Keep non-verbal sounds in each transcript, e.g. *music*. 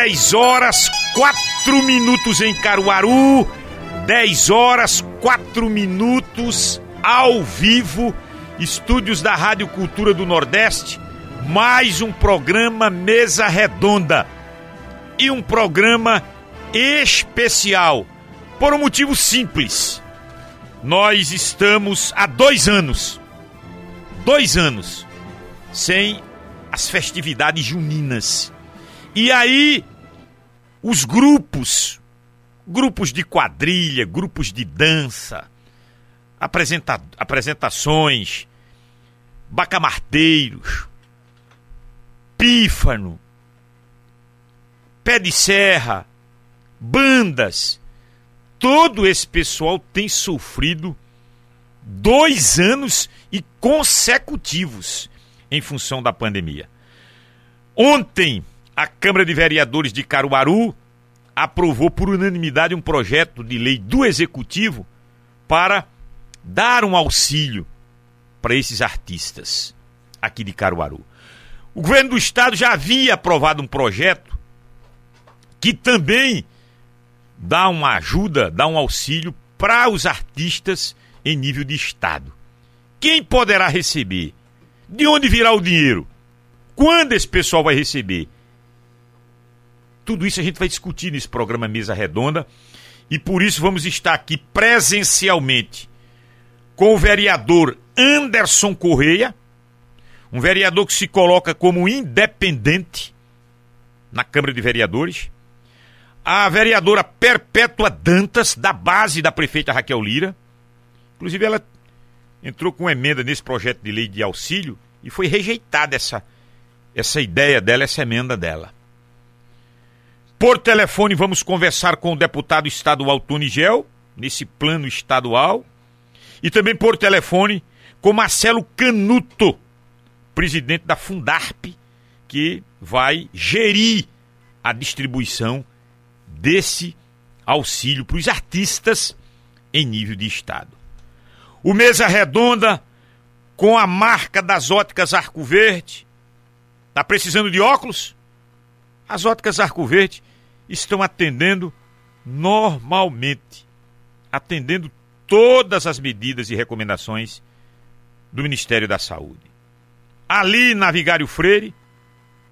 São 10 horas 4 minutos em Caruaru, 10 horas 4 minutos ao vivo, estúdios da Rádio Cultura do Nordeste, mais um programa Mesa Redonda. E um programa especial, por um motivo simples. Nós estamos há dois anos, dois anos, sem as festividades juninas. E aí, os grupos, grupos de quadrilha, grupos de dança, apresenta apresentações, bacamarteiros, pífano, pé de serra, bandas, todo esse pessoal tem sofrido dois anos e consecutivos em função da pandemia. Ontem, a Câmara de Vereadores de Caruaru aprovou por unanimidade um projeto de lei do Executivo para dar um auxílio para esses artistas aqui de Caruaru. O governo do estado já havia aprovado um projeto que também dá uma ajuda, dá um auxílio para os artistas em nível de estado. Quem poderá receber? De onde virá o dinheiro? Quando esse pessoal vai receber? Tudo isso a gente vai discutir nesse programa Mesa Redonda e por isso vamos estar aqui presencialmente com o vereador Anderson Correia, um vereador que se coloca como independente na Câmara de Vereadores, a vereadora Perpétua Dantas, da base da prefeita Raquel Lira, inclusive ela entrou com emenda nesse projeto de lei de auxílio e foi rejeitada essa, essa ideia dela, essa emenda dela. Por telefone, vamos conversar com o deputado estadual Tony Gel, nesse plano estadual. E também por telefone com Marcelo Canuto, presidente da Fundarp, que vai gerir a distribuição desse auxílio para os artistas em nível de Estado. O Mesa Redonda, com a marca das óticas Arco Verde, está precisando de óculos? As óticas Arco Verde estão atendendo normalmente, atendendo todas as medidas e recomendações do Ministério da Saúde. Ali na Vigário Freire,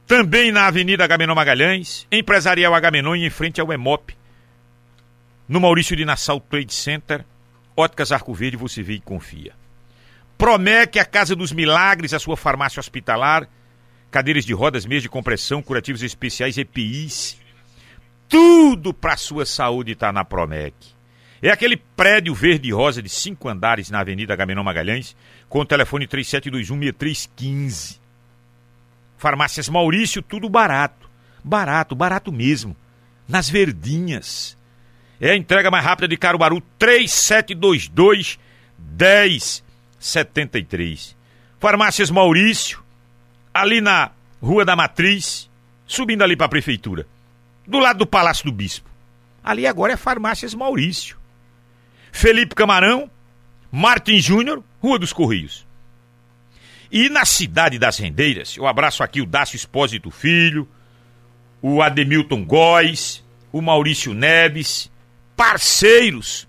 também na Avenida Agamenon Magalhães, Empresarial Agamenon e em frente ao EMOP, no Maurício de Nassau Trade Center, Óticas Arco Verde, você vê e confia. Promec, a Casa dos Milagres, a sua farmácia hospitalar, cadeiras de rodas, meias de compressão, curativos especiais, EPIs, tudo para sua saúde está na Promec. É aquele prédio verde e rosa de cinco andares na Avenida Gamenon Magalhães, com o telefone 3721-6315. Farmácias Maurício, tudo barato. Barato, barato mesmo. Nas verdinhas. É a entrega mais rápida de Caruaru, 3722 1073. Farmácias Maurício, ali na Rua da Matriz, subindo ali para a prefeitura do lado do Palácio do Bispo. Ali agora é Farmácias Maurício. Felipe Camarão, Martin Júnior, Rua dos Correios. E na cidade das Rendeiras, eu abraço aqui o Dácio Espósito Filho, o Ademilton Góes, o Maurício Neves, parceiros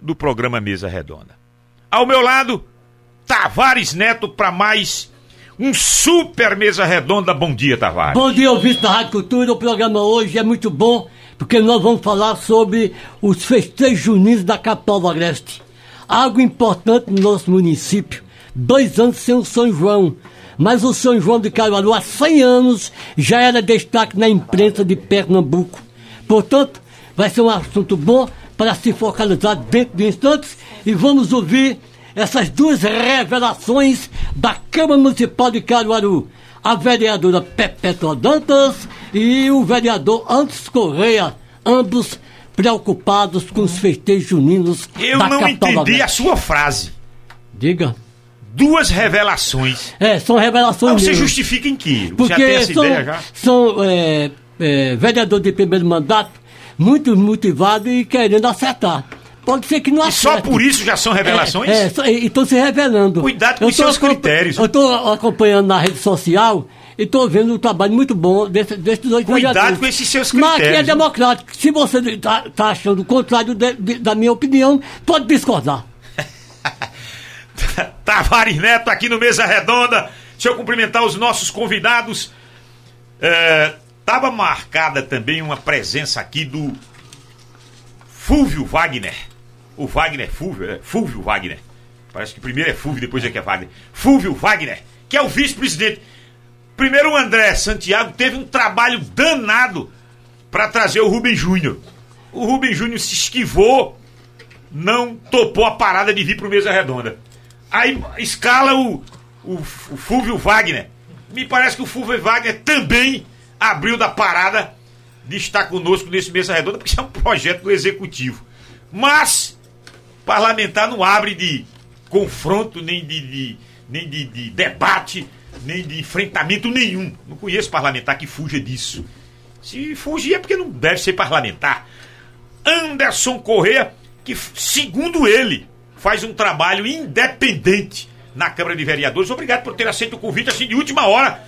do programa Mesa Redonda. Ao meu lado, Tavares Neto para mais um super mesa redonda. Bom dia, Tavares. Bom dia, ouvinte da Rádio Cultura. O programa hoje é muito bom, porque nós vamos falar sobre os festejos juninos da capital do Agreste. Algo importante no nosso município. Dois anos sem o São João. Mas o São João de Caruaru, há 100 anos, já era destaque na imprensa de Pernambuco. Portanto, vai ser um assunto bom para se focalizar dentro de instantes e vamos ouvir essas duas revelações da Câmara Municipal de Caruaru. A vereadora Pepeto Dantas e o vereador Antes Correia, ambos preocupados com os festejos juninos Eu da não entendi a sua frase. Diga. Duas revelações. É, são revelações Mas você mesmo. justifica em que? Você já Porque tem essa são, ideia já? são é, é, vereadores de primeiro mandato muito motivados e querendo acertar. Pode ser que não E só acerte. por isso já são revelações? É, é e estão se revelando. Cuidado com os seus critérios. Eu estou acompanhando na rede social e estou vendo um trabalho muito bom desses desse dois Cuidado com esses seus Mas aqui é critérios. democrático. Se você está achando o contrário de- de- da minha opinião, pode discordar. *laughs* Tavares Neto aqui no Mesa Redonda. Deixa eu cumprimentar os nossos convidados. Estava marcada também uma presença aqui do Fúvio Wagner. O Wagner Fúvio, é Fúvio Wagner. Parece que primeiro é Fúvio, depois é que é Wagner. Fúvio Wagner, que é o vice-presidente. Primeiro o André Santiago teve um trabalho danado para trazer o Rubem Júnior. O Rubem Júnior se esquivou, não topou a parada de vir pro Mesa Redonda. Aí escala o, o, o Fúvio Wagner. Me parece que o Fúvio Wagner também abriu da parada de estar conosco nesse Mesa Redonda, porque isso é um projeto do Executivo. Mas, parlamentar não abre de confronto, nem de, de- nem de, de debate, nem de enfrentamento nenhum. Não conheço parlamentar que fuja disso. Se fugir é porque não deve ser parlamentar. Anderson Correa, que, segundo ele, faz um trabalho independente na Câmara de Vereadores. Obrigado por ter aceito o convite assim de última hora,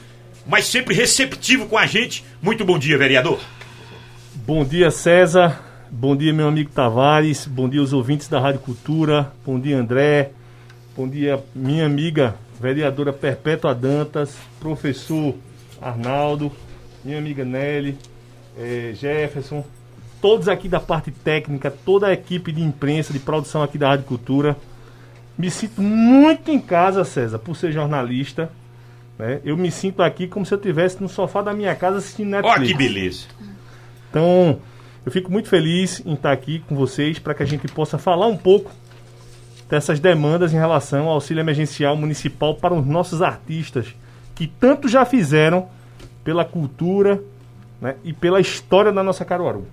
mas sempre receptivo com a gente. Muito bom dia, vereador. Bom dia, César. Bom dia, meu amigo Tavares. Bom dia, os ouvintes da Rádio Cultura. Bom dia, André. Bom dia, minha amiga vereadora Perpétua Dantas, professor Arnaldo, minha amiga Nelly, eh, Jefferson, todos aqui da parte técnica, toda a equipe de imprensa, de produção aqui da Rádio Cultura. Me sinto muito em casa, César, por ser jornalista. né? Eu me sinto aqui como se eu estivesse no sofá da minha casa assistindo Netflix. que beleza. Então, eu fico muito feliz em estar aqui com vocês para que a gente possa falar um pouco dessas demandas em relação ao auxílio emergencial municipal para os nossos artistas que tanto já fizeram pela cultura né, e pela história da nossa Caruaru.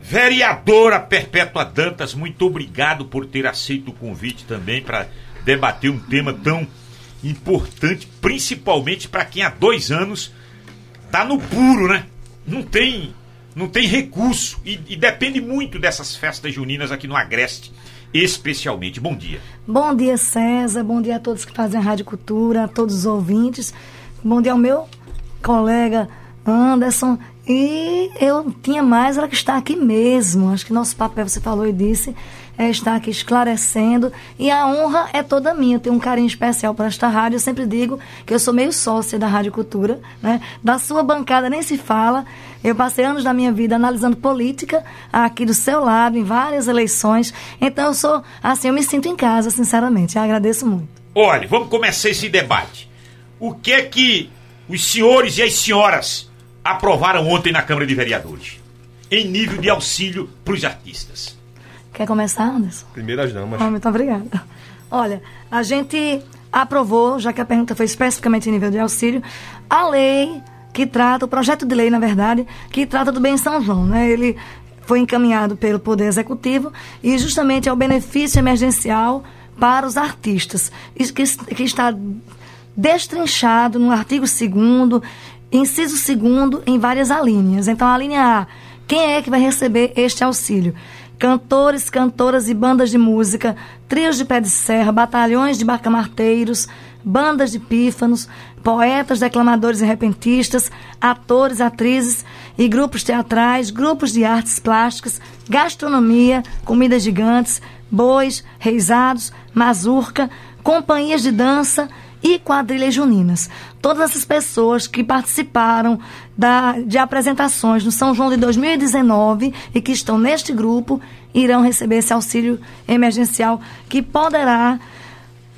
Vereadora Perpétua Dantas, muito obrigado por ter aceito o convite também para debater um tema tão importante, principalmente para quem há dois anos tá no puro, né? Não tem, não tem recurso e, e depende muito dessas festas juninas aqui no Agreste, especialmente. Bom dia. Bom dia, César. Bom dia a todos que fazem a Rádio Cultura, a todos os ouvintes. Bom dia ao meu colega Anderson. E eu tinha mais era que estar aqui mesmo. Acho que nosso papel, você falou e disse, é estar aqui esclarecendo. E a honra é toda minha. Eu tenho um carinho especial para esta rádio. Eu sempre digo que eu sou meio sócia da Rádio Cultura. Né? Da sua bancada nem se fala. Eu passei anos da minha vida analisando política aqui do seu lado, em várias eleições. Então eu sou, assim, eu me sinto em casa, sinceramente. Eu agradeço muito. Olha, vamos começar esse debate. O que é que os senhores e as senhoras aprovaram ontem na Câmara de Vereadores? Em nível de auxílio para os artistas. Quer começar, Anderson? Primeiras damas. Ah, muito obrigada. Olha, a gente aprovou, já que a pergunta foi especificamente em nível de auxílio, a lei que trata, o projeto de lei, na verdade, que trata do bem São João. Né? Ele foi encaminhado pelo Poder Executivo e justamente é o benefício emergencial para os artistas, que, que está destrinchado no artigo 2 inciso 2 em várias alíneas. Então, a linha A, quem é que vai receber este auxílio? Cantores, cantoras e bandas de música, trios de pé de serra, batalhões de barcamarteiros, bandas de pífanos, poetas, declamadores e repentistas, atores, atrizes e grupos teatrais, grupos de artes plásticas, gastronomia, comidas gigantes, bois, reisados, mazurca, companhias de dança e quadrilhas juninas. Todas essas pessoas que participaram da, de apresentações no São João de 2019 e que estão neste grupo irão receber esse auxílio emergencial que poderá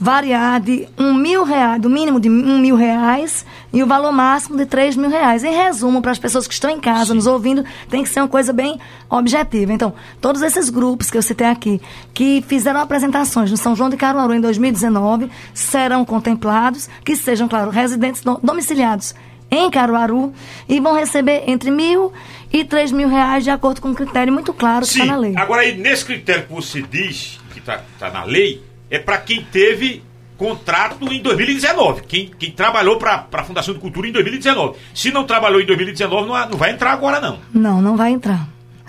variar de um mil reais, do mínimo de um mil reais e o valor máximo de três mil reais. Em resumo, para as pessoas que estão em casa nos ouvindo, tem que ser uma coisa bem objetiva. Então, todos esses grupos que eu citei aqui, que fizeram apresentações no São João de Caruaru em 2019, serão contemplados, que sejam, claro, residentes do- domiciliados em Caruaru e vão receber entre mil e três mil reais de acordo com um critério muito claro que está na lei. Agora, aí, nesse critério que você diz, que está na lei, é para quem teve contrato em 2019. Quem, quem trabalhou para a Fundação de Cultura em 2019. Se não trabalhou em 2019, não, não vai entrar agora, não. Não, não vai entrar.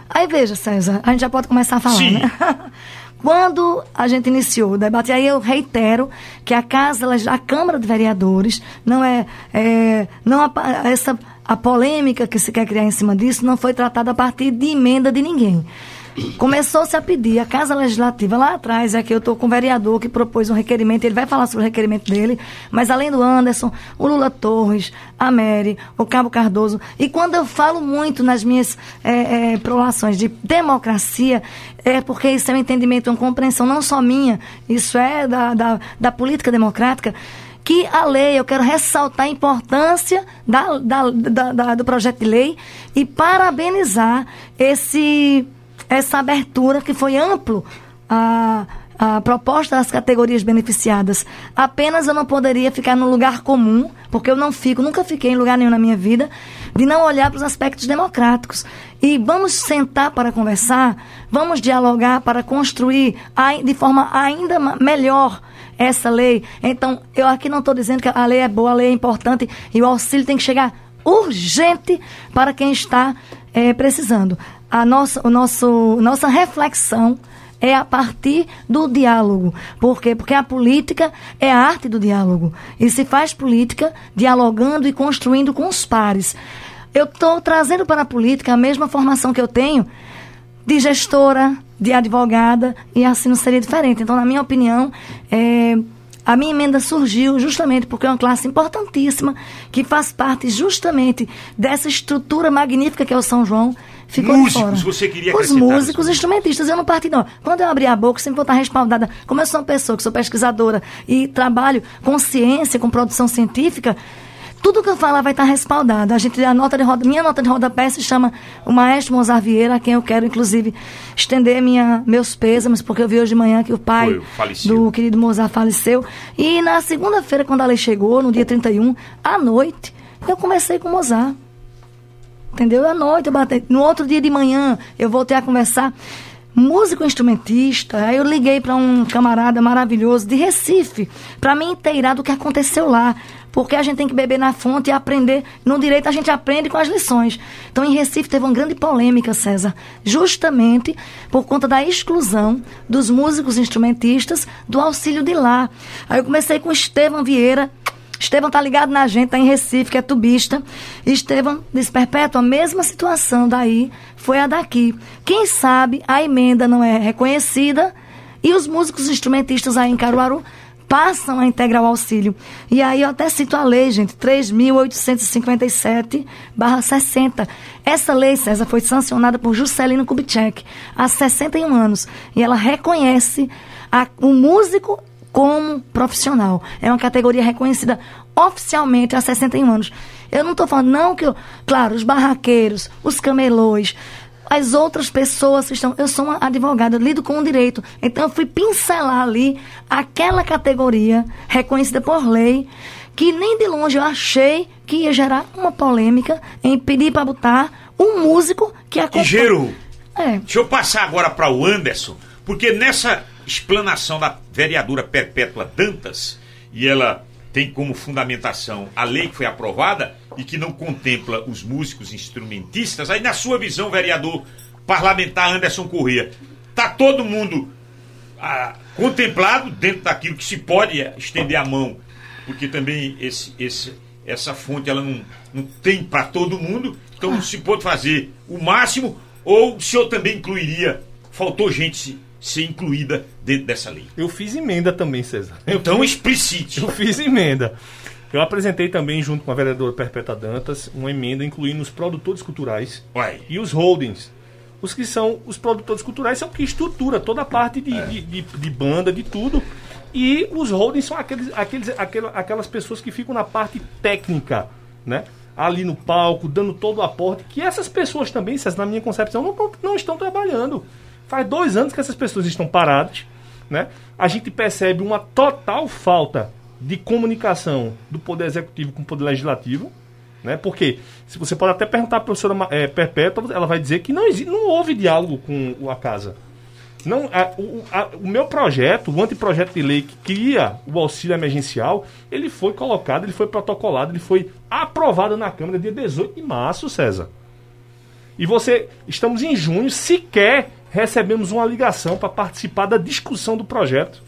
Aí veja, César, a gente já pode começar a falar, Sim. né? *laughs* Quando a gente iniciou o debate, aí eu reitero que a Casa, a Câmara de Vereadores, não é, é não a, essa a polêmica que se quer criar em cima disso não foi tratada a partir de emenda de ninguém. Começou-se a pedir, a Casa Legislativa lá atrás, é que eu estou com o vereador que propôs um requerimento, ele vai falar sobre o requerimento dele, mas além do Anderson, o Lula Torres, a Mary, o Cabo Cardoso. E quando eu falo muito nas minhas é, é, prolações de democracia, é porque isso é um entendimento, uma compreensão não só minha, isso é da, da, da política democrática que a lei, eu quero ressaltar a importância da, da, da, do projeto de lei e parabenizar esse essa abertura que foi amplo a, a proposta das categorias beneficiadas. Apenas eu não poderia ficar no lugar comum, porque eu não fico, nunca fiquei em lugar nenhum na minha vida, de não olhar para os aspectos democráticos. E vamos sentar para conversar, vamos dialogar para construir de forma ainda melhor essa lei. Então, eu aqui não estou dizendo que a lei é boa, a lei é importante e o auxílio tem que chegar urgente para quem está é, precisando a nossa, o nosso, nossa reflexão é a partir do diálogo. Por quê? Porque a política é a arte do diálogo. E se faz política dialogando e construindo com os pares. Eu estou trazendo para a política a mesma formação que eu tenho de gestora, de advogada, e assim não seria diferente. Então, na minha opinião, é, a minha emenda surgiu justamente porque é uma classe importantíssima que faz parte justamente dessa estrutura magnífica que é o São João ficou músicos, você queria Os músicos, instrumentistas, eu não parti não. Quando eu abri a boca, sempre vou estar respaldada. Como eu sou uma pessoa que sou pesquisadora e trabalho com ciência, com produção científica, tudo que eu falar vai estar respaldado. A gente a nota de roda, minha nota de rodapé se chama o maestro Mozart Vieira, a quem eu quero inclusive estender minha, meus pêsames, porque eu vi hoje de manhã que o pai do querido Mozart faleceu. E na segunda-feira, quando a lei chegou, no dia 31, à noite, eu conversei com o Mozart. Entendeu? À noite eu bati. No outro dia de manhã eu voltei a conversar. Músico instrumentista, aí eu liguei para um camarada maravilhoso de Recife, para me inteirar do que aconteceu lá. Porque a gente tem que beber na fonte e aprender. No direito a gente aprende com as lições. Então em Recife teve uma grande polêmica, César, justamente por conta da exclusão dos músicos instrumentistas do auxílio de lá. Aí eu comecei com Estevam Vieira, Estevam tá ligado na gente, tá em Recife, que é tubista. Estevam diz, Perpétua, a mesma situação daí foi a daqui. Quem sabe a emenda não é reconhecida e os músicos instrumentistas aí em Caruaru passam a integrar o auxílio. E aí eu até cito a lei, gente, 3.857-60. Essa lei, César, foi sancionada por Juscelino Kubitschek há 61 anos. E ela reconhece o músico como profissional. É uma categoria reconhecida oficialmente há 61 anos. Eu não estou falando, não que, eu, claro, os barraqueiros, os camelões, as outras pessoas que estão. Eu sou uma advogada, eu lido com o direito. Então eu fui pincelar ali aquela categoria reconhecida por lei, que nem de longe eu achei que ia gerar uma polêmica em pedir para botar um músico que acompanha. Gerou. É. Deixa eu passar agora para o Anderson, porque nessa explanação da vereadora Perpétua Dantas, e ela tem como fundamentação a lei que foi aprovada e que não contempla os músicos instrumentistas. Aí, na sua visão, vereador parlamentar Anderson Corrêa, está todo mundo ah, contemplado dentro daquilo que se pode estender a mão, porque também esse, esse, essa fonte ela não, não tem para todo mundo, então ah. se pode fazer o máximo, ou o senhor também incluiria, faltou gente ser incluída dentro dessa lei. Eu fiz emenda também, César. Então explicite. Eu fiz emenda. Eu apresentei também, junto com a vereadora Perpétua Dantas, uma emenda incluindo os produtores culturais e os holdings. Os que são os produtores culturais são o que estrutura toda a parte de, é. de, de, de, banda, de tudo. E os holdings são aqueles, aqueles, aquelas, aquelas pessoas que ficam na parte técnica, né? Ali no palco, dando todo o aporte. Que essas pessoas também, na minha concepção, não, não estão trabalhando. Faz dois anos que essas pessoas estão paradas, né? A gente percebe uma total falta de comunicação do Poder Executivo com o Poder Legislativo, né? Porque se você pode até perguntar para a professora é, Perpétua, ela vai dizer que não, não houve diálogo com a casa. Não, a, o, a, o meu projeto, o anteprojeto de lei que cria o auxílio emergencial, ele foi colocado, ele foi protocolado, ele foi aprovado na Câmara dia 18 de março, César. E você, estamos em junho, sequer recebemos uma ligação para participar da discussão do projeto.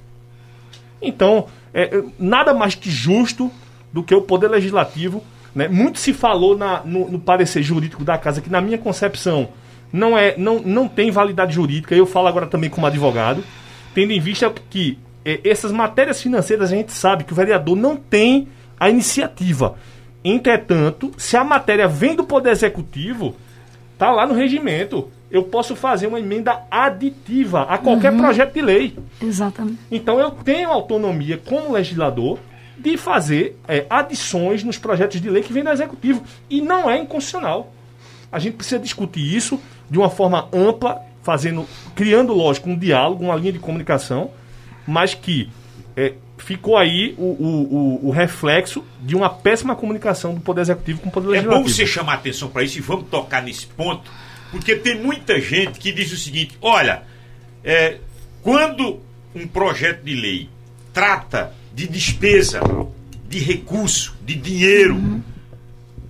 Então, é, é, nada mais que justo do que o Poder Legislativo. Né? Muito se falou na, no, no, parecer jurídico da Casa, que na minha concepção não, é, não, não tem validade jurídica. Eu falo agora também como advogado, tendo em vista que é, essas matérias financeiras a gente sabe que o vereador não tem a iniciativa. Entretanto, se a matéria vem do Poder Executivo, tá lá no regimento eu posso fazer uma emenda aditiva a qualquer uhum. projeto de lei. Exatamente. Então eu tenho autonomia como legislador de fazer é, adições nos projetos de lei que vêm do executivo. E não é inconstitucional. A gente precisa discutir isso de uma forma ampla, fazendo, criando, lógico, um diálogo, uma linha de comunicação, mas que é, ficou aí o, o, o, o, reflexo de uma péssima comunicação do Poder Executivo com o Poder Legislativo. É bom você chamar atenção para isso e vamos tocar nesse ponto porque tem muita gente que diz o seguinte: olha, é, quando um projeto de lei trata de despesa, de recurso, de dinheiro, uhum.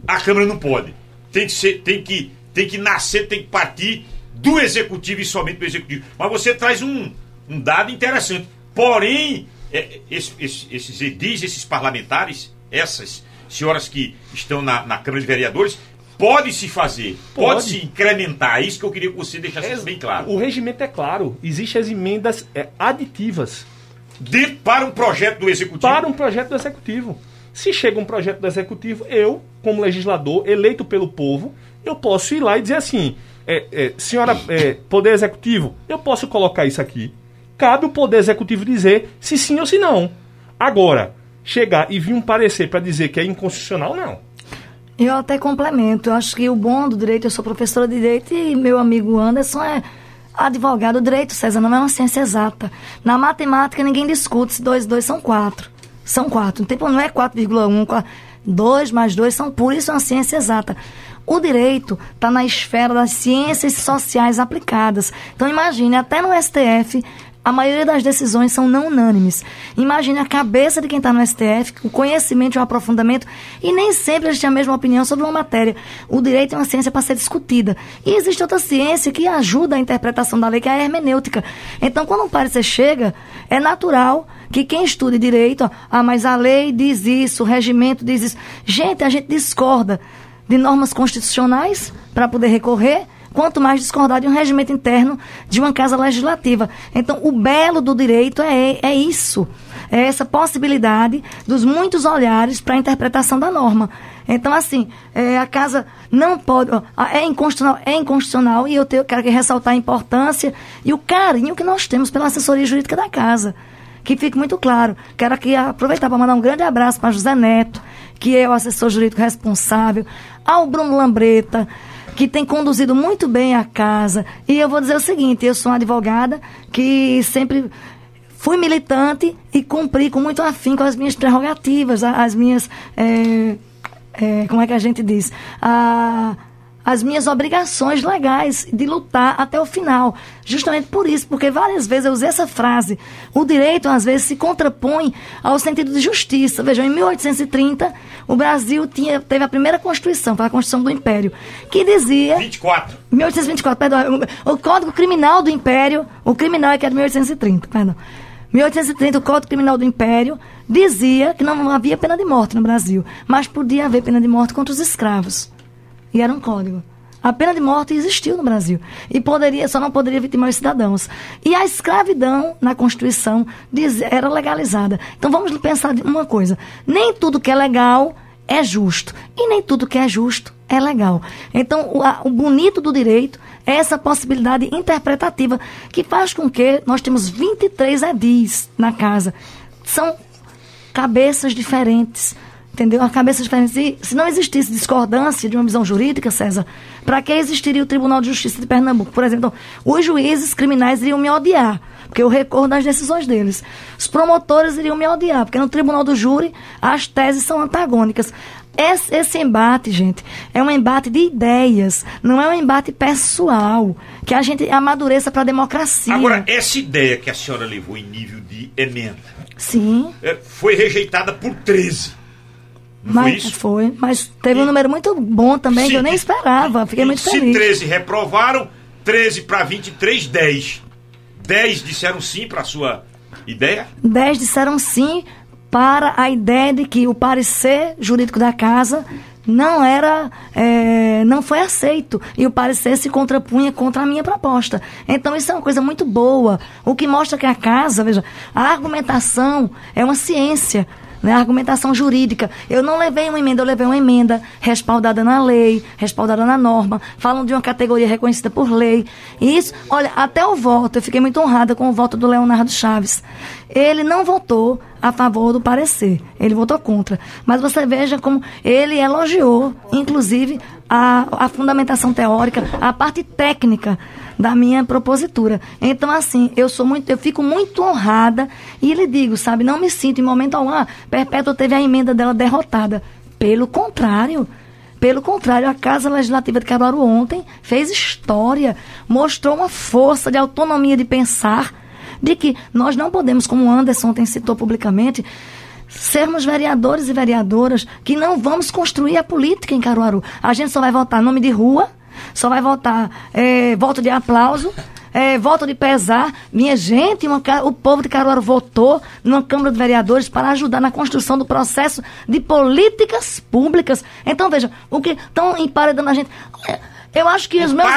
a Câmara não pode. Tem que, ser, tem, que, tem que nascer, tem que partir do Executivo e somente do Executivo. Mas você traz um, um dado interessante. Porém, é, esses, esses edis, esses parlamentares, essas senhoras que estão na, na Câmara de Vereadores, Pode se fazer, pode. pode se incrementar. É isso que eu queria que você deixasse é, bem claro. O regimento é claro. Existem as emendas é, aditivas. De, para um projeto do executivo? Para um projeto do executivo. Se chega um projeto do executivo, eu, como legislador, eleito pelo povo, eu posso ir lá e dizer assim: é, é, senhora, é, Poder Executivo, eu posso colocar isso aqui. Cabe o Poder Executivo dizer se sim ou se não. Agora, chegar e vir um parecer para dizer que é inconstitucional, não. Eu até complemento. Eu acho que o bom do direito, eu sou professora de direito e meu amigo Anderson é advogado. O direito, César, não é uma ciência exata. Na matemática, ninguém discute se dois dois são quatro. São quatro. Não, tem, não é 4,1. 2 mais 2 são por isso uma ciência exata. O direito está na esfera das ciências sociais aplicadas. Então imagine, até no STF a maioria das decisões são não unânimes. Imagine a cabeça de quem está no STF, o conhecimento e o aprofundamento, e nem sempre eles têm a mesma opinião sobre uma matéria. O direito é uma ciência para ser discutida. E existe outra ciência que ajuda a interpretação da lei, que é a hermenêutica. Então, quando um parecer chega, é natural que quem estude direito, ah, mas a lei diz isso, o regimento diz isso. Gente, a gente discorda de normas constitucionais para poder recorrer quanto mais discordar de um regimento interno de uma casa legislativa. Então, o belo do direito é, é isso. É essa possibilidade dos muitos olhares para a interpretação da norma. Então, assim, é, a casa não pode. Ó, é inconstitucional, é inconstitucional, e eu tenho, quero ressaltar a importância e o carinho que nós temos pela assessoria jurídica da casa. Que fique muito claro. Quero aqui aproveitar para mandar um grande abraço para José Neto, que é o assessor jurídico responsável, ao Bruno Lambreta, que tem conduzido muito bem a casa. E eu vou dizer o seguinte: eu sou uma advogada que sempre fui militante e cumpri com muito afim com as minhas prerrogativas, as minhas. É, é, como é que a gente diz? A as minhas obrigações legais de lutar até o final. Justamente por isso, porque várias vezes eu usei essa frase. O direito, às vezes, se contrapõe ao sentido de justiça. Vejam, em 1830, o Brasil tinha, teve a primeira Constituição, foi a Constituição do Império, que dizia. 24. 1824, perdão. O Código Criminal do Império, o criminal é que é de 1830, perdão. 1830, o Código Criminal do Império dizia que não havia pena de morte no Brasil, mas podia haver pena de morte contra os escravos. E era um código. A pena de morte existiu no Brasil. E poderia, só não poderia vitimar os cidadãos. E a escravidão na Constituição diz, era legalizada. Então vamos pensar uma coisa: nem tudo que é legal é justo. E nem tudo que é justo é legal. Então, o, a, o bonito do direito é essa possibilidade interpretativa que faz com que nós temos 23 edis na casa. São cabeças diferentes Entendeu? A cabeça diferente. Se, se não existisse discordância de uma visão jurídica, César, para que existiria o Tribunal de Justiça de Pernambuco? Por exemplo, então, os juízes criminais iriam me odiar, porque eu recorro das decisões deles. Os promotores iriam me odiar, porque no Tribunal do Júri as teses são antagônicas. Esse, esse, embate, gente, é um embate de ideias, não é um embate pessoal, que a gente amadureça para a democracia. Agora, essa ideia que a senhora levou em nível de emenda Sim. É, foi rejeitada por 13. Mas foi, foi, mas teve e, um número muito bom também, se, que eu nem esperava. Fiquei muito se feliz. Se 13 reprovaram, 13 para 23, 10. 10 disseram sim para a sua ideia? 10 disseram sim para a ideia de que o parecer jurídico da casa não era, é, não foi aceito e o parecer se contrapunha contra a minha proposta. Então isso é uma coisa muito boa, o que mostra que a casa, veja, a argumentação é uma ciência né, argumentação jurídica. Eu não levei uma emenda, eu levei uma emenda respaldada na lei, respaldada na norma, falam de uma categoria reconhecida por lei. E isso, olha, até o voto, eu fiquei muito honrada com o voto do Leonardo Chaves. Ele não votou a favor do parecer, ele votou contra. Mas você veja como ele elogiou, inclusive, a, a fundamentação teórica, a parte técnica da minha propositura. Então, assim, eu sou muito, eu fico muito honrada e lhe digo, sabe, não me sinto em momento algum, ah, Perpétua teve a emenda dela derrotada. Pelo contrário. Pelo contrário, a Casa Legislativa de Caruaru ontem fez história, mostrou uma força de autonomia de pensar, de que nós não podemos, como Anderson ontem citou publicamente, sermos vereadores e vereadoras que não vamos construir a política em Caruaru. A gente só vai votar nome de rua, só vai votar é, voto de aplauso, é, voto de pesar. Minha gente, uma, o povo de Caruaru votou numa Câmara de Vereadores para ajudar na construção do processo de políticas públicas. Então, veja, o que estão emparedando a gente. Eu acho que os meus.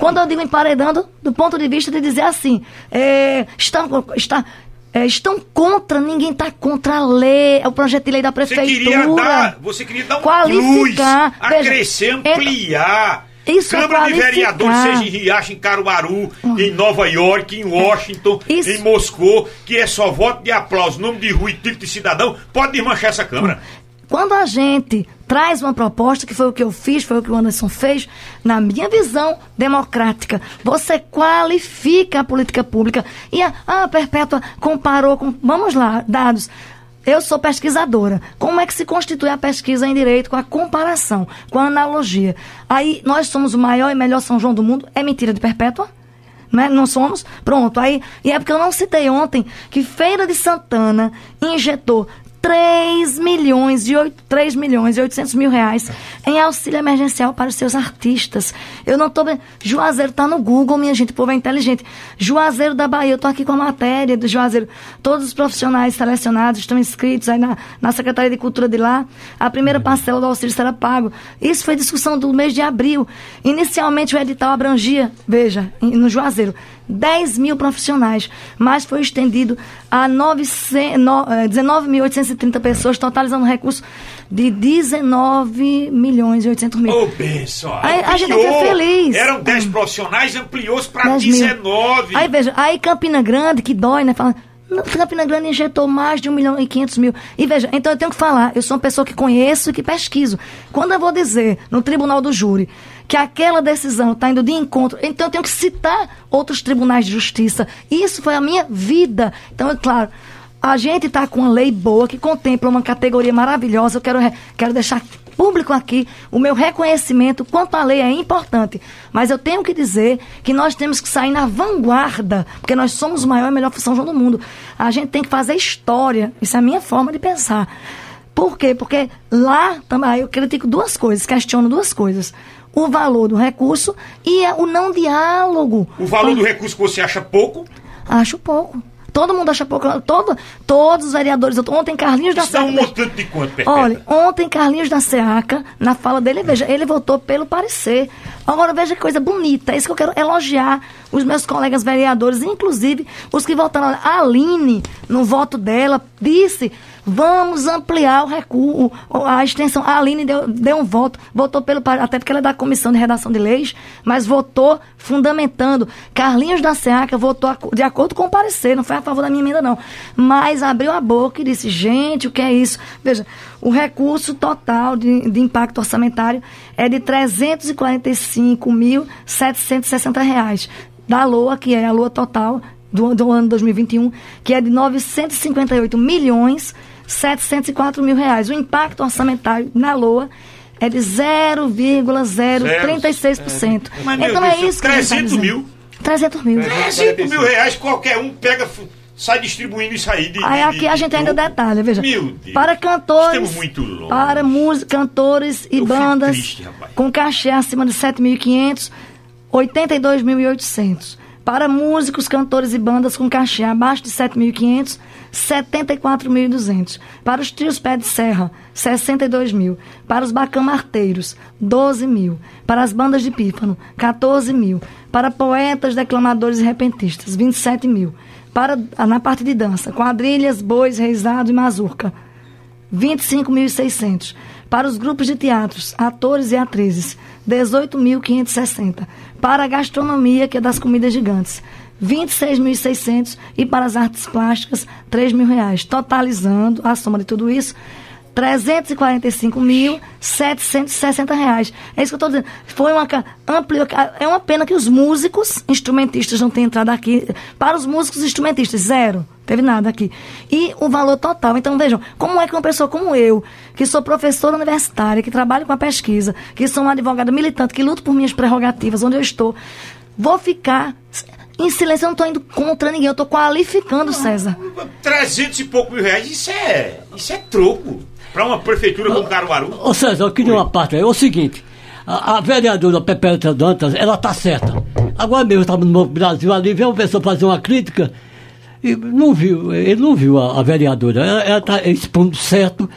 Quando eu digo emparedando, do ponto de vista de dizer assim, é, está, está, é, estão contra, ninguém está contra a lei, é o projeto de lei da prefeitura. Você queria dar, você queria dar um qualificar, plus, acrescer, ampliar. Isso Câmara é de Vereadores, seja em Riacho, em Caruaru, uhum. em Nova York, em Washington, Isso. em Moscou, que é só voto de aplauso, nome de rua e título de cidadão, pode desmanchar essa Câmara. Quando a gente traz uma proposta, que foi o que eu fiz, foi o que o Anderson fez, na minha visão democrática, você qualifica a política pública. E a, a Perpétua comparou com. Vamos lá, dados. Eu sou pesquisadora. Como é que se constitui a pesquisa em direito com a comparação, com a analogia? Aí nós somos o maior e melhor São João do mundo. É mentira de perpétua? Né? Não somos? Pronto. Aí, e é porque eu não citei ontem que Feira de Santana injetou 3 milhões, de 8, 3 milhões e 800 mil reais em auxílio emergencial para os seus artistas. Eu não estou... Juazeiro está no Google, minha gente, o povo é inteligente. Juazeiro da Bahia, eu estou aqui com a matéria do Juazeiro. Todos os profissionais selecionados estão inscritos aí na, na Secretaria de Cultura de lá. A primeira parcela do auxílio será pago. Isso foi discussão do mês de abril. Inicialmente o edital abrangia, veja, no Juazeiro, 10 mil profissionais, mas foi estendido a 19.830 eh, pessoas, totalizando recurso de 19 milhões e 800 mil. Ô, benção! Aí, a gente fica feliz. Eram 10 profissionais, ampliou-se para 19. Mil. Aí, veja, aí Campina Grande, que dói, né? Fala, Campina Grande injetou mais de 1 milhão e 500 mil. E veja, então eu tenho que falar, eu sou uma pessoa que conheço e que pesquiso. Quando eu vou dizer no tribunal do júri que aquela decisão está indo de encontro, então eu tenho que citar outros tribunais de justiça. Isso foi a minha vida. Então, é claro, a gente está com uma lei boa que contempla uma categoria maravilhosa. Eu quero, quero deixar público aqui o meu reconhecimento quanto à lei é importante. Mas eu tenho que dizer que nós temos que sair na vanguarda, porque nós somos o maior e melhor São João do mundo. A gente tem que fazer história. Isso é a minha forma de pensar. Por quê? Porque lá também eu critico duas coisas, questiono duas coisas o valor do recurso e o não diálogo. O valor do recurso que você acha pouco? Acho pouco. Todo mundo acha pouco. Todo, todos os vereadores. Ontem, Carlinhos Isso da Seaca. um montante de quanto, Perpétua? Olha, ontem, Carlinhos da Seaca, na fala dele, veja, ele votou pelo parecer. Agora, veja que coisa bonita. É isso que eu quero elogiar os meus colegas vereadores, inclusive os que votaram. A Aline, no voto dela, disse Vamos ampliar o recurso, a extensão. A Aline deu, deu um voto, votou pelo. Até porque ela é da comissão de redação de leis, mas votou fundamentando. Carlinhos da Seaca votou de acordo com o parecer, não foi a favor da minha emenda, não. Mas abriu a boca e disse: gente, o que é isso? Veja, o recurso total de, de impacto orçamentário é de 345.760 reais da LOA, que é a LOA total do, do ano 2021, que é de 958 milhões 704 mil reais. O impacto orçamentário na LOA é de 0,036%. É. Então é isso que 300 tá mil. 300 mil. 300 mil reais, qualquer um pega sai distribuindo isso aí. De, aí aqui de, a gente ainda detalha, veja. Meu Deus. Para cantores, para músicos, cantores e Eu bandas com cachê acima de 7.500, 82.800. Para músicos, cantores e bandas com cachê abaixo de 7.500, 74.200. Para os trios pé de serra, 62 mil. Para os bacamarteiros, 12 mil. Para as bandas de pífano, 14 mil. Para poetas, declamadores e repentistas, 27 mil. Para, na parte de dança, quadrilhas, bois, reisado e mazurca, 25.600. Para os grupos de teatros, atores e atrizes, 18.560. Para a gastronomia, que é das comidas gigantes, 26.600. E para as artes plásticas, 3 mil reais. Totalizando a soma de tudo isso, 345.760 reais. É isso que eu estou dizendo. Foi uma ampliou, é uma pena que os músicos instrumentistas não tenham entrado aqui. Para os músicos instrumentistas, zero. Teve nada aqui. E o valor total. Então, vejam, como é que uma pessoa como eu, que sou professora universitária, que trabalho com a pesquisa, que sou uma advogada militante, que luto por minhas prerrogativas, onde eu estou, vou ficar em silêncio, eu não estou indo contra ninguém, eu estou qualificando, César. 300 e pouco mil reais, isso é, isso é troco para uma prefeitura como Caruaru. Ô César, eu queria uma parte aí. É o seguinte, a, a vereadora Pepeta Dantas, ela tá certa. Agora mesmo, estava no Brasil ali, veio uma pessoa fazer uma crítica e não viu, ele não viu a, a vereadora. Ela está expondo certo.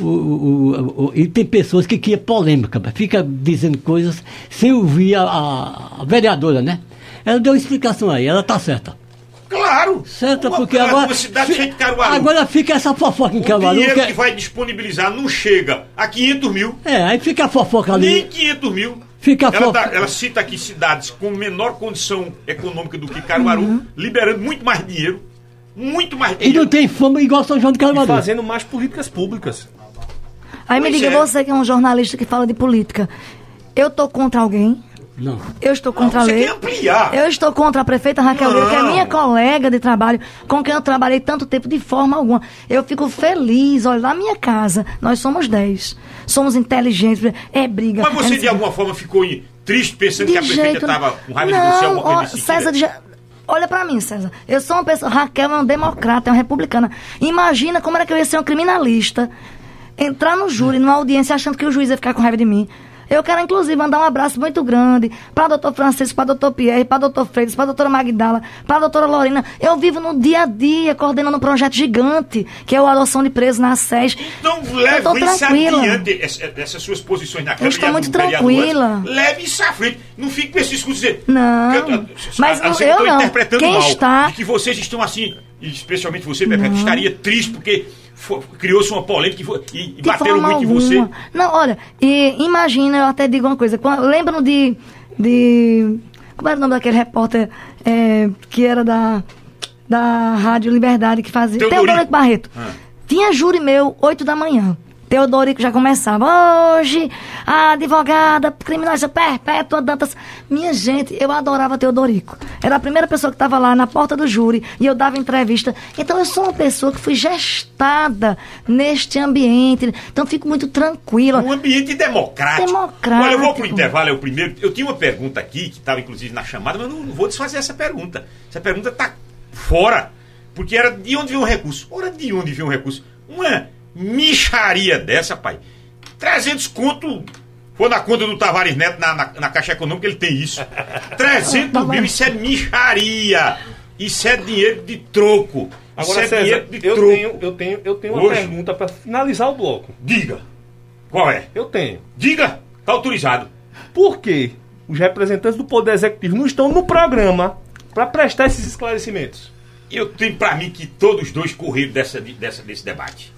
O, o, o, e tem pessoas que criam polêmica, fica dizendo coisas sem ouvir a, a, a vereadora, né? Ela deu explicação aí, ela tá certa. Claro! Certo, uma, porque agora. Uma cidade cheia de Caruaru. Agora fica essa fofoca em o Caruaru. O dinheiro que... que vai disponibilizar não chega a 500 mil. É, aí fica a fofoca ali. Nem 500 mil. Fica a ela, fofoca. Dá, ela cita aqui cidades com menor condição econômica do que Caruaru, uhum. liberando muito mais dinheiro. Muito mais dinheiro. E não tem fama igual São João de Caruaru. E fazendo mais políticas públicas. Aí pois me diga, é. você que é um jornalista que fala de política. Eu tô contra alguém, não. Eu estou contra não, a lei. ampliar. Eu estou contra a prefeita Raquel Lira, que é minha colega de trabalho, com quem eu trabalhei tanto tempo de forma alguma. Eu fico feliz, olha, na minha casa, nós somos dez. Somos inteligentes, é briga. Mas você é de alguma forma ficou triste pensando que a prefeita estava com raiva não, de você, alguma coisa ó, César, de... Olha pra mim, César. Eu sou uma pessoa. Raquel é uma democrata, é uma republicana. Imagina como era que eu ia ser um criminalista, entrar no júri, numa audiência, achando que o juiz ia ficar com raiva de mim. Eu quero, inclusive, mandar um abraço muito grande para o doutor Francisco, para o doutor Pierre, para o doutor Freitas, para a doutora Magdala, para a doutora Lorena. Eu vivo no dia a dia coordenando um projeto gigante, que é o adoção de presos na SES. Então leve isso adiante, essas suas posições na Câmara. Eu estou muito tranquila. Leve isso à frente. Não fique com esse discurso dizer... Não, eu, mas a, a, eu, eu não. interpretando Quem mal. está... Que vocês estão assim, especialmente você, Pepe, estaria triste porque criou-se uma polêmica e, e bateram muito alguma. em você. Não, olha, e imagina, eu até digo uma coisa. Lembram de, de. Como era o nome daquele repórter é, que era da, da Rádio Liberdade que fazia. Teodorico, Teodorico Barreto. Ah. Tinha júri meu, 8 da manhã. Teodorico já começava. Hoje, a advogada criminalista perpétua Dantas. Minha gente, eu adorava Teodorico. Era a primeira pessoa que estava lá na porta do júri e eu dava entrevista. Então eu sou uma pessoa que fui gestada neste ambiente. Então fico muito tranquila. Um ambiente democrático. Democrático. Olha, eu vou pro intervalo, é o primeiro. Eu tinha uma pergunta aqui, que estava inclusive na chamada, mas não, não vou desfazer essa pergunta. Essa pergunta está fora. Porque era de onde veio o recurso. Ora, de onde veio o recurso? Uma micharia dessa, pai. 300 conto. Foi na conta do Tavares Neto na, na, na Caixa Econômica, ele tem isso. 300 *laughs* mil, isso é micharia. Isso é dinheiro de troco. Agora, isso é César, eu troco. tenho, eu tenho, eu tenho uma Hoje? pergunta para finalizar o bloco. Diga. Qual é? Eu tenho. Diga. Tá autorizado. Por que os representantes do Poder Executivo não estão no programa para prestar esses esclarecimentos? Eu tenho para mim que todos dois correram dessa, dessa, desse debate.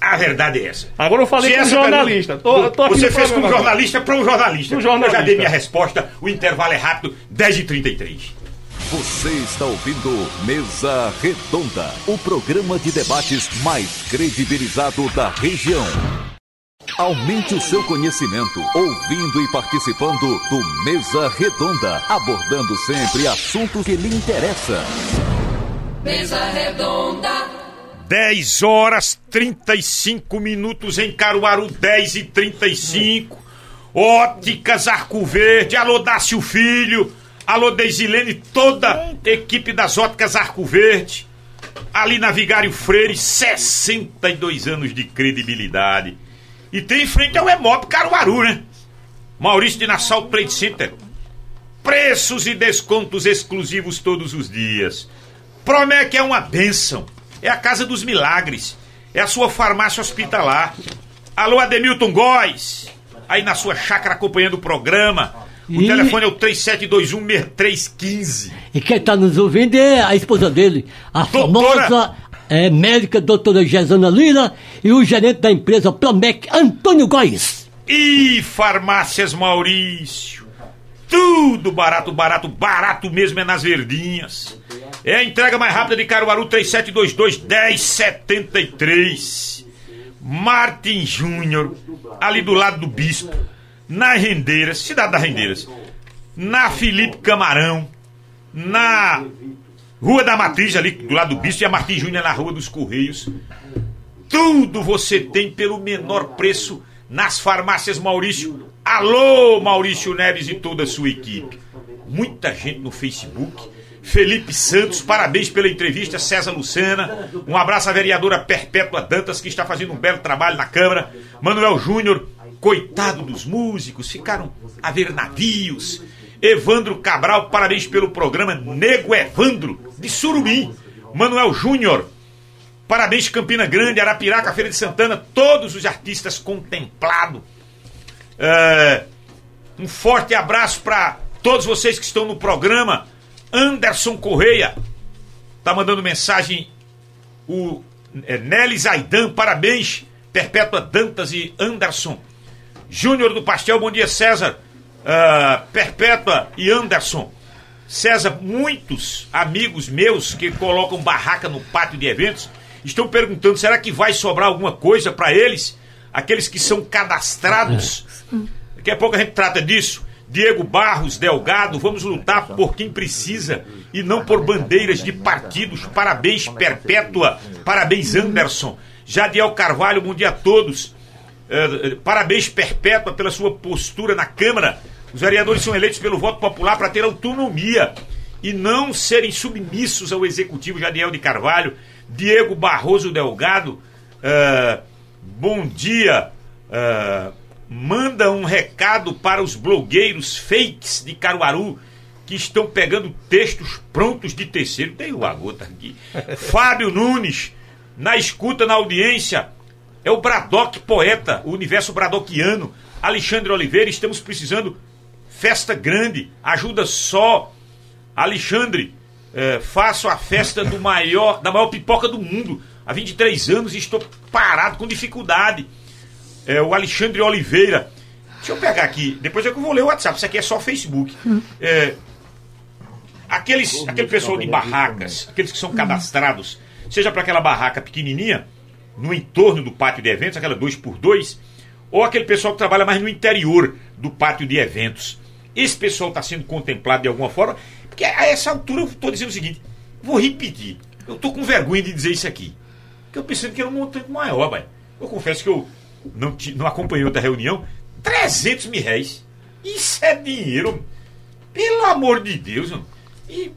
A verdade é essa. Agora eu falei com um jornalista. Tô, tô você fez com um jornalista para um jornalista. jornalista. Eu já dei minha resposta. O intervalo é rápido, 10h33. Você está ouvindo Mesa Redonda, o programa de debates mais credibilizado da região. Aumente o seu conhecimento ouvindo e participando do Mesa Redonda, abordando sempre assuntos que lhe interessam. Mesa Redonda. 10 horas 35 minutos em Caruaru, 10 e 35. Óticas Arco Verde, alô Dácio Filho, alô Deisilene, toda a equipe das Óticas Arco Verde. Ali na Vigário Freire, 62 anos de credibilidade. E tem em frente ao Emop Caruaru, né? Maurício de Nassau Trade Center. Preços e descontos exclusivos todos os dias. Promec é uma bênção. É a casa dos milagres. É a sua farmácia hospitalar. Alô, Ademilton Góes. Aí na sua chácara acompanhando o programa. O E- telefone é o 3721-6315. E quem está nos ouvindo é a esposa dele, a Doutora- famosa é, médica doutora Gesana Lira e o gerente da empresa Promec, Antônio Góes. E Farmácias Maurício. Tudo barato, barato, barato mesmo é nas verdinhas. É a entrega mais rápida de Caruaru 3722-1073. Martin Júnior, ali do lado do Bispo. Na Rendeiras, cidade das Rendeiras. Na Felipe Camarão. Na Rua da Matriz, ali do lado do Bispo. E a Martin Júnior na Rua dos Correios. Tudo você tem pelo menor preço nas farmácias Maurício. Alô, Maurício Neves e toda a sua equipe. Muita gente no Facebook. Felipe Santos, parabéns pela entrevista. César Lucena. Um abraço à vereadora Perpétua Dantas, que está fazendo um belo trabalho na Câmara. Manuel Júnior, coitado dos músicos, ficaram a ver navios. Evandro Cabral, parabéns pelo programa Nego Evandro, de Surubim. Manuel Júnior, Parabéns, Campina Grande, Arapiraca, Feira de Santana, todos os artistas contemplados. É, um forte abraço para todos vocês que estão no programa. Anderson Correia tá mandando mensagem. O é, Nelly Zaidan, parabéns. Perpétua Dantas e Anderson. Júnior do Pastel, bom dia, César. Ah, Perpétua e Anderson. César, muitos amigos meus que colocam barraca no pátio de eventos estão perguntando: será que vai sobrar alguma coisa para eles? Aqueles que são cadastrados. Daqui a pouco a gente trata disso. Diego Barros Delgado, vamos lutar por quem precisa e não por bandeiras de partidos. Parabéns, Perpétua. Parabéns, Anderson. Jadiel Carvalho, bom dia a todos. Eh, eh, parabéns, Perpétua, pela sua postura na Câmara. Os vereadores são eleitos pelo voto popular para ter autonomia e não serem submissos ao Executivo Jadiel de Carvalho. Diego Barroso Delgado, eh, bom dia. Eh, manda um recado para os blogueiros fakes de Caruaru que estão pegando textos prontos de terceiro. Tem uma gota aqui. *laughs* Fábio Nunes, na escuta, na audiência. É o Bradock poeta, o universo bradoquiano. Alexandre Oliveira, estamos precisando festa grande. Ajuda só. Alexandre, eh, faço a festa do *laughs* maior, da maior pipoca do mundo. Há 23 anos e estou parado com dificuldade. É, o Alexandre Oliveira. Deixa eu pegar aqui, depois é que eu vou ler o WhatsApp, isso aqui é só Facebook. É, aqueles, aquele pessoal de barracas, aqueles que são cadastrados, seja para aquela barraca pequenininha, no entorno do pátio de eventos, aquela 2x2, ou aquele pessoal que trabalha mais no interior do pátio de eventos. Esse pessoal está sendo contemplado de alguma forma, porque a essa altura eu estou dizendo o seguinte: vou repetir, eu estou com vergonha de dizer isso aqui, porque eu pensei que era um montante maior, vai. Eu confesso que eu não, ti- não acompanhei outra reunião, 300 mil reais. Isso é dinheiro, pelo amor de Deus. mano. E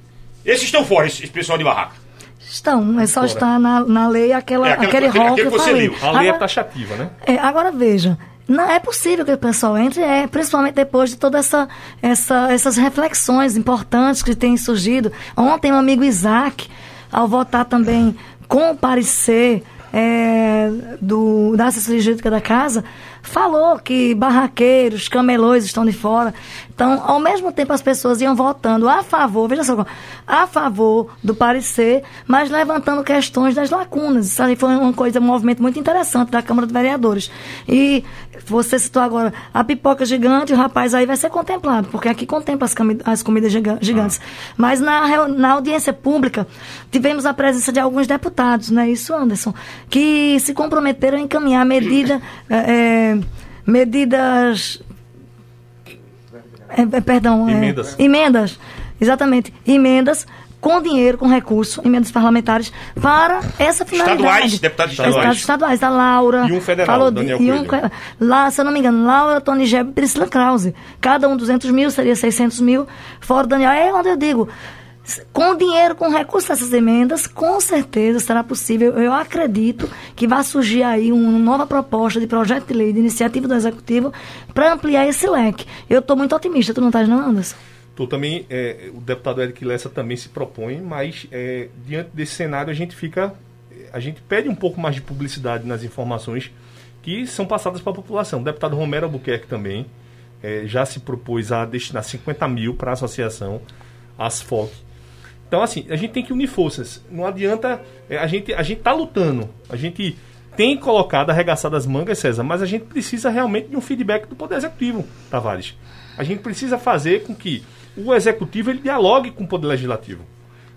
esses estão fora, esse, esse pessoal de barraca. Estão, é só estar na, na lei aquela, É, aquela- aquele aquele- rol que eu falei. leu. A lei é Agora- taxativa, né? É, agora veja, não é possível que o pessoal entre, é, principalmente depois de todas essa, essa, essas reflexões importantes que têm surgido. Ontem, o amigo Isaac, ao votar também com o parecer é, do, da assessoria jurídica da casa, falou que barraqueiros, camelões estão de fora. Então, ao mesmo tempo, as pessoas iam votando a favor, veja só, a favor do parecer, mas levantando questões das lacunas. Isso ali foi uma coisa, um movimento muito interessante da Câmara de Vereadores. E você citou agora a pipoca gigante, o rapaz aí vai ser contemplado, porque aqui contempla as, as comidas giga- gigantes. Mas na, na audiência pública, tivemos a presença de alguns deputados, não é isso, Anderson? Que se comprometeram a encaminhar medida, eh, medidas é, é, perdão, é, Emendas. emendas, exatamente, emendas com dinheiro, com recurso, emendas parlamentares para essa finalidade. Estaduais, deputados estaduais. Deputados estaduais, a Laura. E um federal, falou de- Daniel e um, lá, se eu não me engano, Laura, Tony Geb e Priscila Krause. Cada um 200 mil, seria 600 mil. Fora o Daniel, é onde eu digo, com dinheiro, com recurso dessas emendas, com certeza será possível. Eu acredito que vai surgir aí uma nova proposta de projeto de lei, de iniciativa do Executivo, para ampliar esse leque. Eu estou muito otimista, tu não estás não, Anderson? Então também é, o deputado Eric Lessa também se propõe, mas é, diante desse cenário a gente fica, a gente pede um pouco mais de publicidade nas informações que são passadas para a população. O deputado Romero Albuquerque também é, já se propôs a destinar 50 mil para a associação Asfoc. Então assim, a gente tem que unir forças. Não adianta, é, a gente a gente está lutando, a gente tem colocado arregaçado as mangas, César, mas a gente precisa realmente de um feedback do Poder Executivo, Tavares. A gente precisa fazer com que o executivo ele dialogue com o poder legislativo.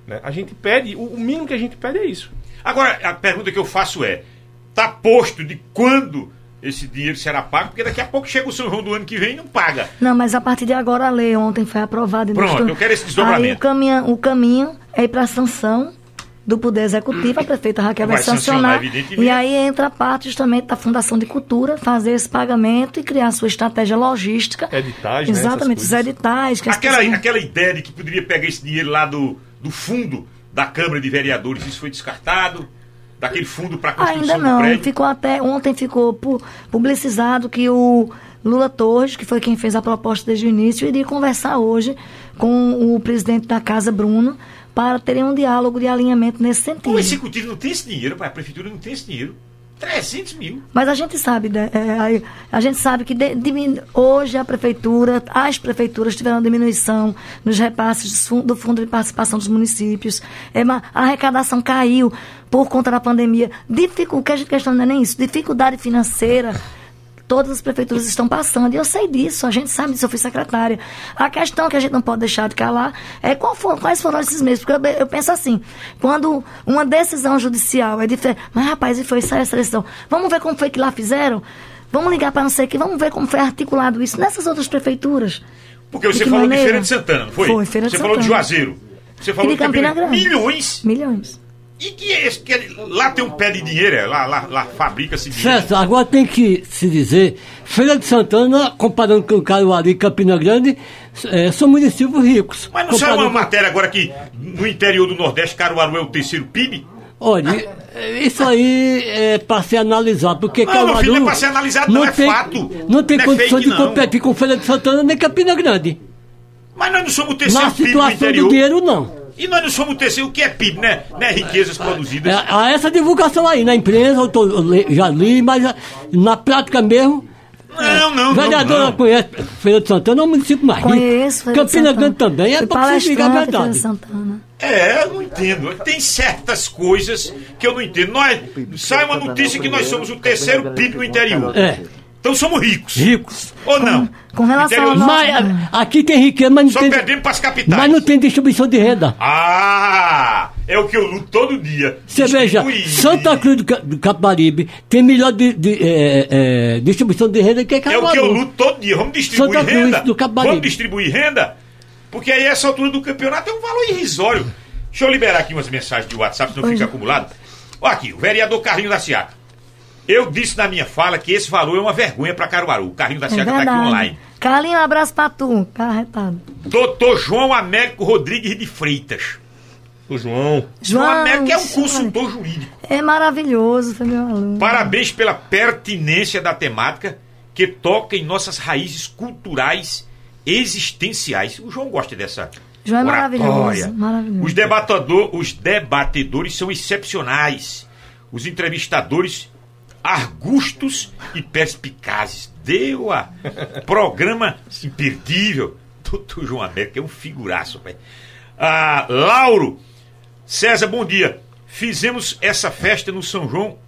Né? A gente pede, o, mínimo que a gente pede é isso. Agora, a pergunta que eu faço é: está posto de quando esse dinheiro será pago? Porque daqui a pouco chega o São João do ano que vem e não paga. Não, mas a partir de agora a lei ontem foi aprovada. Pronto, eu quero esse desdobramento. Aí o caminho, o caminho é ir para a sanção do Poder Executivo, a prefeita Raquel vai, vai sancionar. sancionar e aí entra a parte justamente da Fundação de Cultura, fazer esse pagamento e criar sua estratégia logística. Editais, né, Exatamente, né, os editais. Que aquela, pessoas... aquela ideia de que poderia pegar esse dinheiro lá do, do fundo da Câmara de Vereadores, isso foi descartado? Daquele fundo para construção Ainda não, ficou até, ontem ficou publicizado que o Lula Torres, que foi quem fez a proposta desde o início, iria conversar hoje com o presidente da Casa, Bruno, para terem um diálogo de alinhamento nesse sentido. O executivo não tem esse dinheiro, a prefeitura não tem esse dinheiro. 300 mil. Mas a gente sabe, né, é, a gente sabe que de, hoje a prefeitura, as prefeituras tiveram diminuição nos repasses do fundo de participação dos municípios. É, a arrecadação caiu por conta da pandemia. Dificu, o que a gente questiona não é nem isso, dificuldade financeira todas as prefeituras estão passando. E eu sei disso, a gente sabe disso, eu fui secretária. A questão que a gente não pode deixar de calar é qual for, quais foram esses meses. Porque eu, eu, penso assim, quando uma decisão judicial é diferente. Mas, rapaz, e foi essa decisão? Vamos ver como foi que lá fizeram? Vamos ligar para não sei o que, vamos ver como foi articulado isso nessas outras prefeituras. Porque você falou maneira? de Feira de Santana, foi? Foi, Feira de você Santana. Você falou de Juazeiro. Você falou de Campina Grande. Milhões. Milhões. E que é esse? Que lá tem um pé de dinheiro, é? lá, lá, lá fabrica-se dinheiro. Certo, agora tem que se dizer, Feira de Santana, comparando com Caruaru e Campina Grande, é, são municípios ricos. Mas não saiu uma com... matéria agora que no interior do Nordeste, Caruaru é o terceiro PIB? Olha, isso aí é para ser analisado, porque não, Caruaru... Não, não é para ser analisado, não, não é tem, fato. Não tem não é condição é fake, de competir com Feira de Santana nem Campina Grande. Mas nós não somos o terceiro Na PIB do interior. situação do dinheiro, não. E nós não somos o terceiro, o que é PIB, né? Né? Riquezas produzidas. É, há essa divulgação aí na imprensa, eu, tô, eu já li, mas ah, na prática mesmo. Não, não, Vereadora não, conhece Feira de Santana, é um município mais Conheço, rico. Campina Grande também, é para você ligar a verdade. É, eu não entendo. Tem certas coisas que eu não entendo. Nós, sai uma notícia que nós somos o terceiro PIB no interior. É. Então somos ricos. Ricos. Ou não? Com relação ao mas, aqui tem riqueza, mas não Só tem. perdemos para as capitais. Mas não tem distribuição de renda. Ah! É o que eu luto todo dia. Você veja, Santa Cruz do, do Capibaribe tem melhor de, de, é, é, distribuição de renda que Caruaru. É o que eu luto todo dia. Vamos distribuir Santa renda. Cruz do Capibaribe. Vamos distribuir renda. Porque aí essa altura do campeonato é um valor irrisório. Deixa eu liberar aqui umas mensagens de WhatsApp, senão fica acumulado. Olha aqui, o vereador Carlinho da Seata. Eu disse na minha fala que esse valor é uma vergonha para Caruaru. O carrinho da Seca é tá aqui online. Carlinho, um abraço pra tu, carretado. Doutor João Américo Rodrigues de Freitas. O João. João Américo é um consultor jurídico. É maravilhoso, foi meu aluno. Parabéns pela pertinência da temática que toca em nossas raízes culturais existenciais. O João gosta dessa João é maravilhoso, maravilhoso. Os, debatedor, os debatedores são excepcionais. Os entrevistadores argustos e perspicazes. Deu a programa imperdível. Doutor João América é um figuraço, pai. Ah, Lauro, César, bom dia. Fizemos essa festa no São João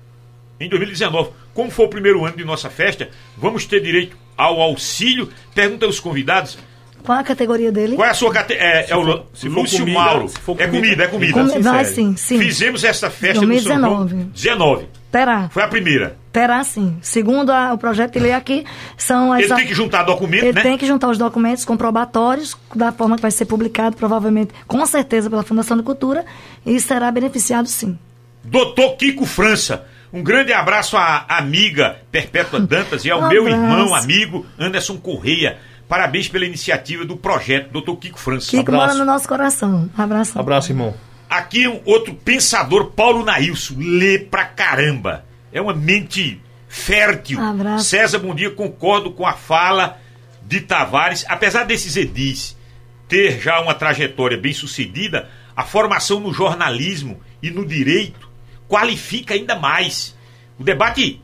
em 2019. Como foi o primeiro ano de nossa festa, vamos ter direito ao auxílio? Pergunta aos convidados. Qual a categoria dele? Qual é a sua categoria? É, é, o se Lúcio comida, Mauro. é comida, é comida. Com, vai sim, sim. Fizemos essa festa 2019. no São João 19. Terá. Foi a primeira. Terá sim. Segundo a, o projeto de lei aqui, são as. Ele tem que juntar documentos, Ele né? tem que juntar os documentos comprobatórios, da forma que vai ser publicado, provavelmente, com certeza, pela Fundação de Cultura, e será beneficiado sim. Doutor Kiko França. Um grande abraço à amiga Perpétua Dantas e ao *laughs* Um meu abraço. irmão, amigo Anderson Correia. Parabéns pela iniciativa do projeto, doutor Kiko França. Kiko Abraço. mora no nosso coração. Um abraço. Abraço, irmão. Aqui um outro pensador, Paulo Nailson, lê pra caramba. É uma mente fértil. Abraço. César, bom dia, concordo com a fala de Tavares, apesar desses edis ter já uma trajetória bem sucedida, a formação no jornalismo e no direito qualifica ainda mais. O debate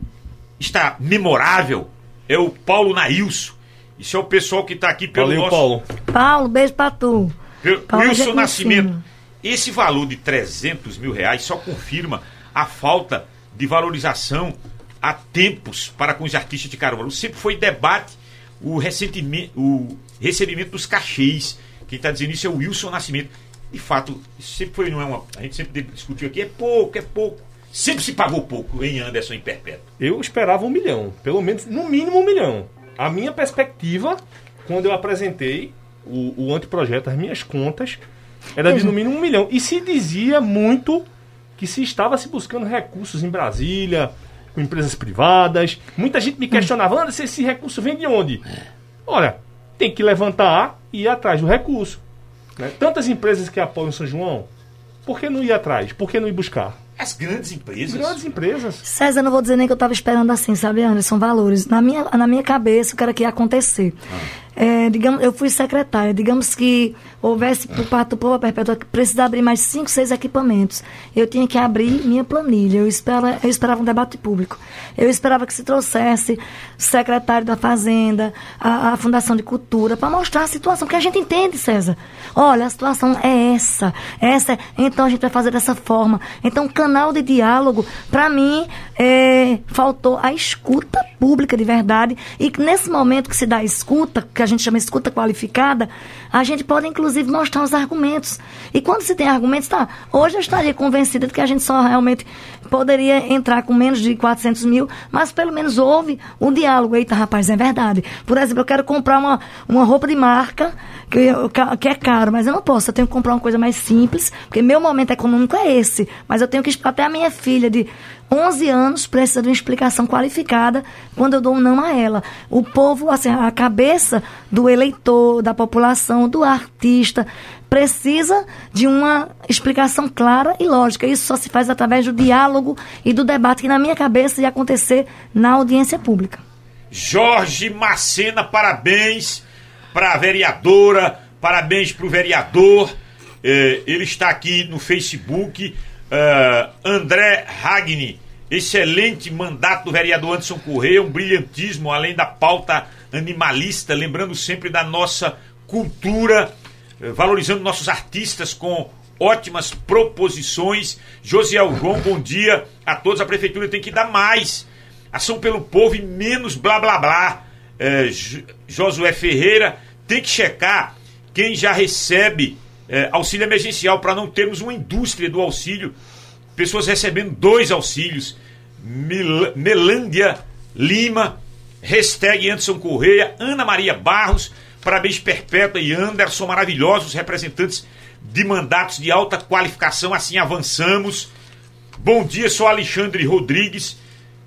está memorável. É o Paulo Nailson. Isso é o pessoal que está aqui pelo Valeu, nosso. Paulo. Paulo, beijo pra tu. Pelo- Paulo Wilson Nascimento. Esse valor de 300 mil reais só confirma a falta de valorização há tempos para com os artistas de Caruaru. Sempre foi debate o, o recebimento dos cachês. Quem está dizendo isso é o Wilson Nascimento. De fato, isso sempre foi, não é uma. A gente sempre discutiu aqui, é pouco, é pouco. Sempre se pagou pouco em Anderson em Perpétuo. Eu esperava um milhão, pelo menos, no mínimo um milhão. A minha perspectiva, quando eu apresentei o, o anteprojeto, as minhas contas, era de no mínimo um milhão. E se dizia muito que se estava se buscando recursos em Brasília, com empresas privadas. Muita gente me questionava, Anderson, esse recurso vem de onde? Olha, tem que levantar e ir atrás do recurso. né? Tantas empresas que apoiam São João, por que não ir atrás? Por que não ir buscar? As grandes empresas. Grandes empresas. César, não vou dizer nem que eu estava esperando assim, sabe, Anderson? Valores. Na minha, na minha cabeça, o que era que ia acontecer. É, digamos, eu fui secretária. Digamos que houvesse, por parte do Povo Perpétua, que precisar abrir mais cinco, seis equipamentos. Eu tinha que abrir minha planilha. Eu, espera, eu esperava um debate público. Eu esperava que se trouxesse secretário da Fazenda, a, a Fundação de Cultura, para mostrar a situação. Porque a gente entende, César. Olha, a situação é essa. Essa, é- então a gente vai fazer dessa forma. Então, canal de diálogo, para mim, é, faltou a escuta pública de verdade. E nesse momento que se dá a escuta, que a gente chama escuta qualificada, a gente pode, inclusive, mostrar os argumentos. E quando se tem argumentos, tá. Hoje eu estaria convencida de que a gente só realmente poderia entrar com menos de 400 mil, mas pelo menos houve um diálogo. Eita, rapaz, é verdade. Por exemplo, eu quero comprar uma, uma roupa de marca, que, que é caro, mas eu não posso. Eu tenho que comprar uma coisa mais simples, porque meu momento econômico é esse. Mas eu tenho que até a minha filha de 11 anos precisa de uma explicação qualificada quando eu dou um não a ela. O povo, assim, a cabeça do eleitor, da população, do artista, precisa de uma explicação clara e lógica. Isso só se faz através do diálogo e do debate que, na minha cabeça, ia acontecer na audiência pública. Jorge Macena, parabéns para a vereadora, parabéns para o vereador. Eh, ele está aqui no Facebook. Eh, André Ragni, excelente mandato do vereador Anderson Correia, um brilhantismo, além da pauta animalista, lembrando sempre da nossa cultura, valorizando nossos artistas com ótimas proposições. Josiel João, bom dia a todos. A prefeitura tem que dar mais ação pelo povo e menos blá blá blá. É, Jo- Josué Ferreira tem que checar quem já recebe é, auxílio emergencial para não termos uma indústria do auxílio. Pessoas recebendo dois auxílios. Mil- Melândia Lima, hashtag Anderson Correia, Ana Maria Barros, parabéns Perpétua e Anderson, maravilhosos representantes de mandatos de alta qualificação, assim avançamos. Bom dia, sou Alexandre Rodrigues.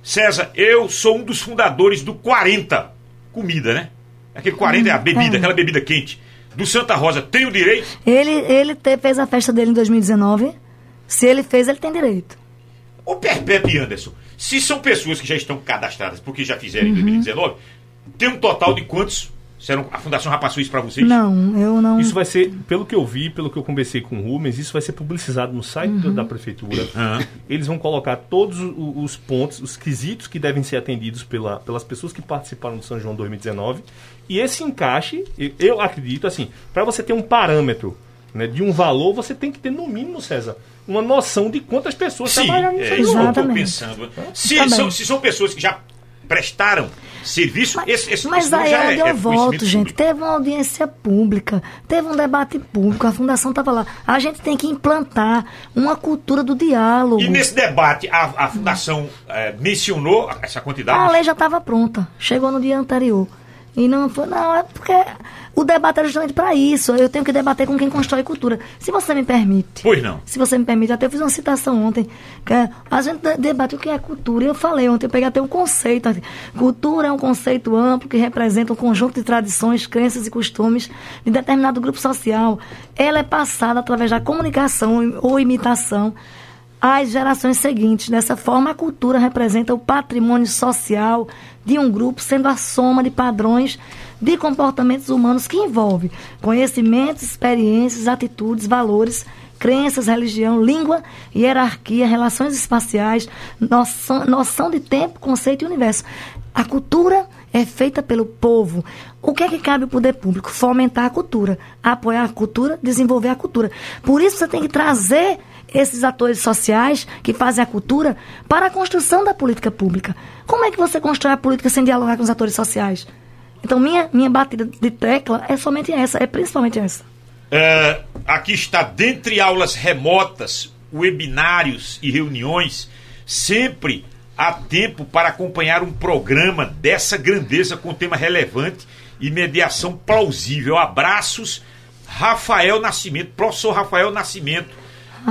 César, eu sou um dos fundadores do 40. Comida, né? Aquele 40 é a bebida, é. aquela bebida quente. Do Santa Rosa, tenho direito? Ele, ele te- fez a festa dele em 2019. Se ele fez, ele tem direito. O Perpétuo e Anderson, se são pessoas que já estão cadastradas porque já fizeram Uhum. em 2019, tem um total de quantos? Serão, a Fundação já passou isso para vocês? Não, eu não. Isso vai ser, pelo que eu vi, pelo que eu conversei com o Rubens, isso vai ser publicizado no site da- da prefeitura. Aham. Eles vão colocar todos os pontos, os quesitos que devem ser atendidos pela, pelas pessoas que participaram do São João 2019. E esse encaixe, eu- eu acredito, assim, para você ter um parâmetro né, de um valor, você tem que ter, no mínimo, César, uma noção de quantas pessoas Sim, trabalharam no é São isso que João. eu estou Exatamente. pensando. Se Também. são, se são pessoas que já prestaram serviço, Mas, esse, esse mas aí é onde eu conhecimento volto, gente. público. Teve uma audiência pública, teve um debate público, a fundação estava lá. A gente tem que implantar uma cultura do diálogo. E nesse debate, a, a Fundação eh, mencionou essa quantidade? A lei já estava pronta, chegou no dia anterior. E não foi, não, é porque o debate é justamente para isso. Eu tenho que debater com quem constrói cultura. Se você me permite. Pois não. Se você me permite, até eu fiz uma citação ontem. Que é, a gente de- debate o que é cultura. Eu falei ontem, eu peguei até um conceito. Cultura é um conceito amplo que representa um conjunto de tradições, crenças e costumes de determinado grupo social. Ela é passada através da comunicação ou imitação às gerações seguintes. Dessa forma, a cultura representa o patrimônio social de um grupo, sendo a soma de padrões de comportamentos humanos que envolve conhecimentos, experiências, atitudes, valores, crenças, religião, língua, hierarquia, relações espaciais, noção, noção de tempo, conceito e universo. A cultura é feita pelo povo. O que é que cabe ao poder público? Fomentar a cultura, apoiar a cultura, desenvolver a cultura. Por isso você tem que trazer esses atores sociais que fazem a cultura para a construção da política pública. Como é que você constrói a política sem dialogar com os atores sociais? Então, minha, minha batida de tecla é somente essa, é principalmente essa. É, aqui está, dentre aulas remotas, webinários e reuniões, sempre há tempo para acompanhar um programa dessa grandeza com tema relevante e mediação plausível. Abraços, Rafael Nascimento, professor Rafael Nascimento,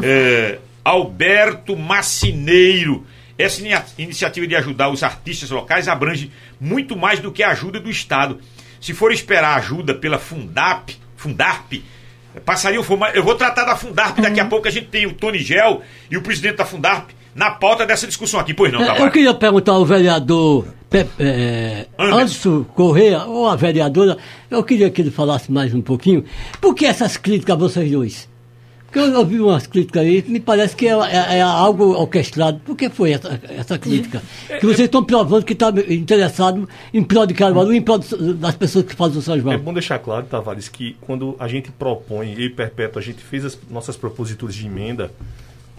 é, Alberto Macineiro. Essa iniciativa de ajudar os artistas locais abrange muito mais do que a ajuda do Estado. Se for esperar ajuda pela Fundap, Fundarp, passaria o fome. Eu vou tratar da Fundarp daqui a pouco. A gente tem o Tony Gel e o presidente da Fundarp na pauta dessa discussão aqui. Pois não, Tavares? Eu queria perguntar ao vereador é, Anderson Correia, ou a vereadora, eu queria que ele falasse mais um pouquinho. Por que essas críticas a vocês dois? Porque eu ouvi umas críticas aí, me parece que é, é, é algo orquestrado. Por que foi essa, essa crítica? Que vocês estão provando que está interessado em prol de Caruaru, em prol das pessoas que fazem o São João. É bom deixar claro, Tavares, que quando a gente propõe, e Perpétuo, a gente fez as nossas proposituras de emenda,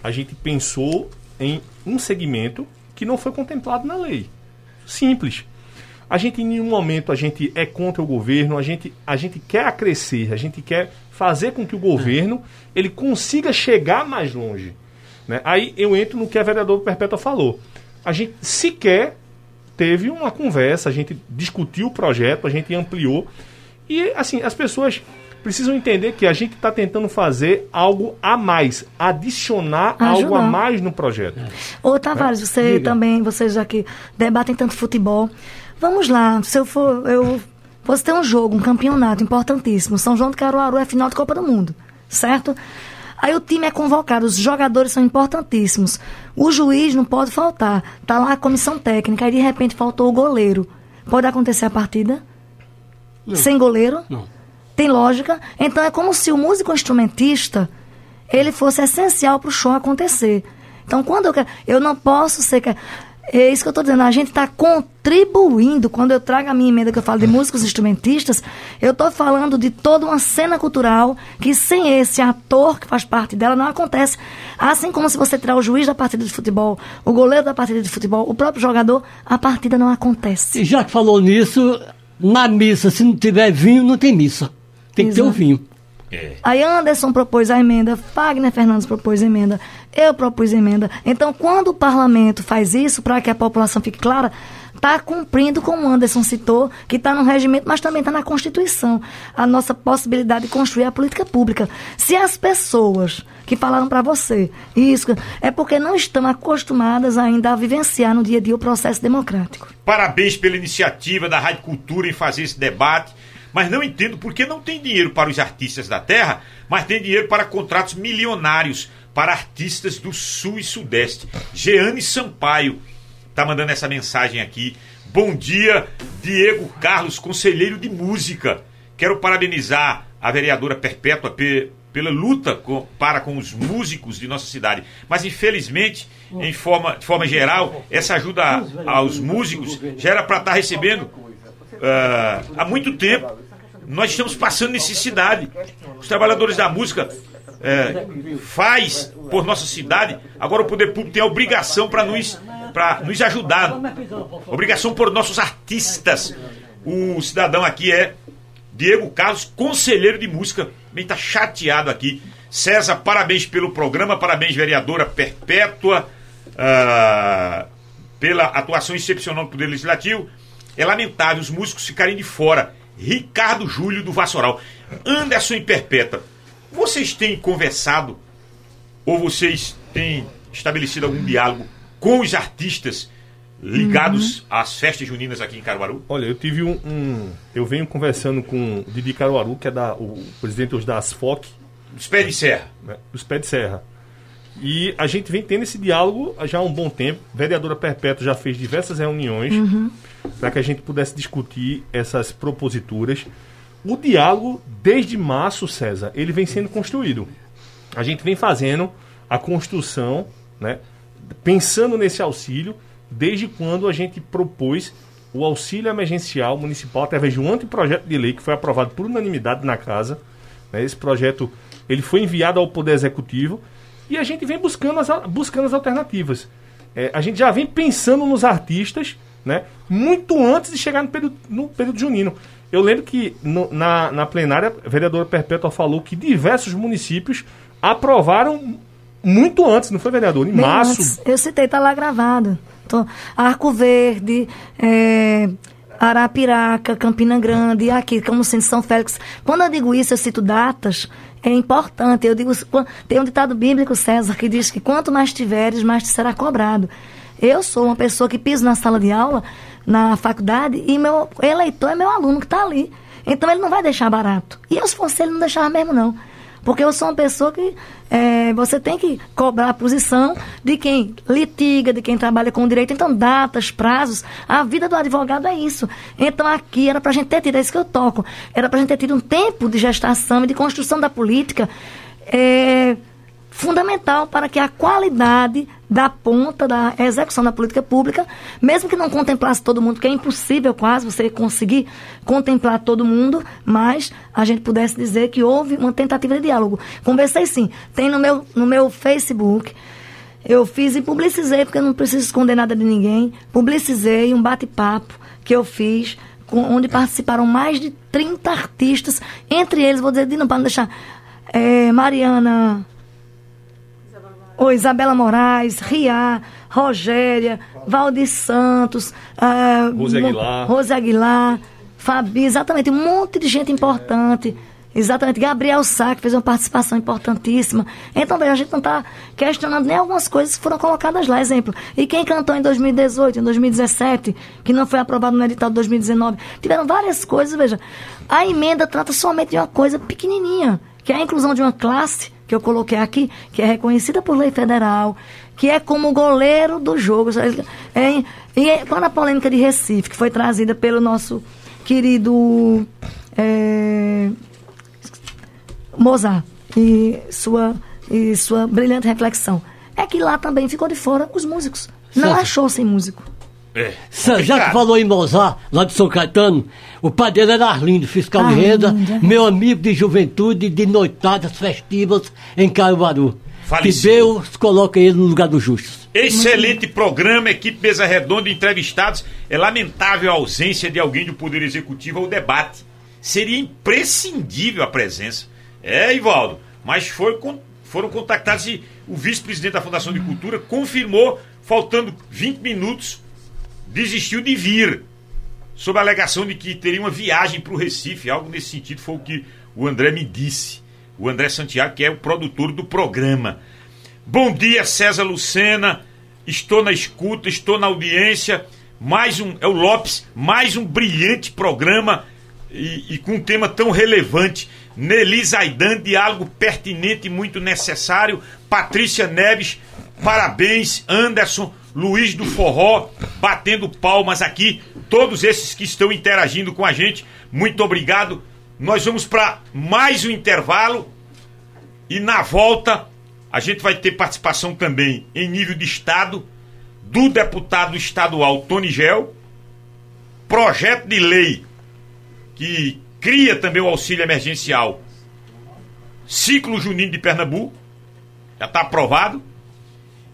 a gente pensou em um segmento que não foi contemplado na lei. Simples. A gente em nenhum momento a gente é contra o governo, a gente, a gente quer crescer, a gente quer fazer com que o governo ele consiga chegar mais longe. Né? Aí eu entro no que a vereadora Perpétua falou. A gente sequer teve uma conversa, a gente discutiu o projeto, a gente ampliou. E assim, as pessoas precisam entender que a gente está tentando fazer algo a mais, adicionar Ajudar. algo a mais no projeto. Ô Tavares, é? você Diga. também, vocês já que debatem tanto futebol, vamos lá, se eu for, eu você tem um jogo, um campeonato importantíssimo, São João de Caruaru é final de Copa do Mundo, certo? Aí o time é convocado, os jogadores são importantíssimos. O juiz não pode faltar. Tá lá a comissão técnica, aí de repente faltou o goleiro. Pode acontecer a partida? Não. Sem goleiro? Não. Tem lógica? Então é como se o músico instrumentista ele fosse essencial para o show acontecer. Então quando eu quero, eu não posso ser é isso que eu estou dizendo, a gente está contribuindo. Quando eu trago a minha emenda que eu falo de músicos instrumentistas, eu estou falando de toda uma cena cultural que sem esse ator que faz parte dela não acontece. Assim como se você tirar o juiz da partida de futebol, o goleiro da partida de futebol, o próprio jogador, a partida não acontece. E já que falou nisso, na missa, se não tiver vinho, não tem missa. Tem Exato. que ter o vinho. É. Aí Anderson propôs a emenda, Fagner Fernandes propôs a emenda, eu propus a emenda. Então, quando o parlamento faz isso, para que a população fique clara, está cumprindo, como o Anderson citou, que está no regimento, mas também está na Constituição, a nossa possibilidade de construir a política pública. Se as pessoas que falaram para você isso, é porque não estão acostumadas ainda a vivenciar no dia a dia o processo democrático. Parabéns pela iniciativa da Rádio Cultura em fazer esse debate mas não entendo por que não tem dinheiro para os artistas da terra, mas tem dinheiro para contratos milionários para artistas do Sul e Sudeste. Jeane Sampaio está mandando essa mensagem aqui. Bom dia, Diego Carlos, conselheiro de música. Quero parabenizar a vereadora Perpétua pela luta com, para com os músicos de nossa cidade. Mas, infelizmente, em forma, de forma geral, essa ajuda aos músicos já era para estar tá recebendo uh, há muito tempo. Nós estamos passando necessidade. Os trabalhadores da música é, faz por nossa cidade. Agora o poder público tem a obrigação para nos, nos ajudar. Obrigação por nossos artistas. O cidadão aqui é Diego Carlos, conselheiro de música. Bem, está chateado aqui. César, parabéns pelo programa, parabéns, vereadora Perpétua, uh, pela atuação excepcional do Poder Legislativo. É lamentável os músicos ficarem de fora. Ricardo Júlio do Vassoural. Anderson e Perpétua, vocês têm conversado ou vocês têm estabelecido algum diálogo com os artistas ligados uhum. às festas juninas aqui em Caruaru? Olha, eu tive um, um, Eu venho conversando com o Didi Caruaru, que é da, o presidente da Asfoc. Dos pés de serra. Né, dos pés de serra. E a gente vem tendo esse diálogo já há um bom tempo. A vereadora Perpétua já fez diversas reuniões para que a gente pudesse discutir essas proposituras. O diálogo, desde março, César, ele vem sendo construído. A gente vem fazendo a construção, né, pensando nesse auxílio, desde quando a gente propôs o auxílio emergencial municipal através de um anteprojeto de lei que foi aprovado por unanimidade na casa. né? Esse projeto ele foi enviado ao Poder Executivo e a gente vem buscando as, buscando as alternativas. É, a gente já vem pensando nos artistas né, muito antes de chegar no período, no período junino. Eu lembro que no- na, na plenária a vereadora Perpétua falou que diversos municípios aprovaram muito antes, não foi, vereador? Em Bem março. antes. Eu citei, tá lá gravado. Tô- Arco Verde, é, Arapiraca, Campina Grande, aqui, como sendo São Félix. Quando eu digo isso, eu cito datas, é importante. Eu digo, tem um ditado bíblico, César, que diz que quanto mais tiveres, mais te será cobrado. Eu sou uma pessoa que piso na sala de aula, na faculdade, e meu eleitor é meu aluno que está ali. Então ele não vai deixar barato. E eu, se fosse ele, não deixava mesmo, não. Porque eu sou uma pessoa que é, você tem que cobrar a posição de quem litiga, de quem trabalha com direito. Então, datas, prazos, a vida do advogado é isso. Então, aqui era para a gente ter tido, é isso que eu toco, era para a gente ter tido um tempo de gestação e de construção da política é, fundamental para que a qualidade da ponta da execução da política pública, mesmo que não contemplasse todo mundo, que é impossível quase você conseguir contemplar todo mundo, mas a gente pudesse dizer que houve uma tentativa de diálogo. Conversei sim, tem no meu, no meu Facebook, eu fiz e publicizei, porque eu não preciso esconder nada de ninguém, publicizei um bate-papo que eu fiz, onde participaram mais de 30 artistas, entre eles, vou dizer de não para não deixar, é, Mariana... Ô, Isabela Moraes, Ria, Rogéria, Valdir Santos, ah, Rose Aguilar. Rose Aguilar, Fabi, exatamente, um monte de gente importante. Exatamente, Gabriel Sá, que fez uma participação importantíssima. Então, veja, a gente não está questionando nem algumas coisas que foram colocadas lá. Exemplo, e quem cantou em 2018, em 2017, que não foi aprovado no edital de 2019? Tiveram várias coisas, veja. A emenda trata somente de uma coisa pequenininha, que é a inclusão de uma classe que eu coloquei aqui, que é reconhecida por lei federal, que é como goleiro do jogo. É, e é, quando a polêmica de Recife, que foi trazida pelo nosso querido é, Mozart e sua, e sua brilhante reflexão, é que lá também ficou de fora os músicos. Não Certo. achou sem músico. É. Já que falou em Mozart, lá de São Caetano, o pai dele era Arlindo, fiscal de Arlindo, renda, é. meu amigo de juventude, de noitadas festivas em Caruaru. Que Falecido. Deus coloque ele no lugar dos justos. Excelente programa, equipe Mesa Redonda, entrevistados. É lamentável a ausência de alguém do Poder Executivo ao debate. Seria imprescindível a presença. É, Ivaldo, mas foi foram contactados e o vice-presidente da Fundação de Cultura confirmou, faltando 20 minutos, desistiu de vir. Sob a alegação de que teria uma viagem para o Recife, algo nesse sentido foi o que o André me disse. O André Santiago, que é o produtor do programa. Bom dia, César Lucena. Estou na escuta, estou na audiência. Mais um, é o Lopes, mais um brilhante programa e, e com um tema tão relevante. Nelly Zaidan, diálogo pertinente e muito necessário. Patrícia Neves, parabéns. Anderson, Luiz do Forró, batendo palmas aqui. Todos esses que estão interagindo com a gente, muito obrigado. Nós vamos para mais um intervalo. E na volta, a gente vai ter participação também em nível de Estado do deputado estadual Tony Gel, projeto de lei que cria também o auxílio emergencial Ciclo Junino de Pernambuco, já está aprovado,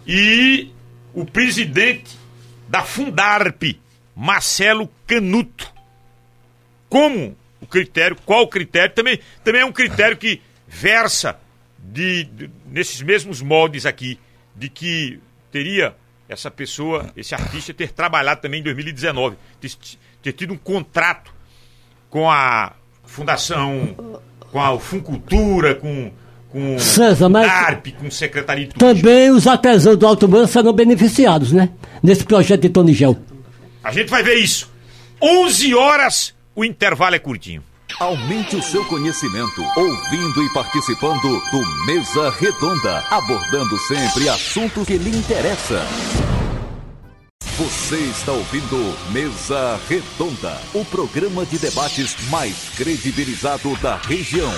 e o presidente da Fundarp, Marcelo Canuto. Como o critério, qual o critério? Também, também é um critério que versa de, de- nesses mesmos moldes aqui, de que teria essa pessoa, esse artista, ter trabalhado também em 2019, ter, ter tido um contrato com a Fundação, com a Funcultura, com, com César, mas- ARP, com Secretaria de Turismo. Também os artesãos do Alto Mano serão beneficiados, né? Nesse projeto de Tony Gel. A gente vai ver isso. 11 horas, o intervalo é curtinho. Aumente o seu conhecimento ouvindo e participando do Mesa Redonda, abordando sempre assuntos que lhe interessam. Você está ouvindo Mesa Redonda, o programa de debates mais credibilizado da região.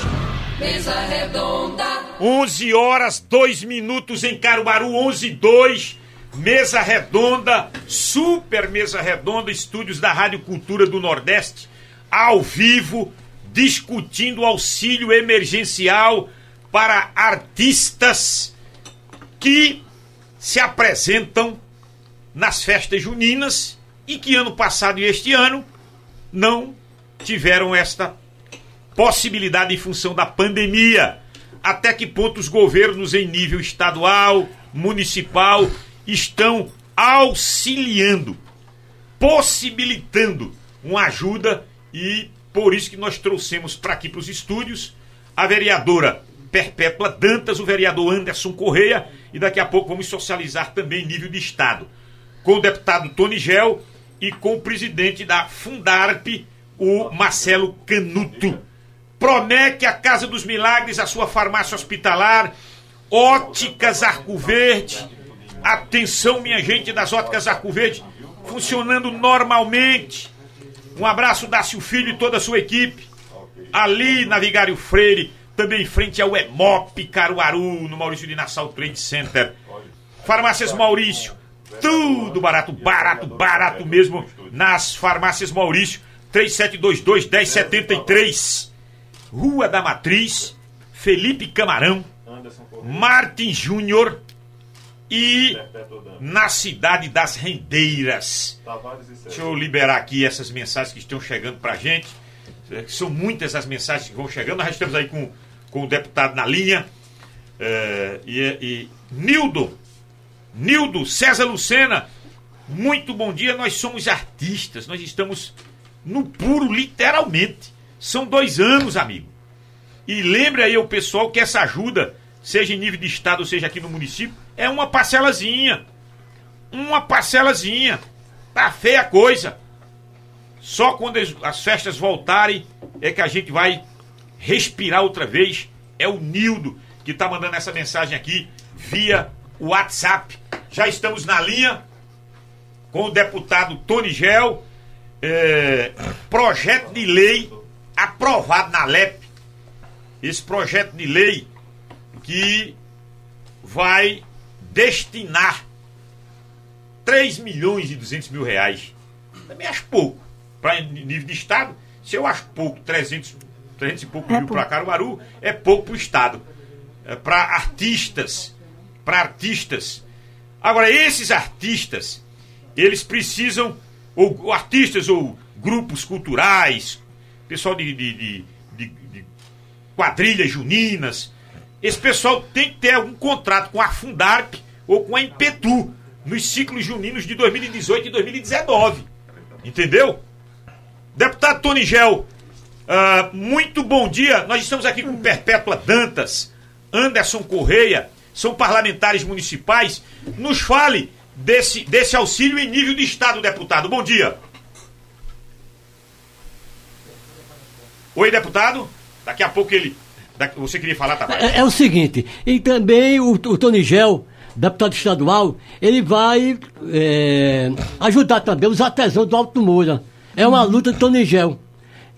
Mesa Redonda. 11 horas, 2 minutos em Caruaru, 11 e 2. Mesa Redonda, super Mesa Redonda, estúdios da Rádio Cultura do Nordeste, ao vivo, discutindo auxílio emergencial para artistas que se apresentam nas festas juninas e que ano passado e este ano não tiveram esta possibilidade em função da pandemia. Até que ponto os governos em nível estadual, municipal estão auxiliando, possibilitando uma ajuda e por isso que nós trouxemos para aqui para os estúdios a vereadora Perpétua Dantas, o vereador Anderson Correia e daqui a pouco vamos socializar também nível de estado com o deputado Tony Gel e com o presidente da Fundarp, o Marcelo Canuto. Promete a Casa dos Milagres, a sua farmácia hospitalar, Óticas Arco Verde. Atenção, minha gente das Óticas Arco Verde, funcionando normalmente. Um abraço, Dácio Filho e toda a sua equipe. Ali na Vigário Freire, também em frente ao EMOP Caruaru, no Maurício de Nassau Trade Center. Farmácias Maurício, tudo barato, barato, barato mesmo nas farmácias Maurício, 3722-1073. Rua da Matriz, Felipe Camarão, Martin Júnior e na cidade das Rendeiras. Deixa eu liberar aqui essas mensagens que estão chegando pra gente. É, São muitas as mensagens que vão chegando. Nós estamos aí com, com o deputado na linha. É, e, e Nildo, Nildo, César Lucena, muito bom dia. Nós somos artistas, nós estamos no puro, literalmente. São dois anos, amigo. E lembre aí o pessoal que essa ajuda, seja em nível de estado ou seja aqui no município, é uma parcelazinha. Uma parcelazinha. Tá feia a coisa. Só quando as- as festas voltarem é que a gente vai respirar outra vez. É o Nildo que tá mandando essa mensagem aqui via WhatsApp. Já estamos na linha com o deputado Tony Gel. É, projeto de lei aprovado na LEP. Esse projeto de lei que vai destinar 3 milhões e 200 mil reais. Também acho pouco. Para nível de Estado, se eu acho pouco, 300, 300 e pouco É mil para Caruaru, é pouco para o Estado. É para artistas. Para artistas. Agora, esses artistas, eles precisam, ou, ou artistas ou grupos culturais, pessoal de, de, de, de- quadrilhas juninas, esse pessoal tem que ter algum contrato com a Fundarp ou com a Impetu nos ciclos juninos de 2018 e 2019. Entendeu? Deputado Tony Gel, ah, muito bom dia. Nós estamos aqui com Perpétua Dantas, Anderson Correia, são parlamentares municipais. Nos fale desse, desse auxílio em nível de Estado, deputado. Bom dia. Oi, deputado. Daqui a pouco ele. Você queria falar, Tavares? É, é o seguinte, e também o, o Tony Gel, deputado estadual, ele vai é, ajudar também os artesãos do Alto Moura. É uma luta do Tony Gel.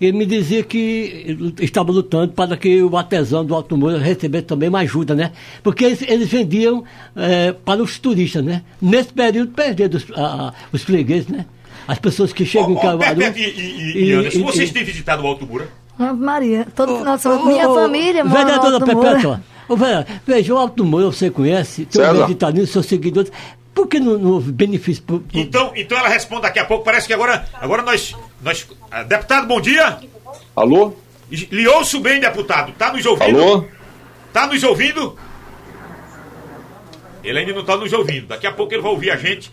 Ele me dizia que estava lutando para que o artesão do Alto Moura recebesse também uma ajuda, né? Porque eles, eles vendiam é, para os turistas, né? Nesse período perderam os, a- os fregueses, né? As pessoas que chegam em Ó, ó, Caruaru. E, e, e, e- Anderson, vocês têm visitado o Alto Moura? Ave Maria, todo final de semana. Minha família mora no Vereadora. Perpétua, ô, vereador, veja, o Alto Moura você conhece, tem César. um seus seguidores. Por que não, não houve benefício Então, então ela responde daqui a pouco. Parece que agora, agora nós, nós. ah, Deputado, bom dia. Alô? Lhe ouço bem, deputado. Tá nos ouvindo? Alô? Tá nos ouvindo? Ele ainda não tá nos ouvindo. Daqui a pouco ele vai ouvir a gente.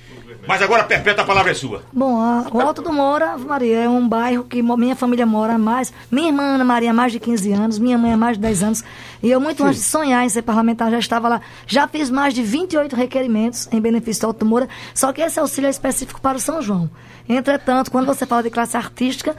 Mas agora, Perpétua, a palavra é sua. Bom, a- o Alto do Moura, Maria, é um bairro que minha família mora há mais. Minha irmã Ana Maria há mais de 15 anos, minha mãe há mais de 10 anos. E eu, muito antes de sonhar em ser parlamentar, já estava lá. Já fiz mais de 28 requerimentos em benefício do Alto do Moura, só que esse auxílio é específico para o São João. Entretanto, quando você fala de classe artística,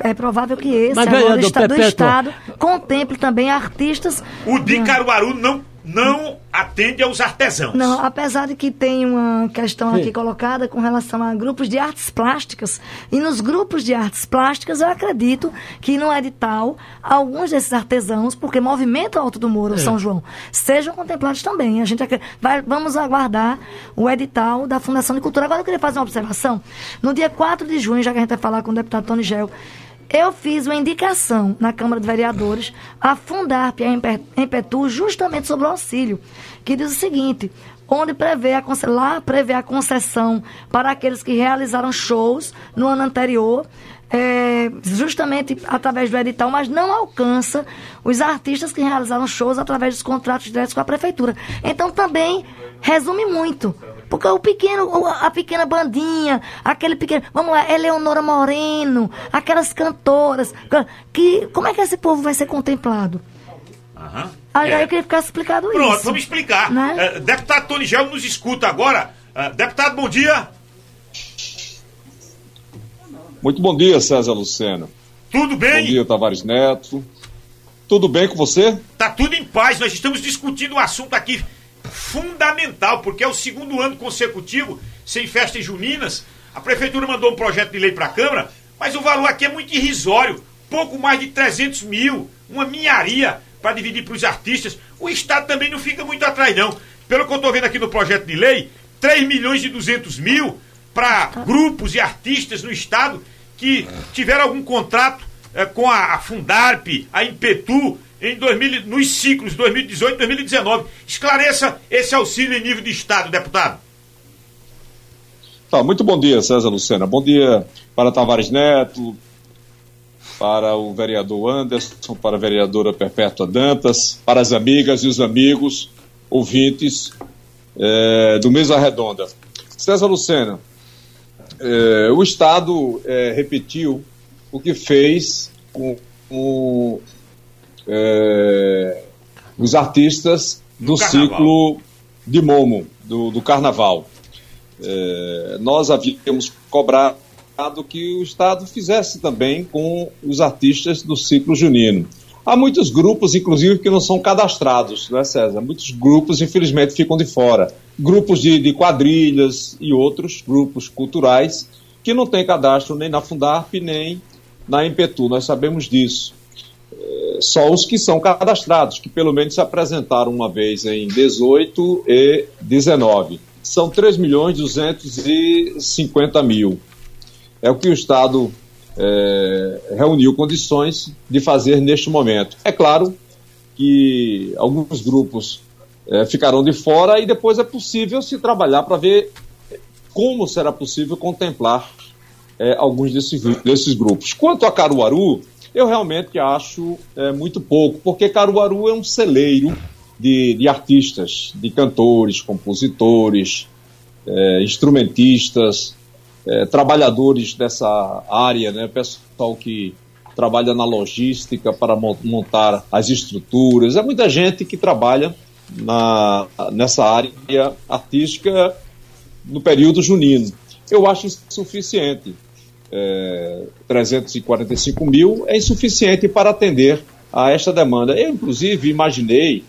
é provável que esse Mas, agora vereador está, do. Estado contemple também artistas. O de Caruaru não, não atende aos artesãos. Não, apesar de que tem uma questão Sim. aqui colocada com relação a grupos de artes plásticas, e nos grupos de artes plásticas eu acredito que no edital alguns desses artesãos, porque movimento Alto do Moro, São João, sejam contemplados também. A gente vai, vamos aguardar o edital da Fundação de Cultura. Agora eu queria fazer uma observação. No dia 4 de junho, já que a gente vai falar com o deputado Tony Gel, eu fiz uma indicação na Câmara de Vereadores a Fundarp e a Empetu justamente sobre o auxílio, que diz o seguinte, onde prevê a, lá prevê a concessão para aqueles que realizaram shows no ano anterior, é, justamente através do edital, mas não alcança os artistas que realizaram shows através dos contratos diretos com a prefeitura. Então também resume muito. Porque o pequeno, o- a pequena bandinha, aquele pequeno. Vamos lá, Eleonora Moreno, aquelas cantoras. que Como é que esse povo vai ser contemplado? Aham. Aí É. eu queria ficar explicado Pronto, isso. vamos explicar. Né? Eh, deputado Tony Gel nos escuta agora. Eh, deputado, bom dia. Muito bom dia, César Lucena. Tudo Bom bem? dia, Tavares Neto. Tudo bem com você? Tá tudo em paz. Nós estamos discutindo um assunto aqui fundamental, porque é o segundo ano consecutivo sem festas juninas. A prefeitura mandou um projeto de lei para a Câmara, mas o valor aqui é muito irrisório. Pouco mais de 300 mil, uma minharia para dividir para os artistas. O Estado também não fica muito atrás, não. Pelo que eu estou vendo aqui no projeto de lei, 3 milhões e 200 mil para grupos e artistas no Estado que tiveram algum contrato eh, com a, a Fundarp, a Impetu, em 2000, nos ciclos 2018 e 2019. Esclareça esse auxílio em nível de Estado, deputado. Tá, muito bom dia, César Lucena. Bom dia para Tavares Neto, para o vereador Anderson, para a vereadora Perpétua Dantas, para as amigas e os amigos, ouvintes eh, do Mesa Redonda. César Lucena, eh, o Estado eh, repetiu o que fez com, com, eh, os artistas do ciclo de Momo, do, do Carnaval. Eh, nós havíamos cobrado que o Estado fizesse também com os artistas do ciclo junino. Há muitos grupos, inclusive, que não são cadastrados, não é, César? Muitos grupos, infelizmente, ficam de fora. Grupos de, de quadrilhas e outros grupos culturais que não têm cadastro nem na Fundarp, nem na Impetu. Nós sabemos disso. Só os que são cadastrados, que pelo menos se apresentaram uma vez em 18 e 19. São 3 milhões 250 mil. É o que o Estado eh, reuniu condições de fazer neste momento. É claro que alguns grupos eh, ficarão de fora e depois é possível se trabalhar para ver como será possível contemplar eh, alguns desses, desses grupos. Quanto a Caruaru, eu realmente acho eh, muito pouco, porque Caruaru é um celeiro de, de artistas, de cantores, compositores, eh, instrumentistas, eh, trabalhadores dessa área, né, pessoal que trabalha na logística para mon- montar as estruturas. É muita gente que trabalha na, nessa área artística no período junino. Eu acho insuficiente. É, 345 mil é insuficiente para atender a esta demanda. Eu, inclusive, imaginei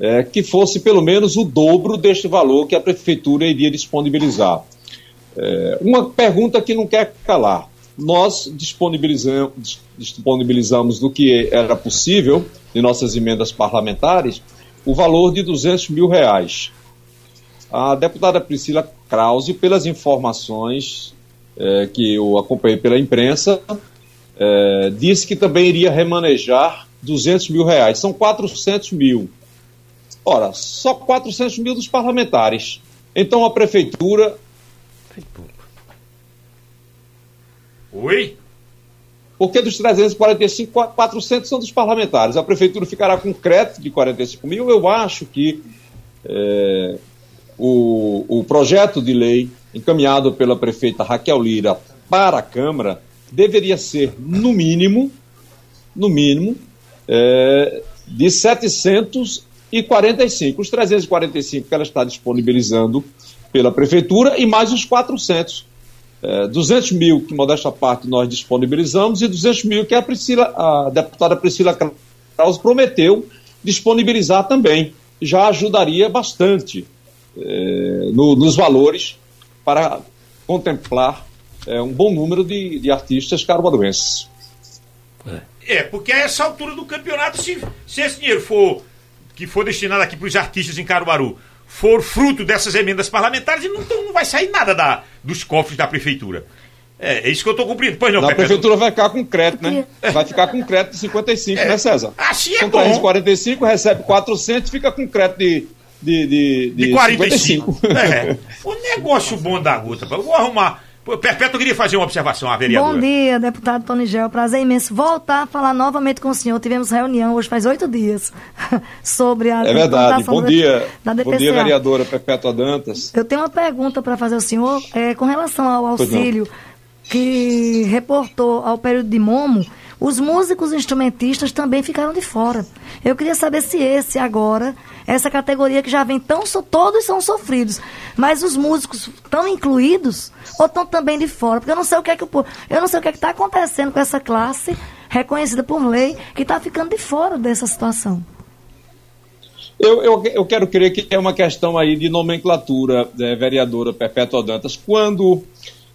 é, que fosse pelo menos o dobro deste valor que a prefeitura iria disponibilizar. É, uma pergunta que não quer calar. Nós disponibilizamos, disponibilizamos do que era possível de nossas emendas parlamentares o valor de 200 mil reais. A deputada Priscila Krause, pelas informações é, que eu acompanhei pela imprensa, é, disse que também iria remanejar 200 mil reais. São 400 mil. Ora, só 400 mil dos parlamentares. Então a prefeitura, Oi? porque dos 345, 400 são dos parlamentares. A prefeitura ficará com crédito de 45 mil. Eu acho que é, o, o projeto de lei encaminhado pela prefeita Raquel Lira para a Câmara deveria ser, no mínimo, no mínimo, é, de 745. Os 345 que ela está disponibilizando pela prefeitura e mais os 400 É, 200 mil que, modesta parte, nós disponibilizamos e 200 mil que a, Priscila, a deputada Priscila Krause prometeu disponibilizar também. Já ajudaria bastante é, no, nos valores para contemplar é, um bom número de, de artistas caruaruenses. É, porque a essa altura do campeonato, se, se esse dinheiro for que for destinado aqui para os artistas em Caruaru for fruto dessas emendas parlamentares, não, não vai sair nada da, dos cofres da prefeitura. É, é isso que eu estou cumprindo. Pois não, a prefeitura vai ficar com crédito, né? Vai ficar com crédito de 55, é. né, César? Assim é São bom. 345, recebe 400, fica com crédito de, de, de, de, de 45. 55. É. o negócio bom da gota. Eu vou arrumar Perpétuo, eu queria fazer uma observação, a vereadora. Bom dia, deputado Tony Gel. Prazer imenso voltar a falar novamente com o senhor. Tivemos reunião hoje faz oito dias *laughs* sobre a. É verdade. Bom dia. Da DPCA. Bom dia, vereadora Perpétua Dantas. Eu tenho uma pergunta para fazer ao senhor é, com relação ao auxílio que reportou ao período de Momo. Os músicos instrumentistas também ficaram de fora. Eu queria saber se esse agora, essa categoria que já vem tão. Todos são sofridos. Mas os músicos estão incluídos ou estão também de fora? Porque eu não sei o que é que eu não sei o que é está acontecendo com essa classe reconhecida por lei que está ficando de fora dessa situação. Eu, eu, eu, quero crer que é uma questão aí de nomenclatura, né, vereadora Perpétua Dantas. Quando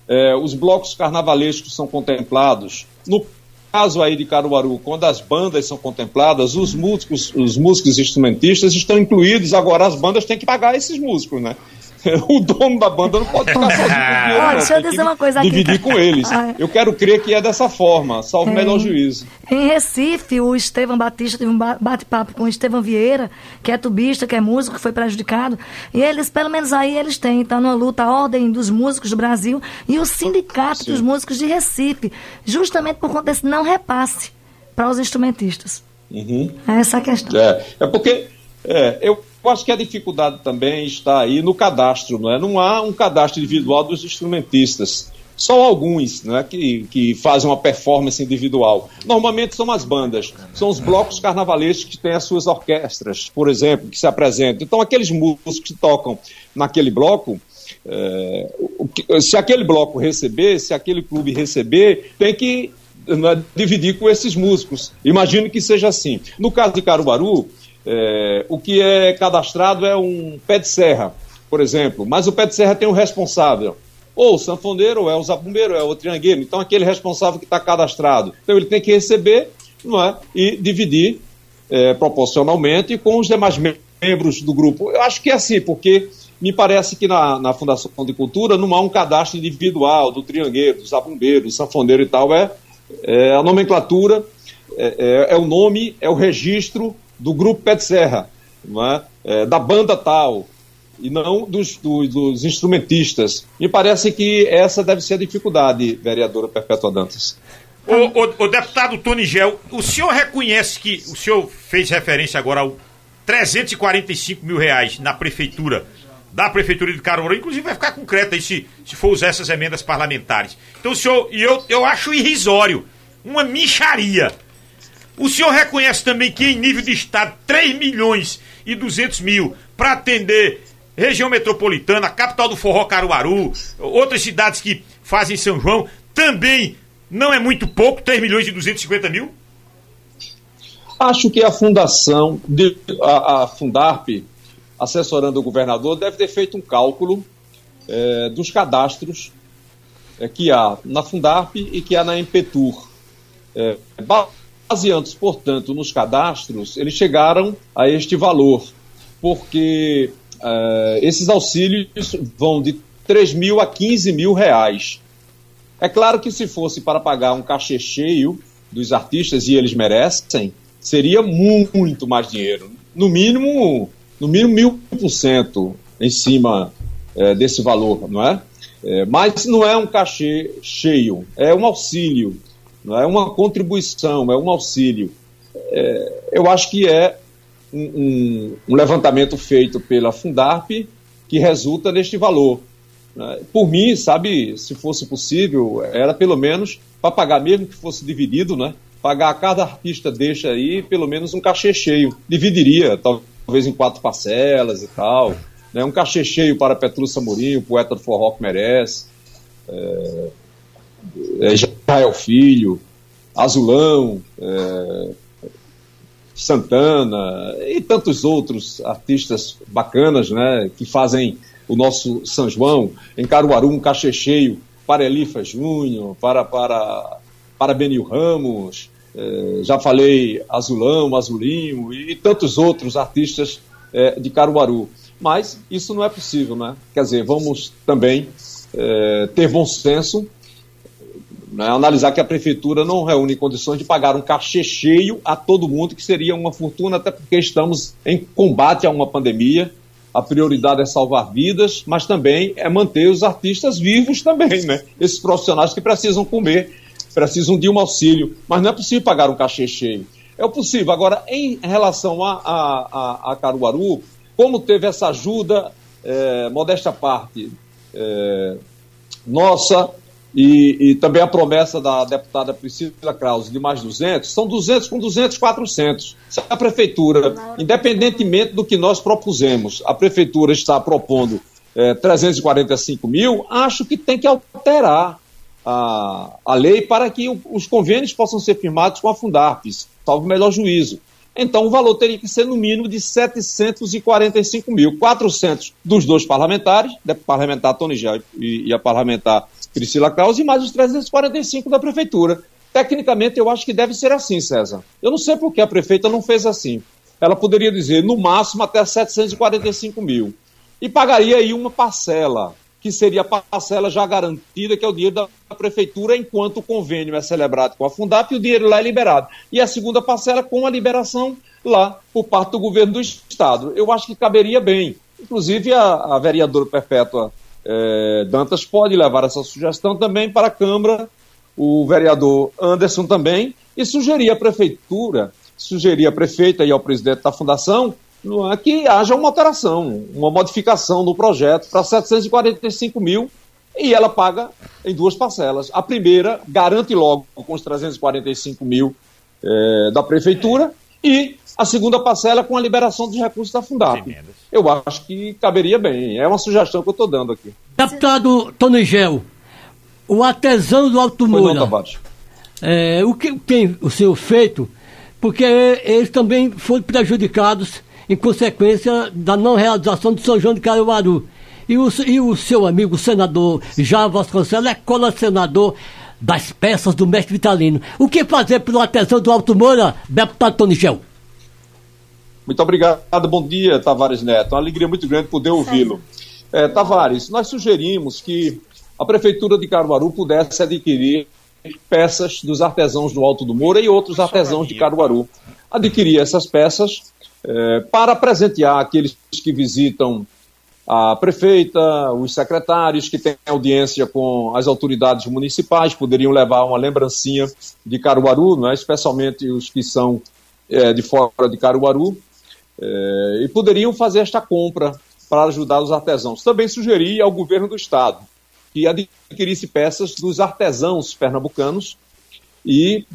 é, os blocos carnavalescos são contemplados, no caso aí de Caruaru, quando as bandas são contempladas, os músicos, os músicos instrumentistas estão incluídos, agora as bandas têm que pagar esses músicos, né? *laughs* o dono da banda não pode ficar sozinho *laughs* com dinheiro, Olha, deixa eu dizer uma coisa aqui. Dividir com eles. Ah, é. Eu quero crer que é dessa forma, salvo é. melhor juízo. Em Recife, o Estevam Batista teve um bate-papo com o Estevam Vieira, que é tubista, que é músico, que foi prejudicado. E eles, pelo menos aí, eles têm, tá numa luta, a Ordem dos Músicos do Brasil e o Sindicato Sim. dos Músicos de Recife, justamente por conta desse não repasse para os instrumentistas. Uhum. É essa a questão. É, é porque é, eu acho que a dificuldade também está aí no cadastro, não é? Não há um cadastro individual dos instrumentistas. Só alguns né, que, que fazem uma performance individual. Normalmente são as bandas, são os blocos carnavalescos que têm as suas orquestras, por exemplo, que se apresentam. Então, aqueles músicos que tocam naquele bloco, é, se aquele bloco receber, se aquele clube receber, tem que né, dividir com esses músicos. Imagino que seja assim. No caso de Caruaru, é, o que é cadastrado é um pé de serra, por exemplo, mas o pé de serra tem um responsável. Ou o sanfoneiro, ou é o zabumbeiro, ou é o triangueiro. Então, aquele responsável que está cadastrado. Então, ele tem que receber não é? e dividir é, proporcionalmente com os demais membros do grupo. Eu acho que é assim, porque me parece que na, na Fundação de Cultura não há um cadastro individual do triangueiro, do zabumbeiro, do sanfoneiro e tal. É, é a nomenclatura, é, é, é o nome, é o registro do grupo Pé de Serra, é? É, da banda tal, e não dos, dos, instrumentistas. Me parece que essa deve ser a dificuldade, vereadora Perpétua Dantas. O, o, o, deputado Tony Gel, o senhor reconhece que o senhor fez referência agora ao 345 mil reais na prefeitura, da prefeitura de Caruaru, inclusive vai ficar concreto aí se, se for usar essas emendas parlamentares. Então senhor, e eu, eu acho irrisório, uma micharia o senhor reconhece também que em nível de estado 3 milhões e 200 mil para atender região metropolitana, capital do forró Caruaru, outras cidades que fazem São João, também não é muito pouco, 3 milhões e 250 mil? Acho que a fundação, de, a, a Fundarp, assessorando o governador, deve ter feito um cálculo é, dos cadastros é, que há na Fundarp e que há na Impetur. É, baseando-se, portanto, nos cadastros, eles chegaram a este valor, porque uh, esses auxílios vão de 3 mil a 15 mil reais. É claro que se fosse para pagar um cachê cheio dos artistas, e eles merecem, seria muito mais dinheiro. No mínimo, no mínimo mil por cento em cima é, desse valor, não é? é? Mas não é um cachê cheio, é um auxílio não é uma contribuição, é um auxílio. É, eu acho que é um, um, levantamento feito pela Fundarp que resulta neste valor. Né? Por mim, sabe, se fosse possível, era pelo menos para pagar, mesmo que fosse dividido, né? Pagar cada artista deixa aí pelo menos um cachê cheio. Dividiria, talvez em quatro parcelas e tal. Né? Um cachê cheio para Petrúcia Mourinho, poeta do forró que merece é, é Israel Filho, Azulão, é, Santana e tantos outros artistas bacanas, né, que fazem o nosso São João, em Caruaru, um cachê cheio para Elifa Júnior, para, para, para Benil Ramos, é, já falei Azulão, Azulinho e, e tantos outros artistas é, de Caruaru. Mas isso não é possível, né? Quer dizer, vamos também é, ter bom senso, né? analisar que a prefeitura não reúne condições de pagar um cachê cheio a todo mundo, que seria uma fortuna, até porque estamos em combate a uma pandemia. A prioridade é salvar vidas, mas também é manter os artistas vivos também, né? Esses profissionais que precisam comer, precisam de um auxílio, mas não é possível pagar um cachê cheio. É possível. Agora, em relação a, a, a, a Caruaru, como teve essa ajuda, é, modesta parte, é, nossa, e, e, também a promessa da deputada Priscila Krause de mais 200, são 200 com 200, 400. Se a prefeitura, independentemente do que nós propusemos, a prefeitura está propondo é, 345 mil, acho que tem que alterar a, a lei para que o, os convênios possam ser firmados com a Fundarpes, salvo melhor juízo. Então, o valor teria que ser no mínimo de 745 mil. 400 dos dois parlamentares, da parlamentar Tony Gel e, e a parlamentar Priscila Krause, e mais os 345 da prefeitura. Tecnicamente, eu acho que deve ser assim, César. Eu não sei por que a prefeita não fez assim. Ela poderia dizer, no máximo, até 745 mil. E pagaria aí uma parcela, que seria a parcela já garantida, que é o dinheiro da prefeitura, enquanto o convênio é celebrado com a Fundap e o dinheiro lá é liberado. E a segunda parcela com a liberação lá por parte do governo do Estado. Eu acho que caberia bem. Inclusive, a, a vereadora Perpétua é, Dantas pode levar essa sugestão também para a Câmara, o vereador Anderson também, e sugerir à prefeitura, sugerir à prefeita e ao presidente da fundação é, que haja uma alteração, uma modificação no projeto para 745 mil e ela paga em duas parcelas. A primeira garante logo com os 345 mil é, da prefeitura e a segunda parcela com a liberação dos recursos da Fundap. Eu acho que caberia bem. É uma sugestão que eu estou dando aqui. Deputado Tony Gel, o artesão do Alto Moura, é, o que tem o senhor feito? Porque eles também foram prejudicados em consequência da não realização do São João de Caruaru. E o, e o seu amigo, o senador Já Vasconcelos, é cola senador das peças do mestre Vitalino. O que fazer pelo artesão do Alto Moura, deputado Tony Gel? Muito obrigado, bom dia, Tavares Neto. Uma alegria muito grande poder ouvi-lo. É, Tavares, nós sugerimos que a Prefeitura de Caruaru pudesse adquirir peças dos artesãos do Alto do Moura e outros artesãos de Caruaru. Adquirir essas peças é, para presentear aqueles que visitam a prefeita, os secretários que têm audiência com as autoridades municipais, poderiam levar uma lembrancinha de Caruaru, né, especialmente os que são é, de fora de Caruaru, é, e poderiam fazer esta compra para ajudar os artesãos. Também sugeri ao governo do estado que adquirisse peças dos artesãos pernambucanos e,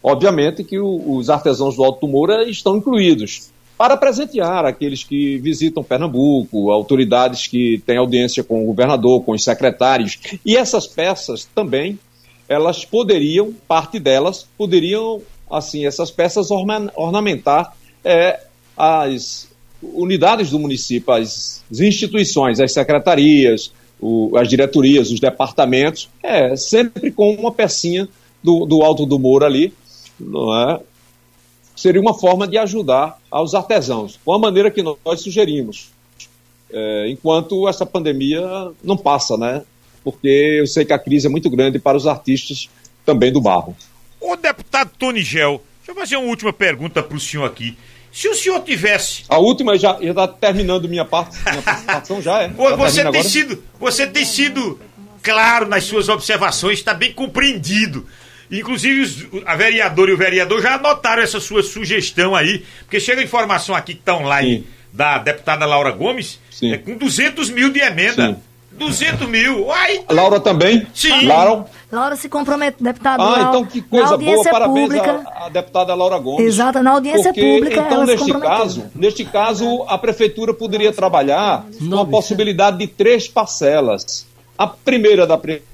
obviamente, que o, os artesãos do Alto Moura estão incluídos para presentear aqueles que visitam Pernambuco, autoridades que têm audiência com o governador, com os secretários. E essas peças também, elas poderiam, parte delas, poderiam, assim, essas peças orna ornamentar é, as unidades do município, as, instituições, as secretarias, o, as diretorias, os departamentos, é, sempre com uma pecinha do, do Alto do Moura ali, não é? Seria uma forma de ajudar aos artesãos, com a maneira que nós sugerimos, é, enquanto essa pandemia não passa, né? Porque eu sei que a crise é muito grande para os artistas também do barro. O deputado Tony Gel, deixa eu fazer uma última pergunta para o senhor aqui. Se o senhor tivesse. A última já está terminando minha, parte, minha participação, já é. *laughs* Já você, tem sido, você tem sido claro nas suas observações, está bem compreendido. Inclusive, a vereadora e o vereador já anotaram essa sua sugestão aí, porque chega informação aqui que está online Sim. da deputada Laura Gomes, Sim. é com 200 mil de emenda. Sim. 200 mil. Uai. Laura também? Sim. Laura, Laura se compromete, deputada. Ah, então que coisa boa. Parabéns à, à, deputada Laura Gomes. Exato, na audiência porque, pública. Então, neste caso, neste caso, a prefeitura poderia trabalhar com a possibilidade de três parcelas. A primeira da prefeitura,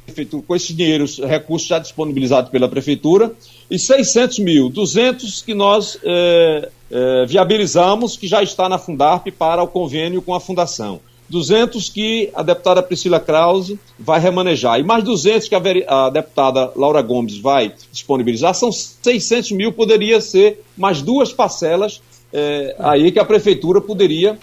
com esses dinheiros, recursos já disponibilizados pela prefeitura, e 600 mil, 200 que nós é, é, viabilizamos, que já está na Fundarp para o convênio com a Fundação. 200 que a deputada Priscila Krause vai remanejar. E mais 200 que a, a, deputada Laura Gomes vai disponibilizar. São 600 mil, poderia ser mais duas parcelas é, aí que a prefeitura poderia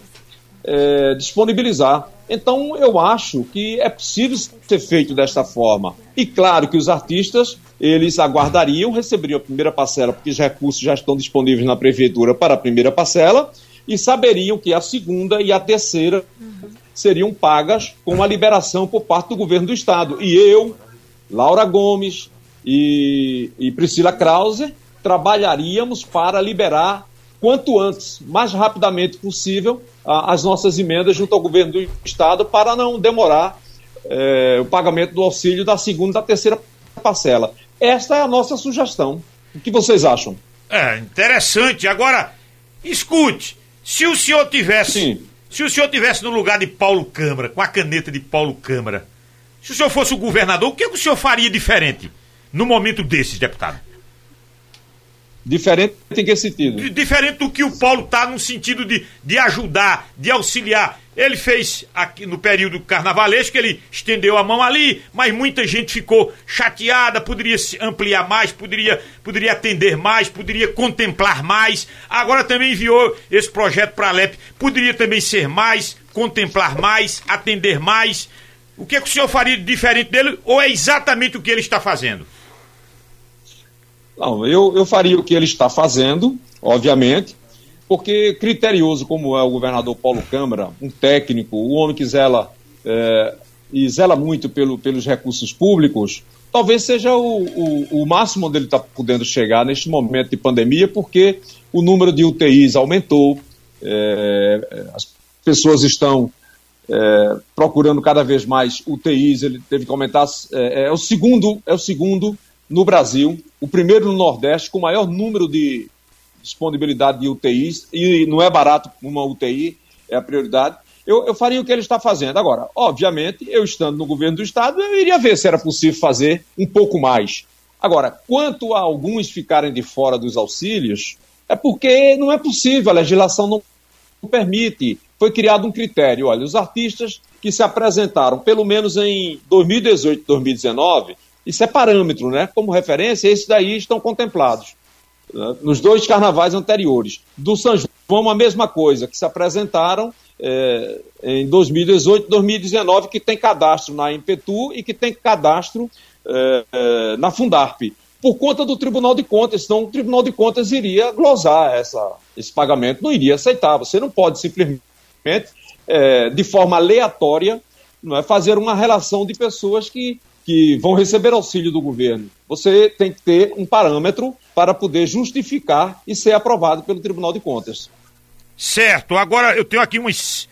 disponibilizar. Então, eu acho que é possível ser feito desta forma. E claro que os artistas, eles aguardariam, receberiam a primeira parcela, porque os recursos já estão disponíveis na prefeitura para a primeira parcela, e saberiam que a segunda e a terceira seriam pagas com a liberação por parte do governo do Estado. E eu, Laura Gomes e, e Priscila Krause trabalharíamos para liberar quanto antes, mais rapidamente possível, a, as nossas emendas junto ao governo do Estado para não demorar é, o pagamento do auxílio da segunda e da terceira parcela. Esta é a nossa sugestão. O que vocês acham? É, interessante. Agora, escute, se o senhor tivesse. Sim. Se o senhor tivesse no lugar de Paulo Câmara, com a caneta de Paulo Câmara, se o senhor fosse o governador, o que, é que o senhor faria diferente no momento desses, deputado? Diferente em que sentido? Diferente do que o Paulo está no sentido de, de ajudar, de auxiliar. Ele fez aqui no período carnavalesco, ele estendeu a mão ali, mas muita gente ficou chateada, poderia se ampliar mais, poderia, poderia atender mais, poderia contemplar mais. Agora também enviou esse projeto para a LEP, poderia também ser mais, contemplar mais, atender mais. O que, é que o senhor faria de diferente dele ou é exatamente o que ele está fazendo? Não, eu, eu faria o que ele está fazendo, obviamente, porque criterioso como é o governador Paulo Câmara, um técnico, um homem que zela é, e zela muito pelo, pelos recursos públicos, talvez seja o, o, o máximo onde ele está podendo chegar neste momento de pandemia, porque o número de UTIs aumentou, é, as pessoas estão é, procurando cada vez mais UTIs, ele teve que aumentar. É, é, o segundo, é o segundo no Brasil, o primeiro no Nordeste, com o maior número de disponibilidade de UTIs, e não é barato uma UTI, é a prioridade. Eu, eu, faria o que ele está fazendo. Agora, obviamente, eu estando no governo do Estado, eu iria ver se era possível fazer um pouco mais. Agora, quanto a alguns ficarem de fora dos auxílios, é porque não é possível, a legislação não permite. Foi criado um critério. Olha, os artistas que se apresentaram, pelo menos em 2018 2019, isso é parâmetro, né? Como referência, esses daí estão contemplados. Né? Nos dois carnavais anteriores. Do São João, a mesma coisa, que se apresentaram é, em 2018 2019, que tem cadastro na Impetu e que tem cadastro é, é, na Fundarp. Por conta do Tribunal de Contas, então o Tribunal de Contas iria glosar essa, esse pagamento, não iria aceitar. Você não pode simplesmente, é, de forma aleatória, não é, fazer uma relação de pessoas que que vão receber auxílio do governo. Você tem que ter um parâmetro para poder justificar e ser aprovado pelo Tribunal de Contas. Certo. Agora eu tenho aqui umas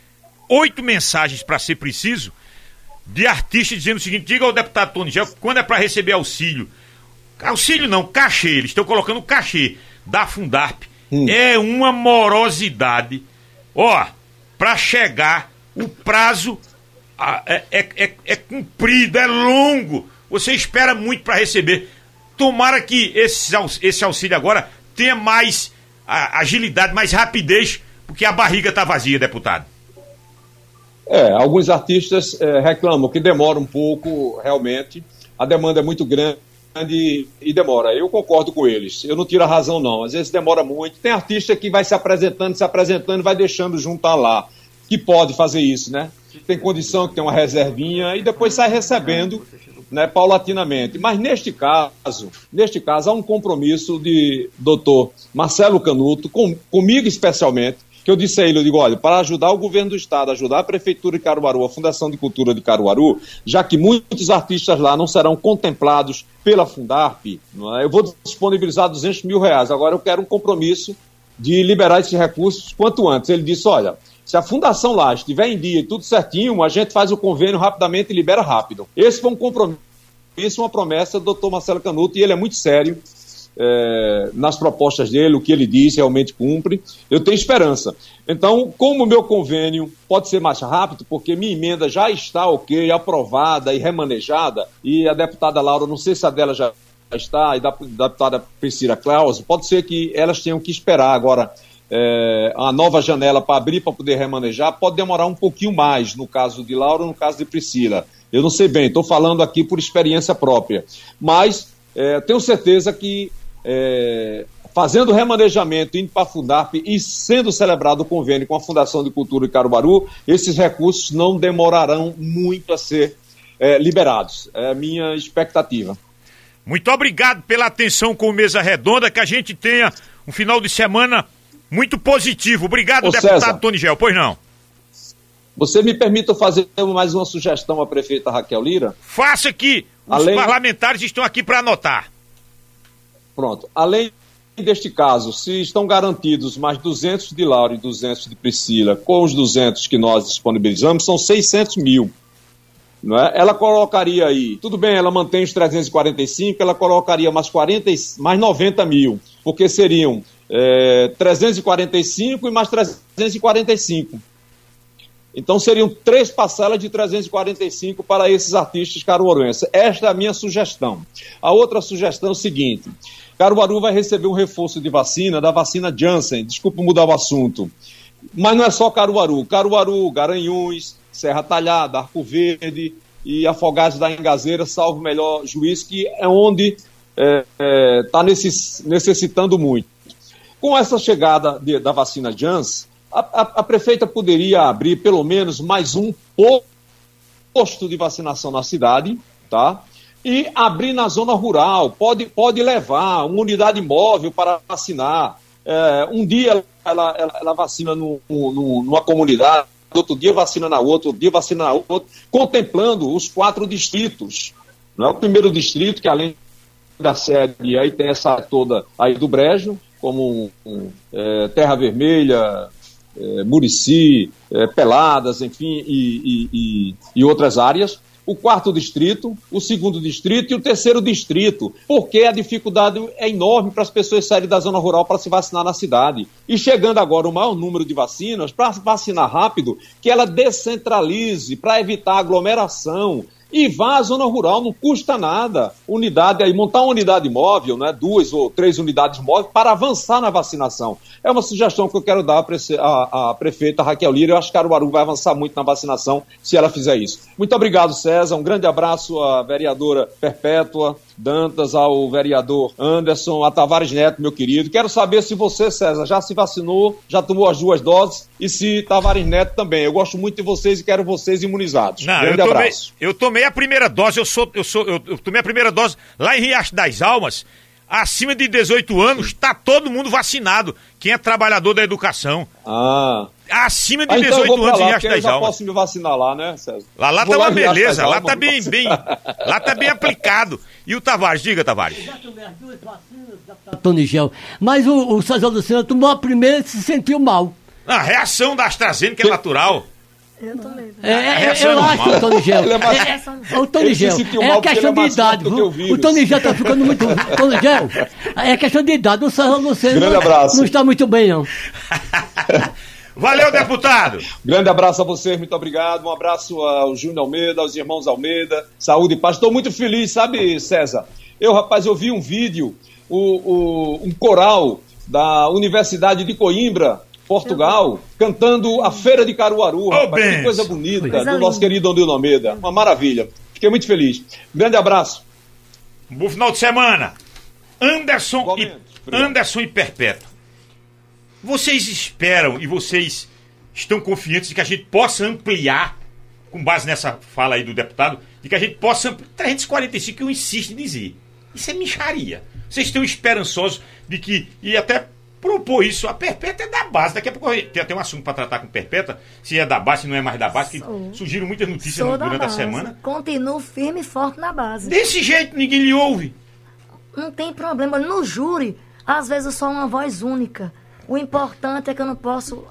oito mensagens, para ser preciso, de artistas dizendo o seguinte: diga ao deputado Tony Gel quando é para receber auxílio. Auxílio não, cachê. Eles estão colocando cachê da Fundarp. Hum. É uma morosidade. Ó, para chegar o prazo é, é, é, é comprido, é longo. Você espera muito para receber. Tomara que esse, esse auxílio agora tenha mais agilidade, mais rapidez, porque a barriga está vazia, deputado. É, alguns artistas é, reclamam que demora um pouco, realmente. A demanda é muito grande e demora. Eu concordo com eles. Eu não tiro a razão, não. Às vezes demora muito. Tem artista que vai se apresentando, se apresentando, vai deixando juntar lá. Que pode fazer isso, né? Tem condição, que tem uma reservinha e depois sai recebendo né, paulatinamente. Mas neste caso, neste caso, há um compromisso de doutor Marcelo Canuto, com, comigo especialmente, que eu disse a ele, eu digo, olha, para ajudar o governo do estado, ajudar a prefeitura de Caruaru, a Fundação de Cultura de Caruaru, já que muitos artistas lá não serão contemplados pela Fundarp, é? eu vou disponibilizar 200 mil reais. Agora eu quero um compromisso de liberar esses recursos quanto antes. Ele disse, olha, se a fundação lá estiver em dia tudo certinho, a gente faz o convênio rapidamente e libera rápido. Esse foi um compromisso, uma promessa do doutor Marcelo Canuto, e ele é muito sério. é, nas propostas dele, o que ele diz realmente cumpre. Eu tenho esperança. Então, como o meu convênio pode ser mais rápido, porque minha emenda já está ok, aprovada e remanejada, e a deputada Laura, não sei se a dela já está, e da, da deputada Priscila Claus, pode ser que elas tenham que esperar agora é, a nova janela para abrir para poder remanejar, pode demorar um pouquinho mais, no caso de Laura, no caso de Priscila. Eu não sei bem, estou falando aqui por experiência própria. Mas é, tenho certeza que é, fazendo remanejamento, indo para a Fundarp e sendo celebrado o convênio com a Fundação de Cultura de Caruaru, esses recursos não demorarão muito a ser é, liberados. É a minha expectativa. Muito obrigado pela atenção com Mesa Redonda, que a gente tenha um final de semana muito positivo. Obrigado, Ô, deputado César, Tony Gel. Pois não. Você me permite fazer mais uma sugestão à prefeita Raquel Lira? Faça que os Além... parlamentares estão aqui para anotar. Pronto. Além deste caso, se estão garantidos mais 200 de Laura e 200 de Priscila, com os 200 que nós disponibilizamos, são 600 mil. Não é? Ela colocaria aí, tudo bem, ela mantém os 345, ela colocaria mais, 40, mais 90 mil, porque seriam é, 345 e mais 345. Então seriam três parcelas de 345 para esses artistas caruaruenses. Esta é a minha sugestão. A outra sugestão é o seguinte: Caruaru vai receber um reforço de vacina da vacina Janssen. Desculpa mudar o assunto. Mas não é só Caruaru. Caruaru, Garanhuns, Serra Talhada, Arco Verde e Afogados da Engazeira, salvo melhor juiz, que é onde está é, é, tá necessitando muito. Com essa chegada de, da vacina Janssen, a, a, a, prefeita poderia abrir pelo menos mais um posto de vacinação na cidade, tá? E abrir na zona rural, pode, pode levar uma unidade móvel para vacinar. É, um dia ela, ela, ela vacina no, no, numa comunidade, outro dia vacina na outra, outro dia vacina na outra, contemplando os quatro distritos. Não é o primeiro distrito, que além da sede, aí tem essa toda aí do Brejo, como um, é, Terra Vermelha, é, Murici, é, Peladas, enfim, e, e, e, outras áreas. O quarto distrito, o segundo distrito e o terceiro distrito, porque a dificuldade é enorme para as pessoas saírem da zona rural para se vacinar na cidade. E chegando agora o maior número de vacinas, para vacinar rápido, que ela descentralize, para evitar aglomeração, e vá à zona rural, não custa nada. Unidade aí, montar uma unidade móvel, né, duas ou três unidades móveis, para avançar na vacinação. É uma sugestão que eu quero dar à prefeita Raquel Lira. Eu acho que Caruaru vai avançar muito na vacinação se ela fizer isso. Muito obrigado, César. Um grande abraço à vereadora Perpétua Dantas, ao vereador Anderson, a Tavares Neto, meu querido. Quero saber se você, César, já se vacinou, já tomou as duas doses e se Tavares Neto também. Eu gosto muito de vocês e quero vocês imunizados. Não, grande eu tomei, abraço. Eu tomei a primeira dose, eu sou, eu sou, eu, eu tomei a primeira dose lá em Riacho das Almas acima de 18 anos, está todo mundo vacinado. Quem é trabalhador da educação. Ah. Acima de ah, então 18 anos lá, em Riacho das Almas. Eu posso me vacinar lá, né, César? Lá, lá tá uma beleza, lá tá bem, bem, lá tá bem *laughs* aplicado. E o Tavares, diga, Tavares. Tony Gel. Mas o, o César Luciano tomou a primeira e se sentiu mal. A reação da AstraZeneca é natural. Eu também. É, é, eu, eu acho, o Tony Gel. É, o Tony Gel. É questão de idade. O Tony Gel tá ficando muito. Tony Gel, é questão de idade. O Sérgio Luciano Grande abraço. não está muito bem, não. *laughs* Valeu, deputado! Grande abraço a vocês, muito obrigado. Um abraço ao Júnior Almeida, aos irmãos Almeida. Saúde e paz. Estou muito feliz, sabe, César? Eu, rapaz, eu vi um vídeo, o, o, um coral da Universidade de Coimbra, Portugal, cantando a Feira de Caruaru, oh, rapaz, que coisa bonita, coisa do nosso querido André Almeida. Uma maravilha. Fiquei muito feliz. Grande abraço. Um bom final de semana. Anderson e, Anderson e Perpétuo. Vocês esperam e vocês estão confiantes de que a gente possa ampliar, com base nessa fala aí do deputado, de que a gente possa ampliar 345, eu insisto em dizer. Isso é micharia. Vocês estão esperançosos de que, e até propor isso. A Perpétua é da base. Daqui a pouco tem até um assunto para tratar com Perpétua, se é da base, se não é mais da base, que surgiram muitas notícias no, durante a semana. Continuo firme e forte na base. Desse jeito ninguém lhe ouve. Não tem problema. No júri, às vezes eu sou uma voz única. O importante é que eu não posso.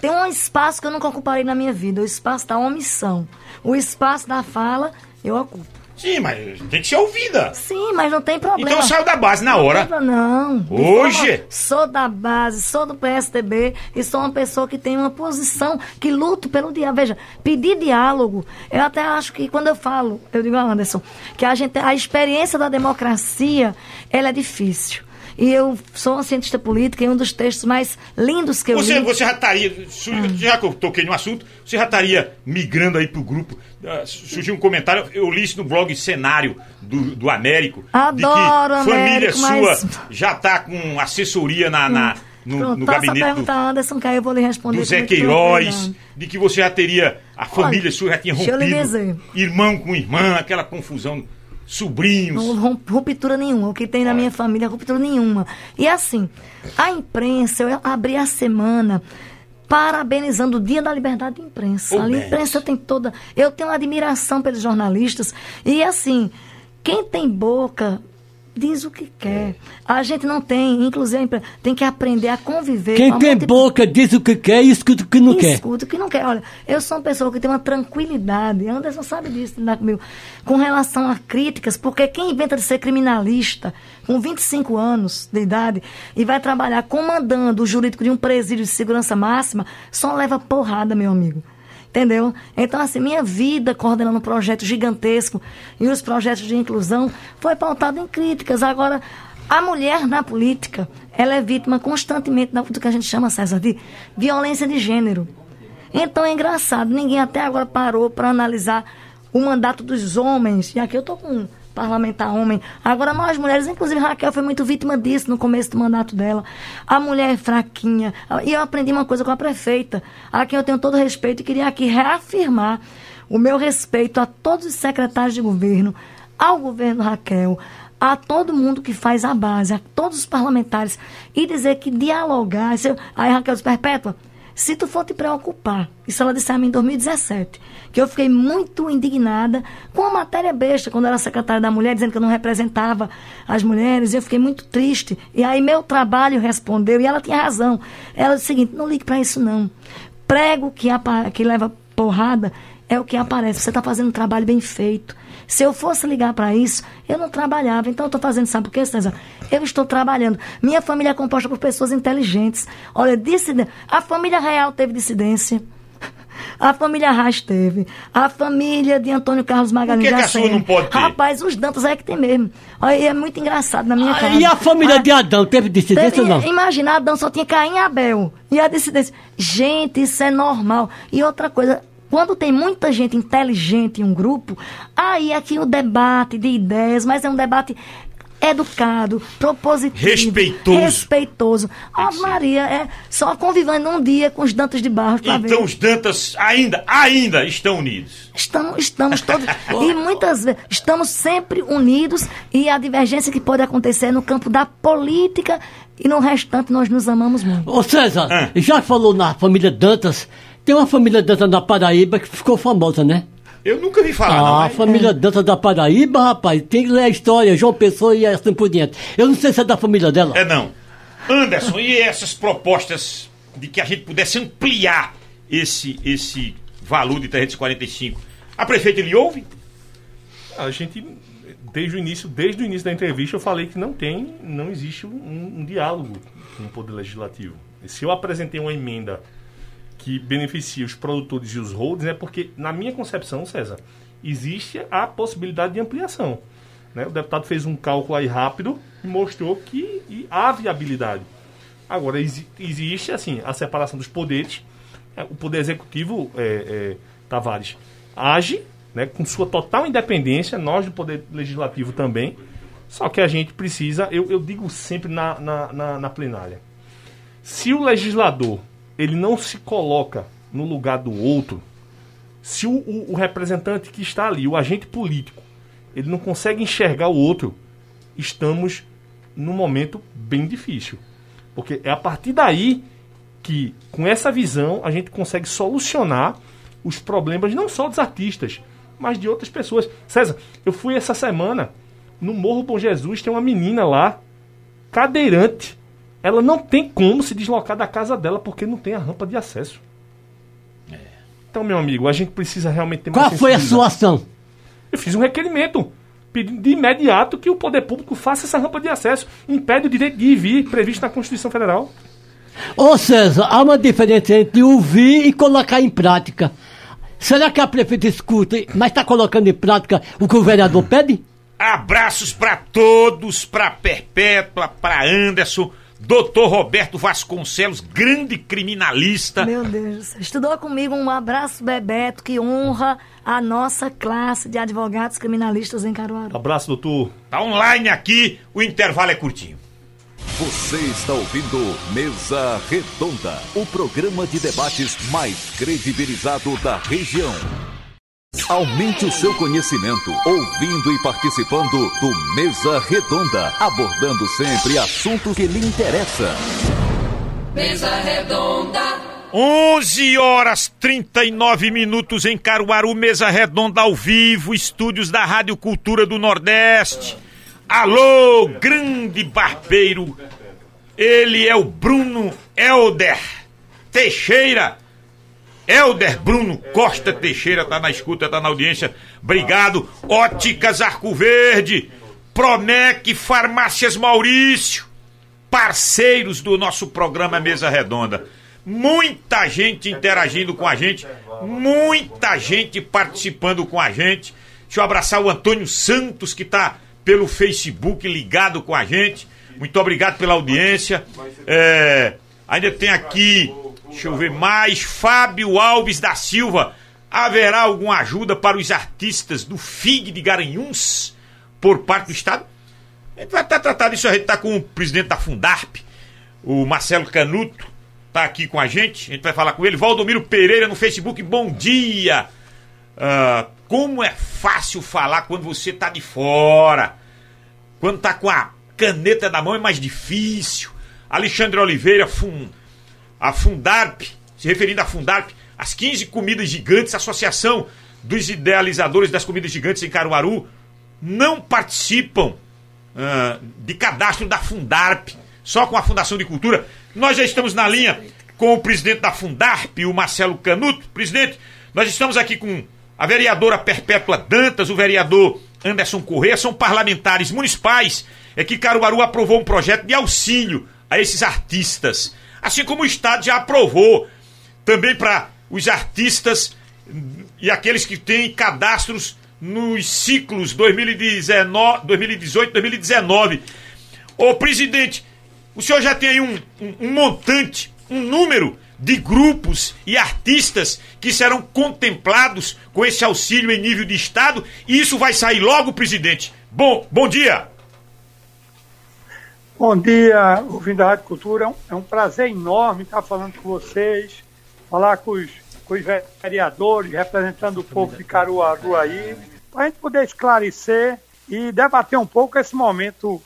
Tem um espaço que eu nunca ocuparei na minha vida: o espaço da omissão. O espaço da fala, eu ocupo. Sim, mas tem que ser ouvida. Sim, mas não tem problema. Então saiu da base na hora. Não. Hoje? forma- Sou da base, sou do PSDB e sou uma pessoa que tem uma posição, que luto pelo diálogo. Veja, pedir diálogo, eu até acho que quando eu falo, eu digo a Anderson, que a gente, a experiência da democracia, ela é difícil. E eu sou uma cientista política e um dos textos mais lindos que eu Você, li. você já estaria, su- já que eu toquei no assunto, você já estaria migrando aí pro grupo. Ah, surgiu um comentário, eu li isso no blog Cenário do, do Américo. Adoro de que família Américo, sua mas- já tá com assessoria na, na- no, Pronto, no a gabinete pergunta do, Anderson, que eu vou lhe responder. do Zé Queiroz, de que você já teria, a família sua já tinha rompido, irmão com irmã, aquela confusão, sobrinhos. Não ruptura nenhuma. O que tem na minha família, ruptura nenhuma. E assim, a imprensa, eu abri a semana parabenizando o Dia da Liberdade de Imprensa. Oh, a imprensa tem toda. Eu tenho uma admiração pelos jornalistas. E assim, quem tem boca. Diz o que quer. A gente não tem, inclusive, tem que aprender a conviver. Quem tem multi- boca diz o que quer e escuta o que não quer. Escuta, que não quer. Olha, eu sou uma pessoa que tem uma tranquilidade. Anderson sabe disso, né, comigo. Com relação a críticas, porque quem inventa de ser criminalista com 25 anos de idade e vai trabalhar comandando o jurídico de um presídio de segurança máxima, só leva porrada, meu amigo. Entendeu? Então, assim, minha vida coordenando um projeto gigantesco e os projetos de inclusão foi pautado em críticas. Agora, a mulher na política, ela é vítima constantemente do que a gente chama, César, de violência de gênero. Então é engraçado, ninguém até agora parou para analisar o mandato dos homens. E aqui eu tô com parlamentar homem. Agora nós mulheres, inclusive Raquel foi muito vítima disso no começo do mandato dela. A mulher é fraquinha. E eu aprendi uma coisa com a prefeita, a quem eu tenho todo respeito e queria aqui reafirmar o meu respeito a todos os secretários de governo, ao governo Raquel, a todo mundo que faz a base, a todos os parlamentares, e dizer que dialogar. Aí Raquel disse, Perpétua, se tu for te preocupar, isso ela disse a mim em 2017, que eu fiquei muito indignada com a matéria besta, quando era secretária da mulher, dizendo que eu não representava as mulheres, e eu fiquei muito triste. E aí meu trabalho respondeu, e ela tinha razão. Ela disse o seguinte, não ligue para isso não. Prego que, que leva porrada é o que aparece. Você está fazendo um trabalho bem feito. Se eu fosse ligar para isso, eu não trabalhava. Então eu estou fazendo, sabe por quê, César? Eu estou trabalhando. Minha família é composta por pessoas inteligentes. Olha, dissidência. A família real teve dissidência. A família Reis teve. A família de Antônio Carlos Magalhães Por que que já a sua não pode ter? Rapaz, os Dantas é que tem mesmo. Olha, e é muito engraçado na minha casa. Ah, E a família Ah, de Adão teve dissidência Teve, ou não? Imagina, Adão só tinha Caim e Abel. E a dissidência. Gente, isso é normal. E outra coisa, quando tem muita gente inteligente em um grupo, aí aqui o debate de ideias, mas é um debate educado, propositivo. Respeitoso. Respeitoso. A que ser. Maria é só convivendo um dia com os Dantas de Barros pra ver. Então os Dantas ainda, ainda estão unidos. Estamos, estamos todos. *laughs* e muitas vezes estamos sempre unidos e a divergência que pode acontecer é no campo da política e no restante nós nos amamos muito. Ô César, Ah. já falou na família Dantas, tem uma família Dantas na Paraíba que ficou famosa, né? Eu nunca vi falar, não. Ah, a mas- família Dantas da Paraíba, rapaz, tem que ler a história, João Pessoa e assim por diante. Eu não sei se é da família dela. É não. Anderson, e essas propostas de que a gente pudesse ampliar esse, esse valor de 345? A prefeita lhe ouve? A gente, desde o início, desde o início da entrevista, eu falei que não tem, não existe um, um diálogo com o Poder Legislativo. Se eu apresentei uma emenda que beneficia os produtores e os holdings, é porque, na minha concepção, César, existe a possibilidade de ampliação. né? O deputado fez um cálculo aí rápido e mostrou que e há viabilidade. Agora, exi- existe, assim, a separação dos poderes. É, O Poder Executivo, é, é, Tavares, age né, com sua total independência, nós do Poder Legislativo também. Só que a gente precisa, eu, eu digo sempre na, na, na, na plenária, se o legislador ele não se coloca no lugar do outro, se o, o- o representante que está ali, o agente político, ele não consegue enxergar o outro, estamos num momento bem difícil. Porque é a partir daí que, com essa visão, a gente consegue solucionar os problemas não só dos artistas, mas de outras pessoas. César, eu fui essa semana no Morro Bom Jesus, tem uma menina lá, cadeirante. Ela não tem como se deslocar da casa dela porque não tem a rampa de acesso. Então, meu amigo, a gente precisa realmente ter Qual foi a sua ação? Eu fiz um requerimento pedindo de imediato que o poder público faça essa rampa de acesso, impede o direito de ir e vir previsto na Constituição Federal. Ô César, há uma diferença entre ouvir e colocar em prática. Será que a prefeita escuta, mas está colocando em prática o que o vereador pede? Abraços para todos, para Perpétua, para Anderson, Doutor Roberto Vasconcelos, grande criminalista. Meu Deus, estudou comigo. Um abraço, Bebeto, que honra a nossa classe de advogados criminalistas em Caruaru. Abraço, doutor. Tá online aqui, o intervalo é curtinho. Você está ouvindo Mesa Redonda, o programa de debates mais credibilizado da região. Aumente o seu conhecimento ouvindo e participando do Mesa Redonda, abordando sempre assuntos que lhe interessam. Mesa Redonda. 11 horas 39 minutos em Caruaru, mesa redonda ao vivo, estúdios da Rádio Cultura do Nordeste. Alô, grande barbeiro. Ele é o Bruno Elder Teixeira. Elder Bruno Costa Teixeira tá na escuta, tá na audiência. Obrigado. Óticas Arco Verde, Promec Farmácias Maurício, parceiros do nosso programa Mesa Redonda. Muita gente interagindo com a gente, muita gente participando com a gente. Deixa eu abraçar o Antônio Santos, que tá pelo Facebook ligado com a gente. Muito obrigado pela audiência. É, ainda tem aqui, deixa eu ver mais, Fábio Alves da Silva. Haverá alguma ajuda para os artistas do FIG de Garanhuns por parte do Estado? A gente vai estar tratando isso, a gente está com o presidente da Fundarp, o Marcelo Canuto, está aqui com a gente, a gente vai falar com ele. Valdomiro Pereira no Facebook, bom dia! Ah, como é fácil falar quando você tá de fora. Quando tá com a caneta na mão é mais difícil. Alexandre Oliveira, fun, a Fundarp, se referindo à Fundarp, as 15 comidas gigantes, Associação dos Idealizadores das Comidas Gigantes em Caruaru, não participam ah, de cadastro da Fundarp, só com a Fundação de Cultura. Nós já estamos na linha com o presidente da Fundarp, o Marcelo Canuto. Presidente, nós estamos aqui com a vereadora Perpétua Dantas, o vereador Anderson Corrêa, são parlamentares municipais. É que Caruaru aprovou um projeto de auxílio a esses artistas. Assim como o Estado já aprovou também para os artistas e aqueles que têm cadastros nos ciclos 2019, 2018, 2019. Ô presidente, o senhor já tem aí um, um, um montante, um número de grupos e artistas que serão contemplados com esse auxílio em nível de Estado e isso vai sair logo, presidente. Bom, bom dia. Bom dia, ouvindo a Rádio Cultura. É um prazer enorme estar falando com vocês, falar com os, com os vereadores, representando o povo de Caruaru aí, para a gente poder esclarecer e debater um pouco esse momento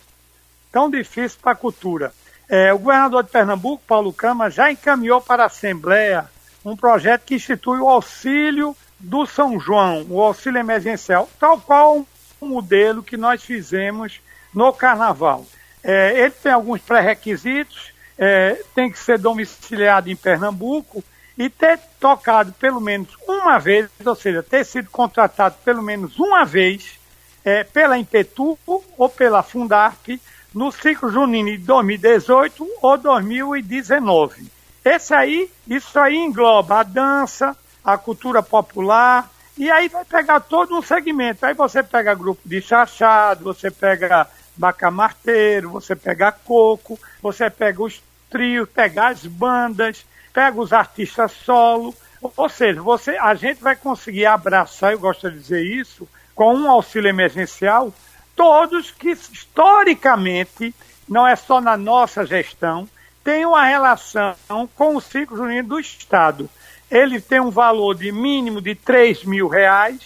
tão difícil para a cultura. É, o governador de Pernambuco, Paulo Câmara, já encaminhou para a Assembleia um projeto que institui o auxílio do São João, o auxílio emergencial, tal qual o modelo que nós fizemos no Carnaval. É, ele tem alguns pré-requisitos, é, tem que ser domiciliado em Pernambuco e ter tocado pelo menos uma vez, ou seja, ter sido contratado pelo menos uma vez é, pela Impetu ou pela Fundarp no ciclo junino de 2018 ou 2019. Esse aí, isso aí engloba a dança, a cultura popular, e aí vai pegar todo um segmento. Aí você pega grupo de chachado, você pega bacamarteiro, você pega coco, você pega os trios, pega as bandas, pega os artistas solo. Ou seja, você, a gente vai conseguir abraçar, eu gosto de dizer isso, com um auxílio emergencial, todos que historicamente, não é só na nossa gestão, tem uma relação com o ciclo junino do Estado. Ele tem um valor de mínimo de 3 mil reais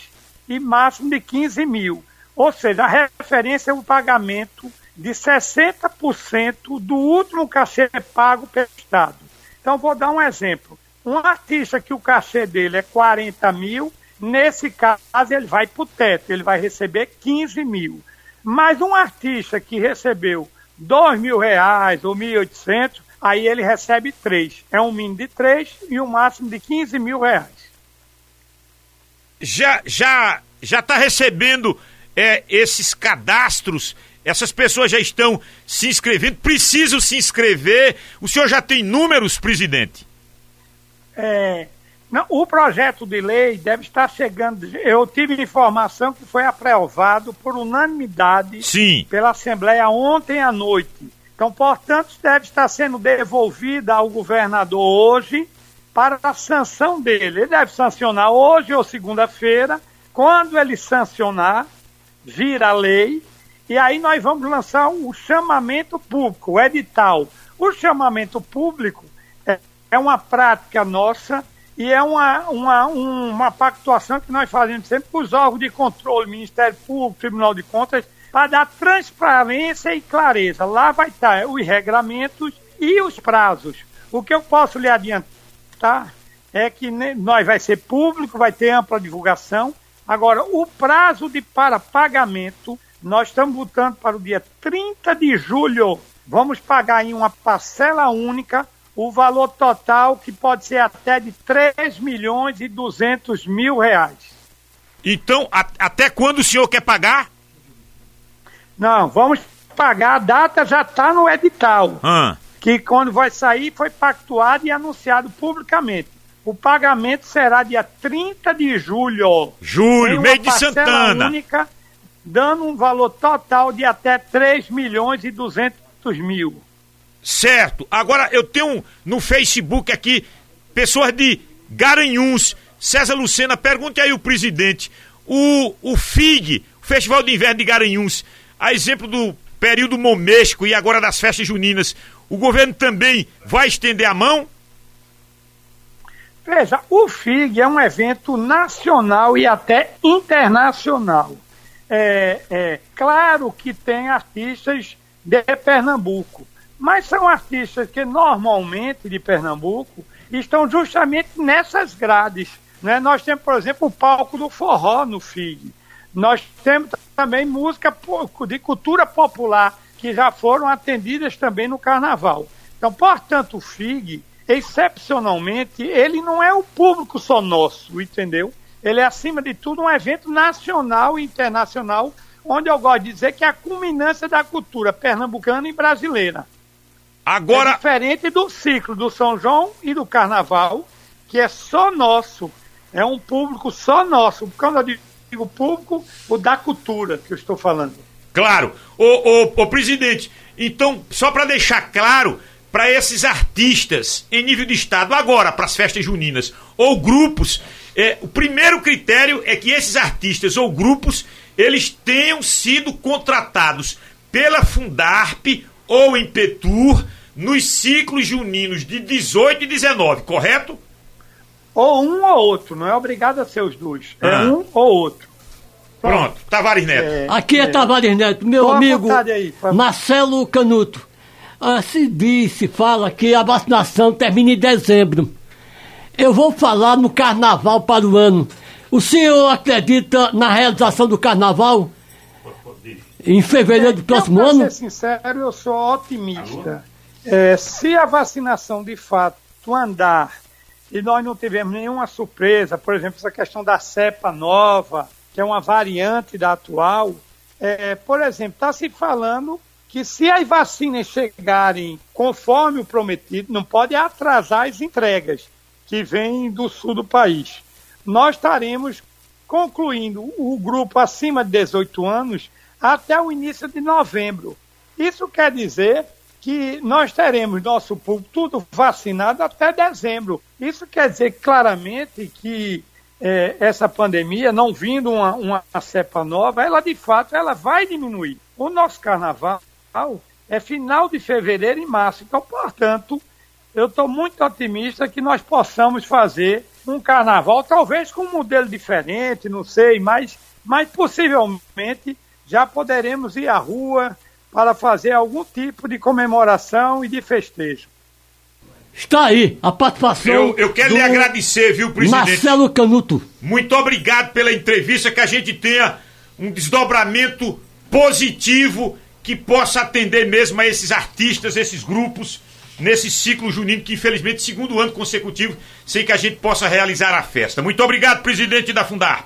e máximo de 15 mil. Ou seja, a referência é o pagamento de 60% do último cachê pago pelo Estado. Então, vou dar um exemplo. Um artista que o cachê dele é 40 mil, nesse caso ele vai para o teto, ele vai receber 15 mil. Mas um artista que recebeu 2 mil reais ou 1.800, aí ele recebe 3. É um mínimo de 3 e um máximo de 15 mil reais. Já, já já está recebendo é, esses cadastros? Essas pessoas já estão se inscrevendo, precisam se inscrever. O senhor já tem números, presidente? É, não, o projeto de lei deve estar chegando. Eu tive informação que foi aprovado por unanimidade Sim. pela Assembleia ontem à noite. Então, portanto, deve estar sendo devolvida ao governador hoje para a sanção dele. Ele deve sancionar hoje ou segunda-feira. Quando ele sancionar, vira lei. E aí nós vamos lançar o chamamento público, o edital. O chamamento público é, uma prática nossa e é uma, uma, uma pactuação que nós fazemos sempre com os órgãos de controle, Ministério Público, Tribunal de Contas, para dar transparência e clareza. Lá vai estar os regramentos e os prazos. O que eu posso lhe adiantar é que nós vai ser público, vai ter ampla divulgação. Agora, o prazo de para pagamento, nós estamos botando para o dia 30 de julho. Vamos pagar em uma parcela única o valor total que pode ser até de 3 milhões e 200 mil reais. Então, a, até quando o senhor quer pagar? Não, vamos pagar, a data já está no edital. Ah. Que quando vai sair foi pactuado e anunciado publicamente. O pagamento será dia 30 de julho. Julho, mês de Santana. única, dando um valor total de até 3 milhões e 200 mil. Certo. Agora eu tenho no Facebook aqui pessoas de Garanhuns. César Lucena, pergunte aí o presidente. O, o FIG, o Festival de Inverno de Garanhuns, a exemplo do período momesco e agora das festas juninas, o governo também vai estender a mão? Veja, o FIG é um evento nacional e até internacional. É, é claro que tem artistas de Pernambuco, mas são artistas que normalmente de Pernambuco estão justamente nessas grades. Né? Nós temos, por exemplo, o palco do forró no FIG. Nós temos também música de cultura popular que já foram atendidas também no carnaval. Então, portanto, o FIG, excepcionalmente, ele não é o público só nosso, entendeu? Ele é, acima de tudo, um evento nacional e internacional, onde eu gosto de dizer que é a culminância da cultura pernambucana e brasileira. Agora. É diferente do ciclo do São João e do Carnaval, que é só nosso. É um público só nosso. Quando eu digo público, o da cultura que eu estou falando. Claro. Ô, ô, ô presidente, então, só para deixar claro, para esses artistas em nível de Estado, agora, para as festas juninas, ou grupos, é, o primeiro critério é que esses artistas ou grupos, eles tenham sido contratados pela Fundarp ou em Petur nos ciclos juninos de 18 e 19, correto? Ou um ou outro, não é obrigado a ser os dois. É ah. um ou outro. Pronto, Pronto Tavares Neto. É, Aqui é, é, Tavares Neto, meu amigo aí, Marcelo Canuto. Ah, se diz, se fala que a vacinação termina em dezembro. Eu vou falar no carnaval para o ano. O senhor acredita na realização do carnaval? Em fevereiro do próximo eu, ano? Para ser sincero, eu sou otimista. É, se a vacinação de fato andar e nós não tivermos nenhuma surpresa, por exemplo, essa questão da cepa nova, que é uma variante da atual, é, por exemplo, está se falando que se as vacinas chegarem conforme o prometido, não pode atrasar as entregas que vêm do sul do país. Nós estaremos concluindo o grupo acima de 18 anos até o início de novembro. Isso quer dizer que nós teremos nosso público tudo vacinado até dezembro. Isso quer dizer claramente que é, essa pandemia, não vindo uma, uma cepa nova, ela de fato ela vai diminuir. O nosso carnaval é final de fevereiro e março. Então, portanto, eu estou muito otimista que nós possamos fazer um carnaval, talvez com um modelo diferente, não sei, mas, mas possivelmente já poderemos ir à rua para fazer algum tipo de comemoração e de festejo. Está aí a participação. Eu, eu quero lhe agradecer, viu, presidente? Marcelo Canuto. Muito obrigado pela entrevista, que a gente tenha um desdobramento positivo que possa atender mesmo a esses artistas, esses grupos, nesse ciclo junino, que infelizmente, segundo ano consecutivo, sem que a gente possa realizar a festa. Muito obrigado, presidente da Fundar.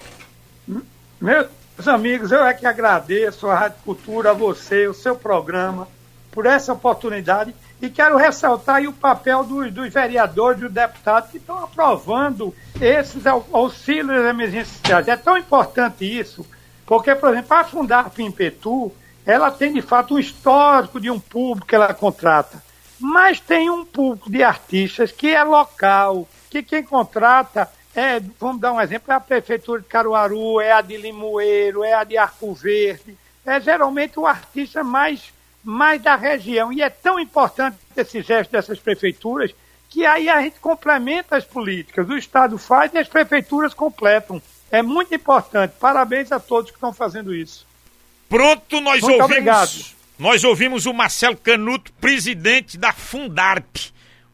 Meus amigos, eu é que agradeço a Rádio Cultura, a você, o seu programa, por essa oportunidade e quero ressaltar o papel dos, dos vereadores e dos deputados que estão aprovando esses auxílios emergenciais. É tão importante isso, porque, por exemplo, a Fundar Pimpetu, ela tem de fato um histórico de um público que ela contrata, mas tem um público de artistas que é local, que quem contrata é, vamos dar um exemplo, é a Prefeitura de Caruaru, é a de Limoeiro, é a de Arco Verde, é geralmente o artista mais mais da região. E é tão importante esse gesto dessas prefeituras que aí a gente complementa as políticas. O Estado faz e as prefeituras completam. É muito importante. Parabéns a todos que estão fazendo isso. Pronto, nós muito ouvimos. Obrigado. Nós ouvimos o Marcelo Canuto, presidente da Fundarp.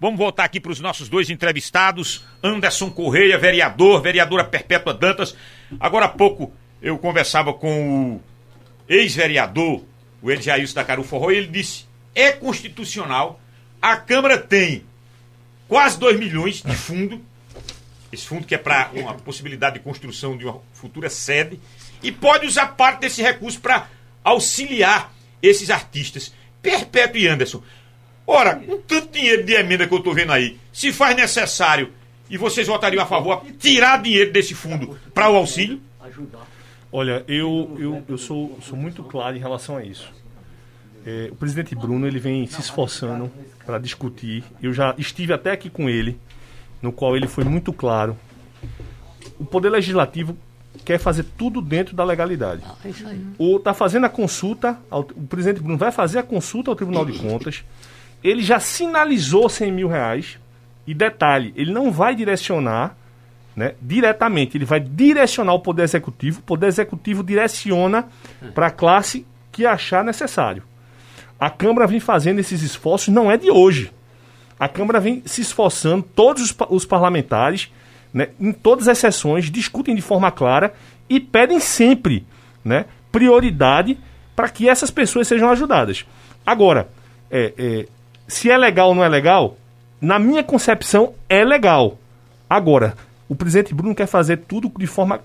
Vamos voltar aqui para os nossos dois entrevistados. Anderson Correia, vereador, vereadora Perpétua Dantas. Agora há pouco eu conversava com o ex-vereador o Elijailson da Caru Forró, e ele disse: é constitucional, a Câmara tem quase 2 milhões de fundo, esse fundo que é para uma possibilidade de construção de uma futura sede, e pode usar parte desse recurso para auxiliar esses artistas. Perpétuo e Anderson. Ora, um tanto dinheiro de emenda que eu estou vendo aí, se faz necessário e vocês votariam a favor, tirar dinheiro desse fundo para o auxílio? Olha, eu, eu, eu sou, sou muito claro em relação a isso. É, o presidente Bruno ele vem se esforçando para discutir. Eu já estive até aqui com ele, no qual ele foi muito claro. O Poder Legislativo quer fazer tudo dentro da legalidade. Ah, é o está fazendo a consulta, ao, o presidente Bruno vai fazer a consulta ao Tribunal de Contas. Ele já sinalizou 100 mil reais. E detalhe, ele não vai direcionar né, diretamente. Ele vai direcionar o Poder Executivo, o Poder Executivo direciona para a classe que achar necessário. A Câmara vem fazendo esses esforços, não é de hoje. A Câmara vem se esforçando, todos os, os parlamentares, né, em todas as sessões, discutem de forma clara e pedem sempre né, prioridade para que essas pessoas sejam ajudadas. Agora, é, é, se é legal ou não é legal, na minha concepção é legal. Agora, o presidente Bruno quer fazer tudo de forma,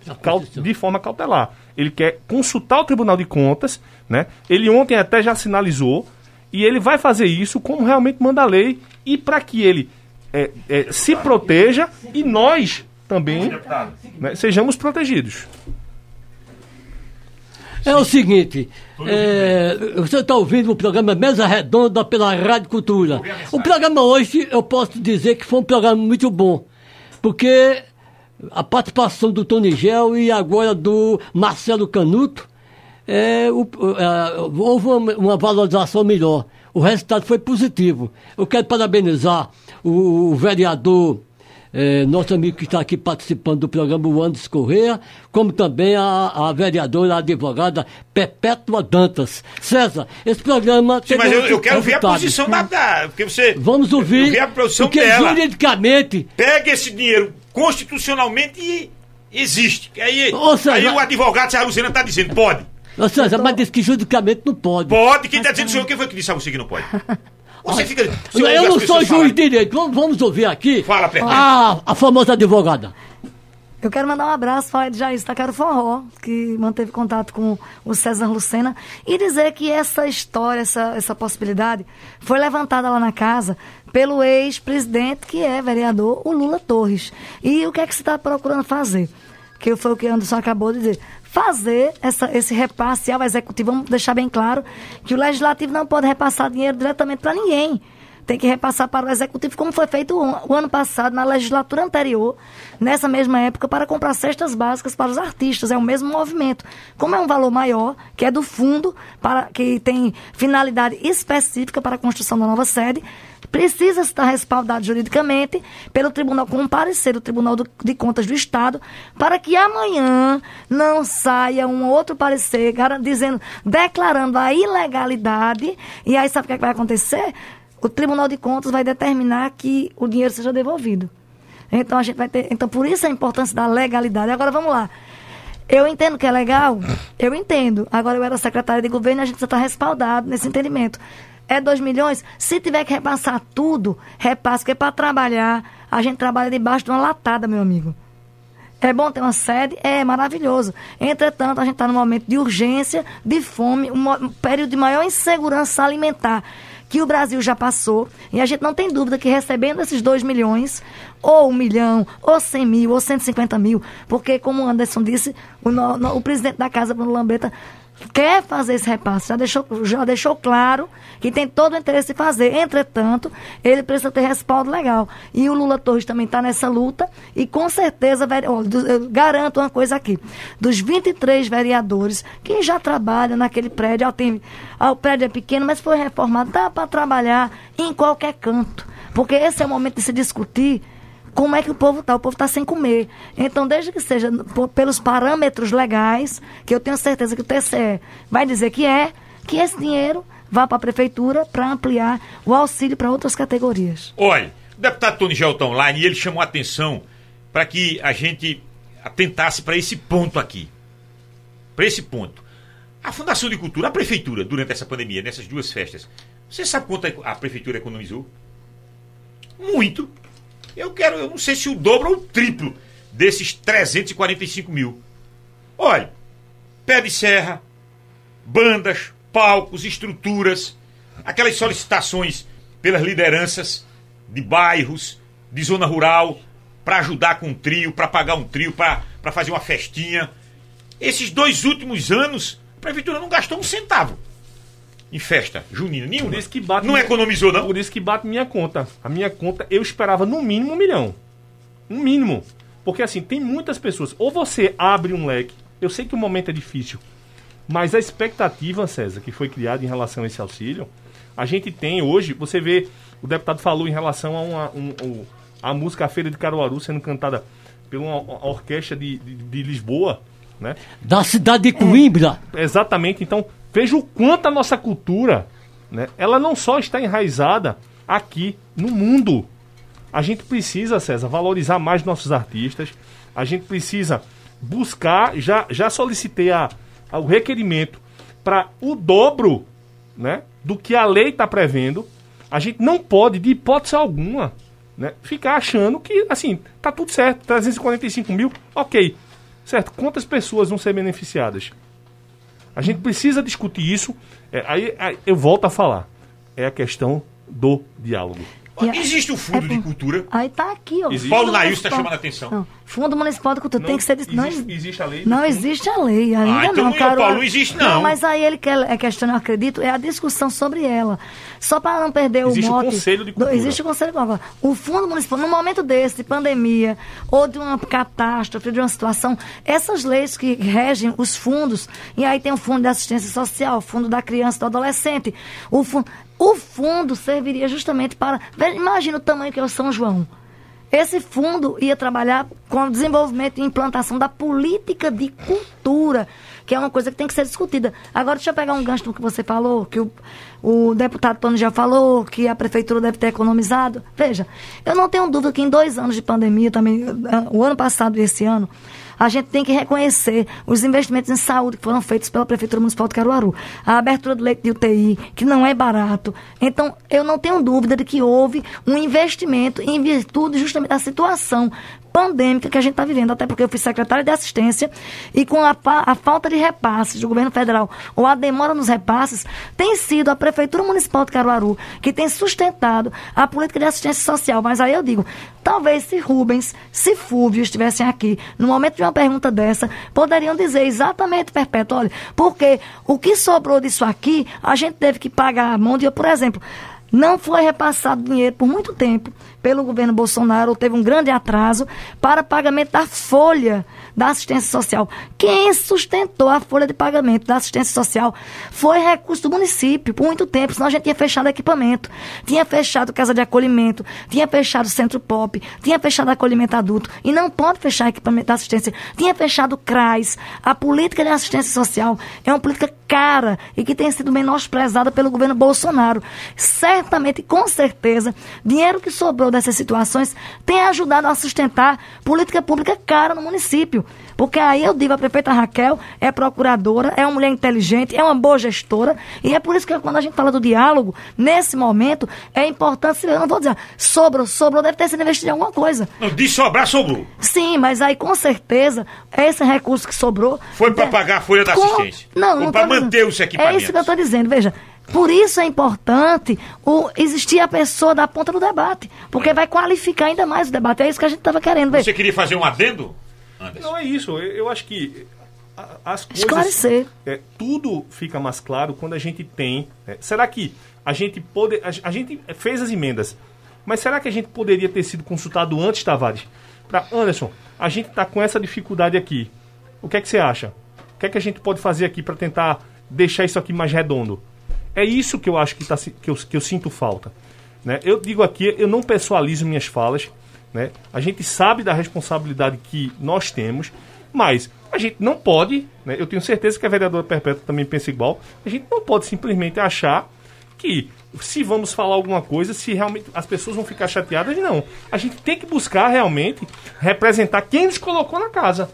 de forma cautelar. Ele quer consultar o Tribunal de Contas, né? Ele ontem até já sinalizou, e ele vai fazer isso como realmente manda a lei, e para que ele é, é, se proteja e nós também né, sejamos protegidos. É o seguinte, é, você está ouvindo o programa Mesa Redonda pela Rádio Cultura. O programa hoje, eu posso dizer que foi um programa muito bom, porque a participação do Tony Gel e agora do Marcelo Canuto, é, o, é, houve uma, uma, valorização melhor. O resultado foi positivo. Eu quero parabenizar o, o vereador, é, nosso amigo que está aqui participando do programa, o Anderson Correia, como também a, a vereadora, a advogada Perpétua Dantas. César, esse programa. Sim, mas eu, eu quero ver a posição da, da. Porque você. Vamos ouvir. Ver a posição porque dela. juridicamente. Pega esse dinheiro constitucionalmente existe. Aí, seja, aí o advogado, se a Luciana está dizendo, pode. Ou seja, então... mas diz que juridicamente não pode. Pode, quem está dizendo senhor, quem foi que disse a você que não pode? *laughs* Você fica. eu não sou juiz de direito. Vamos, vamos ouvir aqui. Fala. A, a famosa advogada. Eu quero mandar um abraço para já está Taquero Forró, que manteve contato com o César Lucena, e dizer que essa história, essa, essa possibilidade, foi levantada lá na casa pelo ex-presidente, que é vereador, o Lula Torres. E o que é que você está procurando fazer? Que foi o que Anderson acabou de dizer. Fazer essa, esse repasse ao executivo, vamos deixar bem claro que o legislativo não pode repassar dinheiro diretamente para ninguém tem que repassar para o executivo, como foi feito o, ano passado, na legislatura anterior, nessa mesma época, para comprar cestas básicas para os artistas. É o mesmo movimento. Como é um valor maior, que é do fundo, para que tem finalidade específica para a construção da nova sede, precisa estar respaldado juridicamente pelo tribunal, com um parecer do Tribunal de Contas do Estado, para que amanhã não saia um outro parecer dizendo, declarando a ilegalidade. E aí sabe o que, é que vai acontecer? o Tribunal de Contas vai determinar que o dinheiro seja devolvido. Então a gente vai ter. Então, por isso a importância da legalidade. Agora vamos lá. Eu entendo que é legal, eu entendo. Agora eu era secretária de governo e a gente está respaldado nesse entendimento. É 2 milhões? Se tiver que repassar tudo, repasse, porque para trabalhar, a gente trabalha debaixo de uma latada, meu amigo. É bom ter uma sede? É maravilhoso. Entretanto, a gente está num momento de urgência, de fome, um, período de maior insegurança alimentar que o Brasil já passou, e a gente não tem dúvida que recebendo esses 2 milhões, ou um milhão, ou 100 mil, ou 150 mil, porque, como o Anderson disse, o, no, no, o presidente da Casa, Bruno Lambreta, quer fazer esse repasse, já deixou, já deixou claro que tem todo o interesse de fazer. Entretanto, ele precisa ter respaldo legal. E o Lula Torres também está nessa luta e com certeza, eu garanto uma coisa aqui, dos 23 vereadores que já trabalham naquele prédio, tem, o prédio é pequeno, mas foi reformado, dá para trabalhar em qualquer canto. Porque esse é o momento de se discutir como é que o povo está? O povo está sem comer. Então, desde que seja pelos parâmetros legais, que eu tenho certeza que o TCE vai dizer que é, que esse dinheiro vá para a prefeitura para ampliar o auxílio para outras categorias. Olha, o deputado Tony Gel está online e ele chamou a atenção para que a gente atentasse para esse ponto aqui. Para esse ponto. A Fundação de Cultura, a prefeitura, durante essa pandemia, nessas duas festas, você sabe quanto a prefeitura economizou? Muito. Eu quero, eu não sei se o dobro ou o triplo desses 345 mil. Olha, pé de serra, bandas, palcos, estruturas, aquelas solicitações pelas lideranças de bairros, de zona rural, para ajudar com um trio, para pagar um trio, para fazer uma festinha. Esses dois últimos anos, a prefeitura não gastou um centavo em festa junina nenhuma. Por isso que bate não minha, economizou, não? Por isso que bate minha conta. A minha conta, eu esperava no mínimo um milhão. Um mínimo. Porque assim, tem muitas pessoas. Ou você abre um leque. Eu sei que o momento é difícil. Mas a expectativa, César, que foi criada em relação a esse auxílio, a gente tem hoje, você vê, o deputado falou em relação a uma um, um, a música A Feira de Caruaru sendo cantada por uma, uma orquestra de, de, de Lisboa, né? Da cidade de Coimbra. É, exatamente. Então, Veja o quanto a nossa cultura, né, ela não só está enraizada aqui no mundo. A gente precisa, César, valorizar mais nossos artistas. A gente precisa buscar, já, já solicitei a, a o requerimento para o dobro né, do que a lei está prevendo. A gente não pode, de hipótese alguma, né, ficar achando que, assim, tá tudo certo, 345 mil, ok. Certo, quantas pessoas vão ser beneficiadas? A gente precisa discutir isso. É, aí, aí, eu volto a falar. É a questão do diálogo. Existe o Fundo é, de Cultura? Aí tá aqui, ó. Existe. Paulo Nail está chamando a atenção. Não. Fundo Municipal de Cultura não, tem que ser... Existe, não, existe a lei? Não existe a lei, ainda ah, então não, Paulo, não existe não. não. Mas aí ele quer, é questão, eu acredito, é a discussão sobre ela. Só para não perder existe o mote... Existe o Conselho de Cultura. existe o Conselho de Cultura. O Fundo Municipal, no momento desse, de pandemia, ou de uma catástrofe, de uma situação, essas leis que regem os fundos, e aí tem o Fundo de Assistência Social, o Fundo da Criança e do Adolescente, o fundo, o fundo serviria justamente para. Imagina o tamanho que é o São João. Esse fundo ia trabalhar com o desenvolvimento e implantação da política de cultura, que é uma coisa que tem que ser discutida. Agora, deixa eu pegar um gancho do que você falou, que o, o deputado Tony já falou, que a prefeitura deve ter economizado. Veja, eu não tenho dúvida que em dois anos de pandemia, também, o ano passado e esse ano, a gente tem que reconhecer os investimentos em saúde que foram feitos pela Prefeitura Municipal de Caruaru. A abertura do leite de UTI, que não é barato. Então, eu não tenho dúvida de que houve um investimento em virtude justamente da situação pandêmica que a gente está vivendo, até porque eu fui secretária de assistência e com a, a, falta de repasses do governo federal ou a demora nos repasses, tem sido a Prefeitura Municipal de Caruaru que tem sustentado a política de assistência social. Mas aí eu digo, talvez se Rubens, se Fúvio estivessem aqui, no momento de uma pergunta dessa, poderiam dizer exatamente, Perpétuo, olha, porque o que sobrou disso aqui, a gente teve que pagar a mão de, por exemplo, não foi repassado dinheiro por muito tempo pelo governo Bolsonaro, teve um grande atraso para pagamento da folha da assistência social. Quem sustentou a folha de pagamento da assistência social foi recurso do município por muito tempo, senão a gente tinha fechado equipamento, tinha fechado casa de acolhimento, tinha fechado centro pop, tinha fechado acolhimento adulto e não pode fechar equipamento da assistência, tinha fechado CRAS. A política de assistência social é uma política cara e que tem sido menosprezada pelo governo Bolsonaro. Certamente, com certeza, dinheiro que sobrou dessas situações tem ajudado a sustentar política pública cara no município. Porque aí eu digo, a prefeita Raquel é procuradora, é uma mulher inteligente, é uma boa gestora, e é por isso que quando a gente fala do diálogo, nesse momento, é importante, eu não vou dizer, sobrou, sobrou, deve ter sido investido em alguma coisa. De sobrar, sobrou. Sim, mas aí com certeza, esse recurso que sobrou... Foi para pagar a folha da com... assistência. Não, não para manter os equipamentos. É isso que eu estou dizendo, veja. Por isso é importante o, existir a pessoa da ponta do debate. Porque vai qualificar ainda mais o debate. É isso que a gente estava querendo ver. Você queria fazer um adendo, Anderson? Não é isso. Eu, eu acho que as coisas. Esclarecer. É, tudo fica mais claro quando a gente tem. né? Será que a gente pode. A, a gente fez as emendas, mas será que a gente poderia ter sido consultado antes, Tavares? Para Anderson, a gente está com essa dificuldade aqui. O que é que você acha? O que é que a gente pode fazer aqui para tentar deixar isso aqui mais redondo? É isso que eu acho que, tá, que, eu, que eu sinto falta. Né? Eu digo aqui, eu não pessoalizo minhas falas. Né? A gente sabe da responsabilidade que nós temos, mas a gente não pode, né? eu tenho certeza que a vereadora Perpétua também pensa igual, a gente não pode simplesmente achar que se vamos falar alguma coisa, se realmente as pessoas vão ficar chateadas, não. A gente tem que buscar realmente representar quem nos colocou na casa.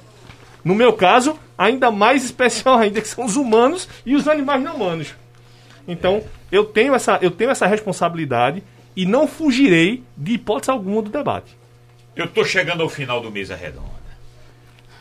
No meu caso, ainda mais especial ainda, que são os humanos e os animais não humanos. Então, eu tenho essa, eu tenho essa responsabilidade e não fugirei de hipótese alguma do debate. Eu tô chegando ao final do Mesa Redonda.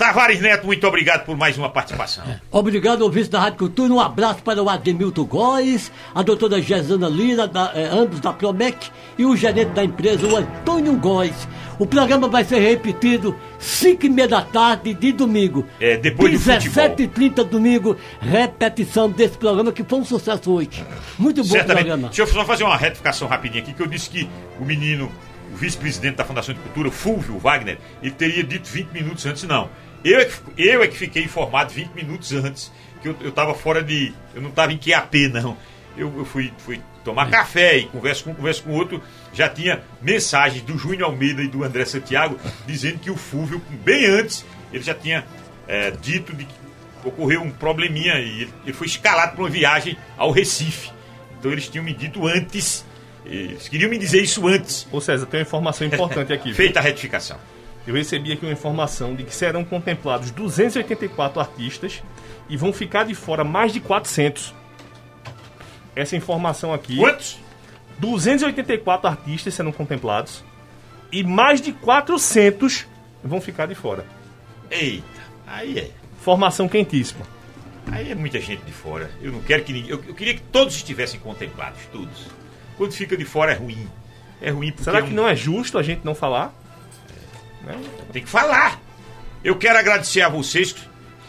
Tavares Neto, muito obrigado por mais uma participação. Obrigado, ouvinte da Rádio Cultura. Um abraço para o Ademilton Góes, a doutora Gesana Lira, da, eh, ambos da Promec, e o gerente da empresa, o Antônio Góes. O programa vai ser repetido 5 e meia da tarde de domingo. É, depois do futebol. 17h30 domingo, repetição desse programa que foi um sucesso hoje. Muito bom Certamente. programa. Deixa eu só fazer uma retificação rapidinha aqui, que eu disse que o menino, o vice-presidente da Fundação de Cultura, Fulvio Wagner, ele teria dito 20 minutos antes, não. Eu é que, eu é que fiquei informado 20 minutos antes, que eu, eu tava fora de. Eu não tava em QAP, não. Eu, eu fui, fui tomar café e converso com um, converso com outro. Já tinha mensagens do Júnior Almeida e do André Santiago dizendo que o Fulvio, bem antes, ele já tinha é, dito de que ocorreu um probleminha e ele, ele foi escalado para uma viagem ao Recife. Então eles tinham me dito antes, eles queriam me dizer isso antes. Ô César, tem uma informação importante *laughs* aqui. Feita a retificação. Eu recebi aqui uma informação de que serão contemplados 284 artistas e vão ficar de fora mais de 400. Essa informação aqui. Quantos? 284 artistas serão contemplados e mais de 400 vão ficar de fora. Eita, aí é. Formação quentíssima. Aí é muita gente de fora. Eu não quero que ninguém. Eu, eu queria que todos estivessem contemplados, todos. Quando fica de fora é ruim. É ruim porque. Será é que um- não é justo a gente não falar? Né? Tem que falar. Eu quero agradecer a vocês.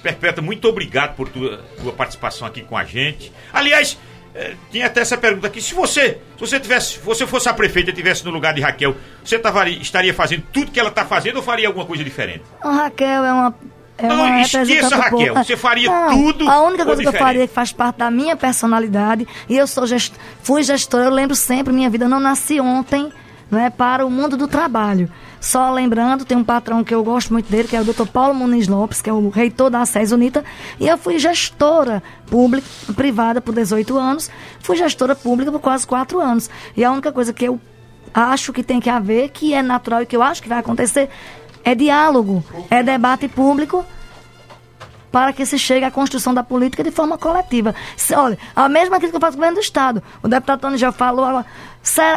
Perpétua, muito obrigado por tua, tua participação aqui com a gente. Aliás, eh, tinha até essa pergunta aqui. Se você, se você tivesse, se você fosse a prefeita e estivesse no lugar de Raquel, você tava, estaria fazendo tudo que ela está fazendo ou faria alguma coisa diferente? A Raquel é uma. É Não, uma esqueça, Raquel, você faria Não, tudo A única coisa que eu faria que faz parte da minha personalidade, e eu sou gest... fui gestora, eu lembro sempre minha vida, eu não nasci ontem né, para o mundo do trabalho. Só lembrando, tem um patrão que eu gosto muito dele, que é o Dr. Paulo Muniz Lopes, que é o reitor da SES Unita, e eu fui gestora pública, privada por 18 anos, fui gestora pública por quase 4 anos. E a única coisa que eu acho que tem que haver, que é natural e que eu acho que vai acontecer, é diálogo, é debate público para que se chegue à construção da política de forma coletiva. Se- olha, a mesma crítica que eu faço ao governo do Estado. O deputado Tony já falou,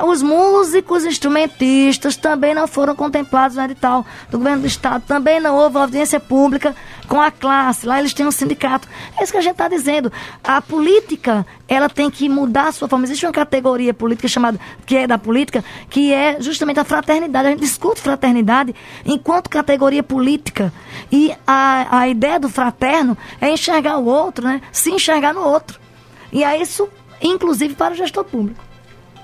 os músicos instrumentistas também não foram contemplados no edital do governo do Estado. Também não houve audiência pública com a classe. Lá eles têm um sindicato. É isso que a gente está dizendo. A política, ela tem que mudar a sua forma. Existe uma categoria política chamada, que é da política, que é justamente a fraternidade. A gente discute fraternidade enquanto categoria política. E a, a ideia do fraterno é enxergar o outro, né? Se enxergar no outro. E é isso, inclusive, para o gestor público.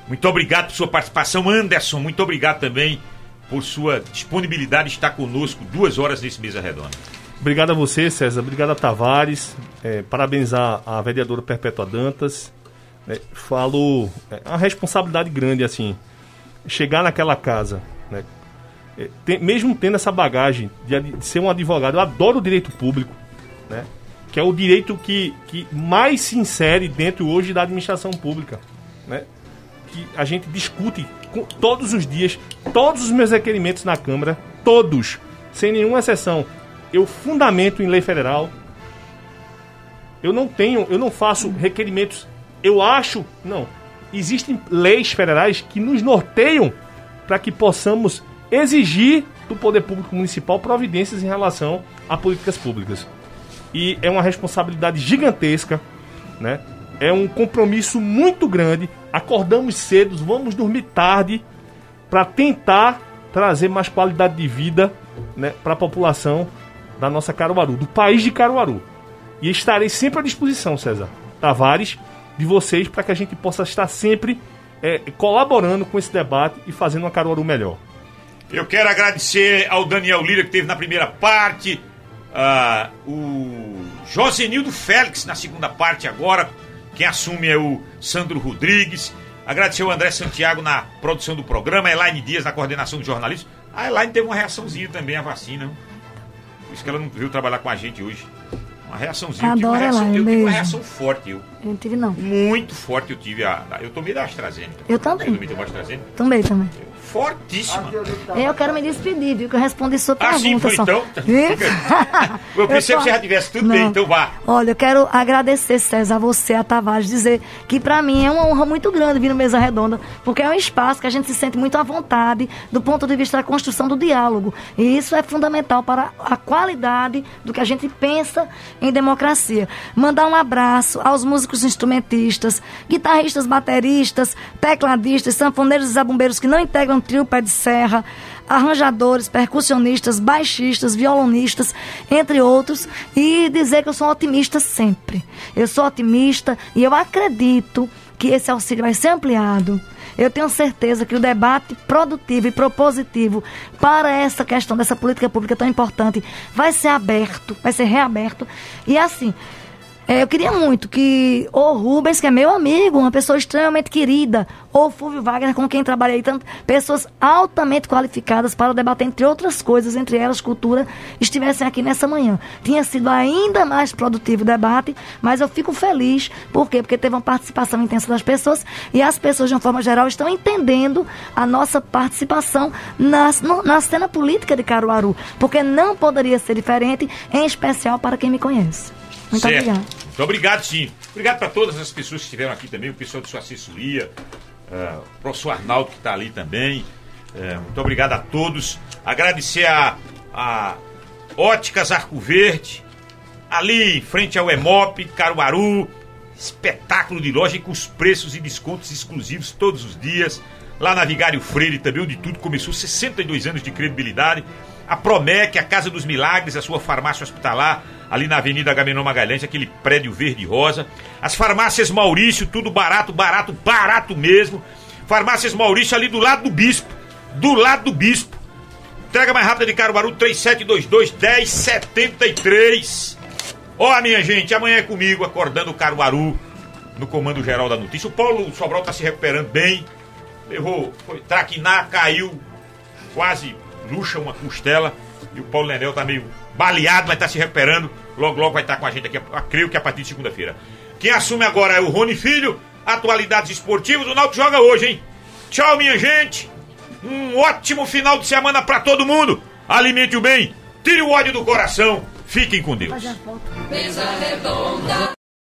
Muito obrigado por sua participação, Anderson. Muito obrigado também por sua disponibilidade de estar conosco duas horas nesse mesa redonda. Obrigado a você, César. Obrigado a Tavares. É, parabenizar a vereadora Perpétua Dantas. É, falo. É uma responsabilidade grande, assim. Chegar naquela casa, né? É, tem- mesmo tendo essa bagagem de, de ser um advogado, eu adoro o direito público, né? Que é o direito que, que mais se insere dentro hoje da administração pública, né? Que a gente discute todos os dias, todos os meus requerimentos na Câmara, todos, sem nenhuma exceção, eu fundamento em lei federal. Eu não tenho, eu não faço requerimentos. Eu acho, não. Existem leis federais que nos norteiam para que possamos exigir do poder público municipal providências em relação a políticas públicas. E é uma responsabilidade gigantesca, né? É um compromisso muito grande. Acordamos cedo, vamos dormir tarde para tentar trazer mais qualidade de vida né, para a população da nossa Caruaru, do país de Caruaru. E estarei sempre à disposição, César Tavares, de vocês, para que a gente possa estar sempre eh, colaborando com esse debate e fazendo uma Caruaru melhor. Eu quero agradecer ao Daniel Lira, que teve na primeira parte, ah, o Josenildo Félix na segunda parte agora, quem assume é o Sandro Rodrigues. Agradecer ao André Santiago na produção do programa, a Elaine Dias na coordenação do jornalismo. A Elaine teve uma reaçãozinha também à vacina. Por isso que ela não veio trabalhar com a gente hoje. Uma reaçãozinha. eu tive uma Adoro reação, Elaine, eu tive uma reação forte, eu. Eu não tive, não. Muito forte eu tive. A, eu tomei da AstraZeneca. Eu também. Você também tomou AstraZeneca? Também, também. Fortíssima. Eu quero me despedir, viu? Que eu respondi sua Ah, sim, pergunta foi só. então. Viu? *laughs* Eu pensei tô- que você já tivesse tudo bem, Não. então vá. Olha, eu quero agradecer, César, a você, a Tavares, dizer que pra mim é uma honra muito grande vir no Mesa Redonda, porque é um espaço que a gente se sente muito à vontade do ponto de vista da construção do diálogo. E isso é fundamental para a qualidade do que a gente pensa em democracia. Mandar um abraço aos músicos instrumentistas, guitarristas, bateristas, tecladistas, sanfoneiros e zabumbeiros que não integram trio Pé de Serra, arranjadores, percussionistas, baixistas, violonistas, entre outros, e dizer que eu sou otimista sempre. Eu sou otimista e eu acredito que esse auxílio vai ser ampliado. Eu tenho certeza que o debate produtivo e propositivo para essa questão dessa política pública tão importante vai ser aberto, vai ser reaberto. E assim, é, eu queria muito que o Rubens, que é meu amigo, uma pessoa extremamente querida, ou Fulvio Wagner, com quem trabalhei tanto, pessoas altamente qualificadas para debater, entre outras coisas, entre elas cultura, estivessem aqui nessa manhã. Tinha sido ainda mais produtivo o debate, mas eu fico feliz. Por quê? Porque teve uma participação intensa das pessoas e as pessoas, de uma forma geral, estão entendendo a nossa participação na, na cena política de Caruaru. Porque não poderia ser diferente, em especial para quem me conhece. Muito Certo. obrigada. Muito obrigado, sim. Obrigado para todas as pessoas que estiveram aqui também, o pessoal de sua assessoria, eh, o professor Arnaldo que está ali também. Eh, muito obrigado a todos. Agradecer a, a Óticas Arco Verde, ali em frente ao Emop, Caruaru. Espetáculo de loja e com os preços e descontos exclusivos todos os dias. Lá na Vigário Freire também, onde tudo começou, 62 anos de credibilidade. A Promec, a Casa dos Milagres, a sua farmácia hospitalar, ali na Avenida Agamenon Magalhães, aquele prédio verde e rosa. As farmácias Maurício, tudo barato, barato, barato mesmo. Farmácias Maurício ali do lado do Bispo. Do lado do Bispo. Entrega mais rápida de Caruaru, 3722 1073. Ó, minha gente, amanhã é comigo, acordando o Caruaru, no comando geral da notícia. O Paulo Sobral tá se recuperando bem. Levou, foi traquinar, caiu, quase luxa uma costela. E o Paulo Nenel tá meio baleado, mas tá se recuperando. Logo, logo vai estar com a gente aqui, eu creio que a partir de segunda-feira. Quem assume agora é o Rony Filho. Atualidades esportivas, o Náutico joga hoje, hein? Tchau, minha gente. Um ótimo final de semana pra todo mundo. Alimente o bem, tire o ódio do coração. Fiquem com Deus. Mesa redonda.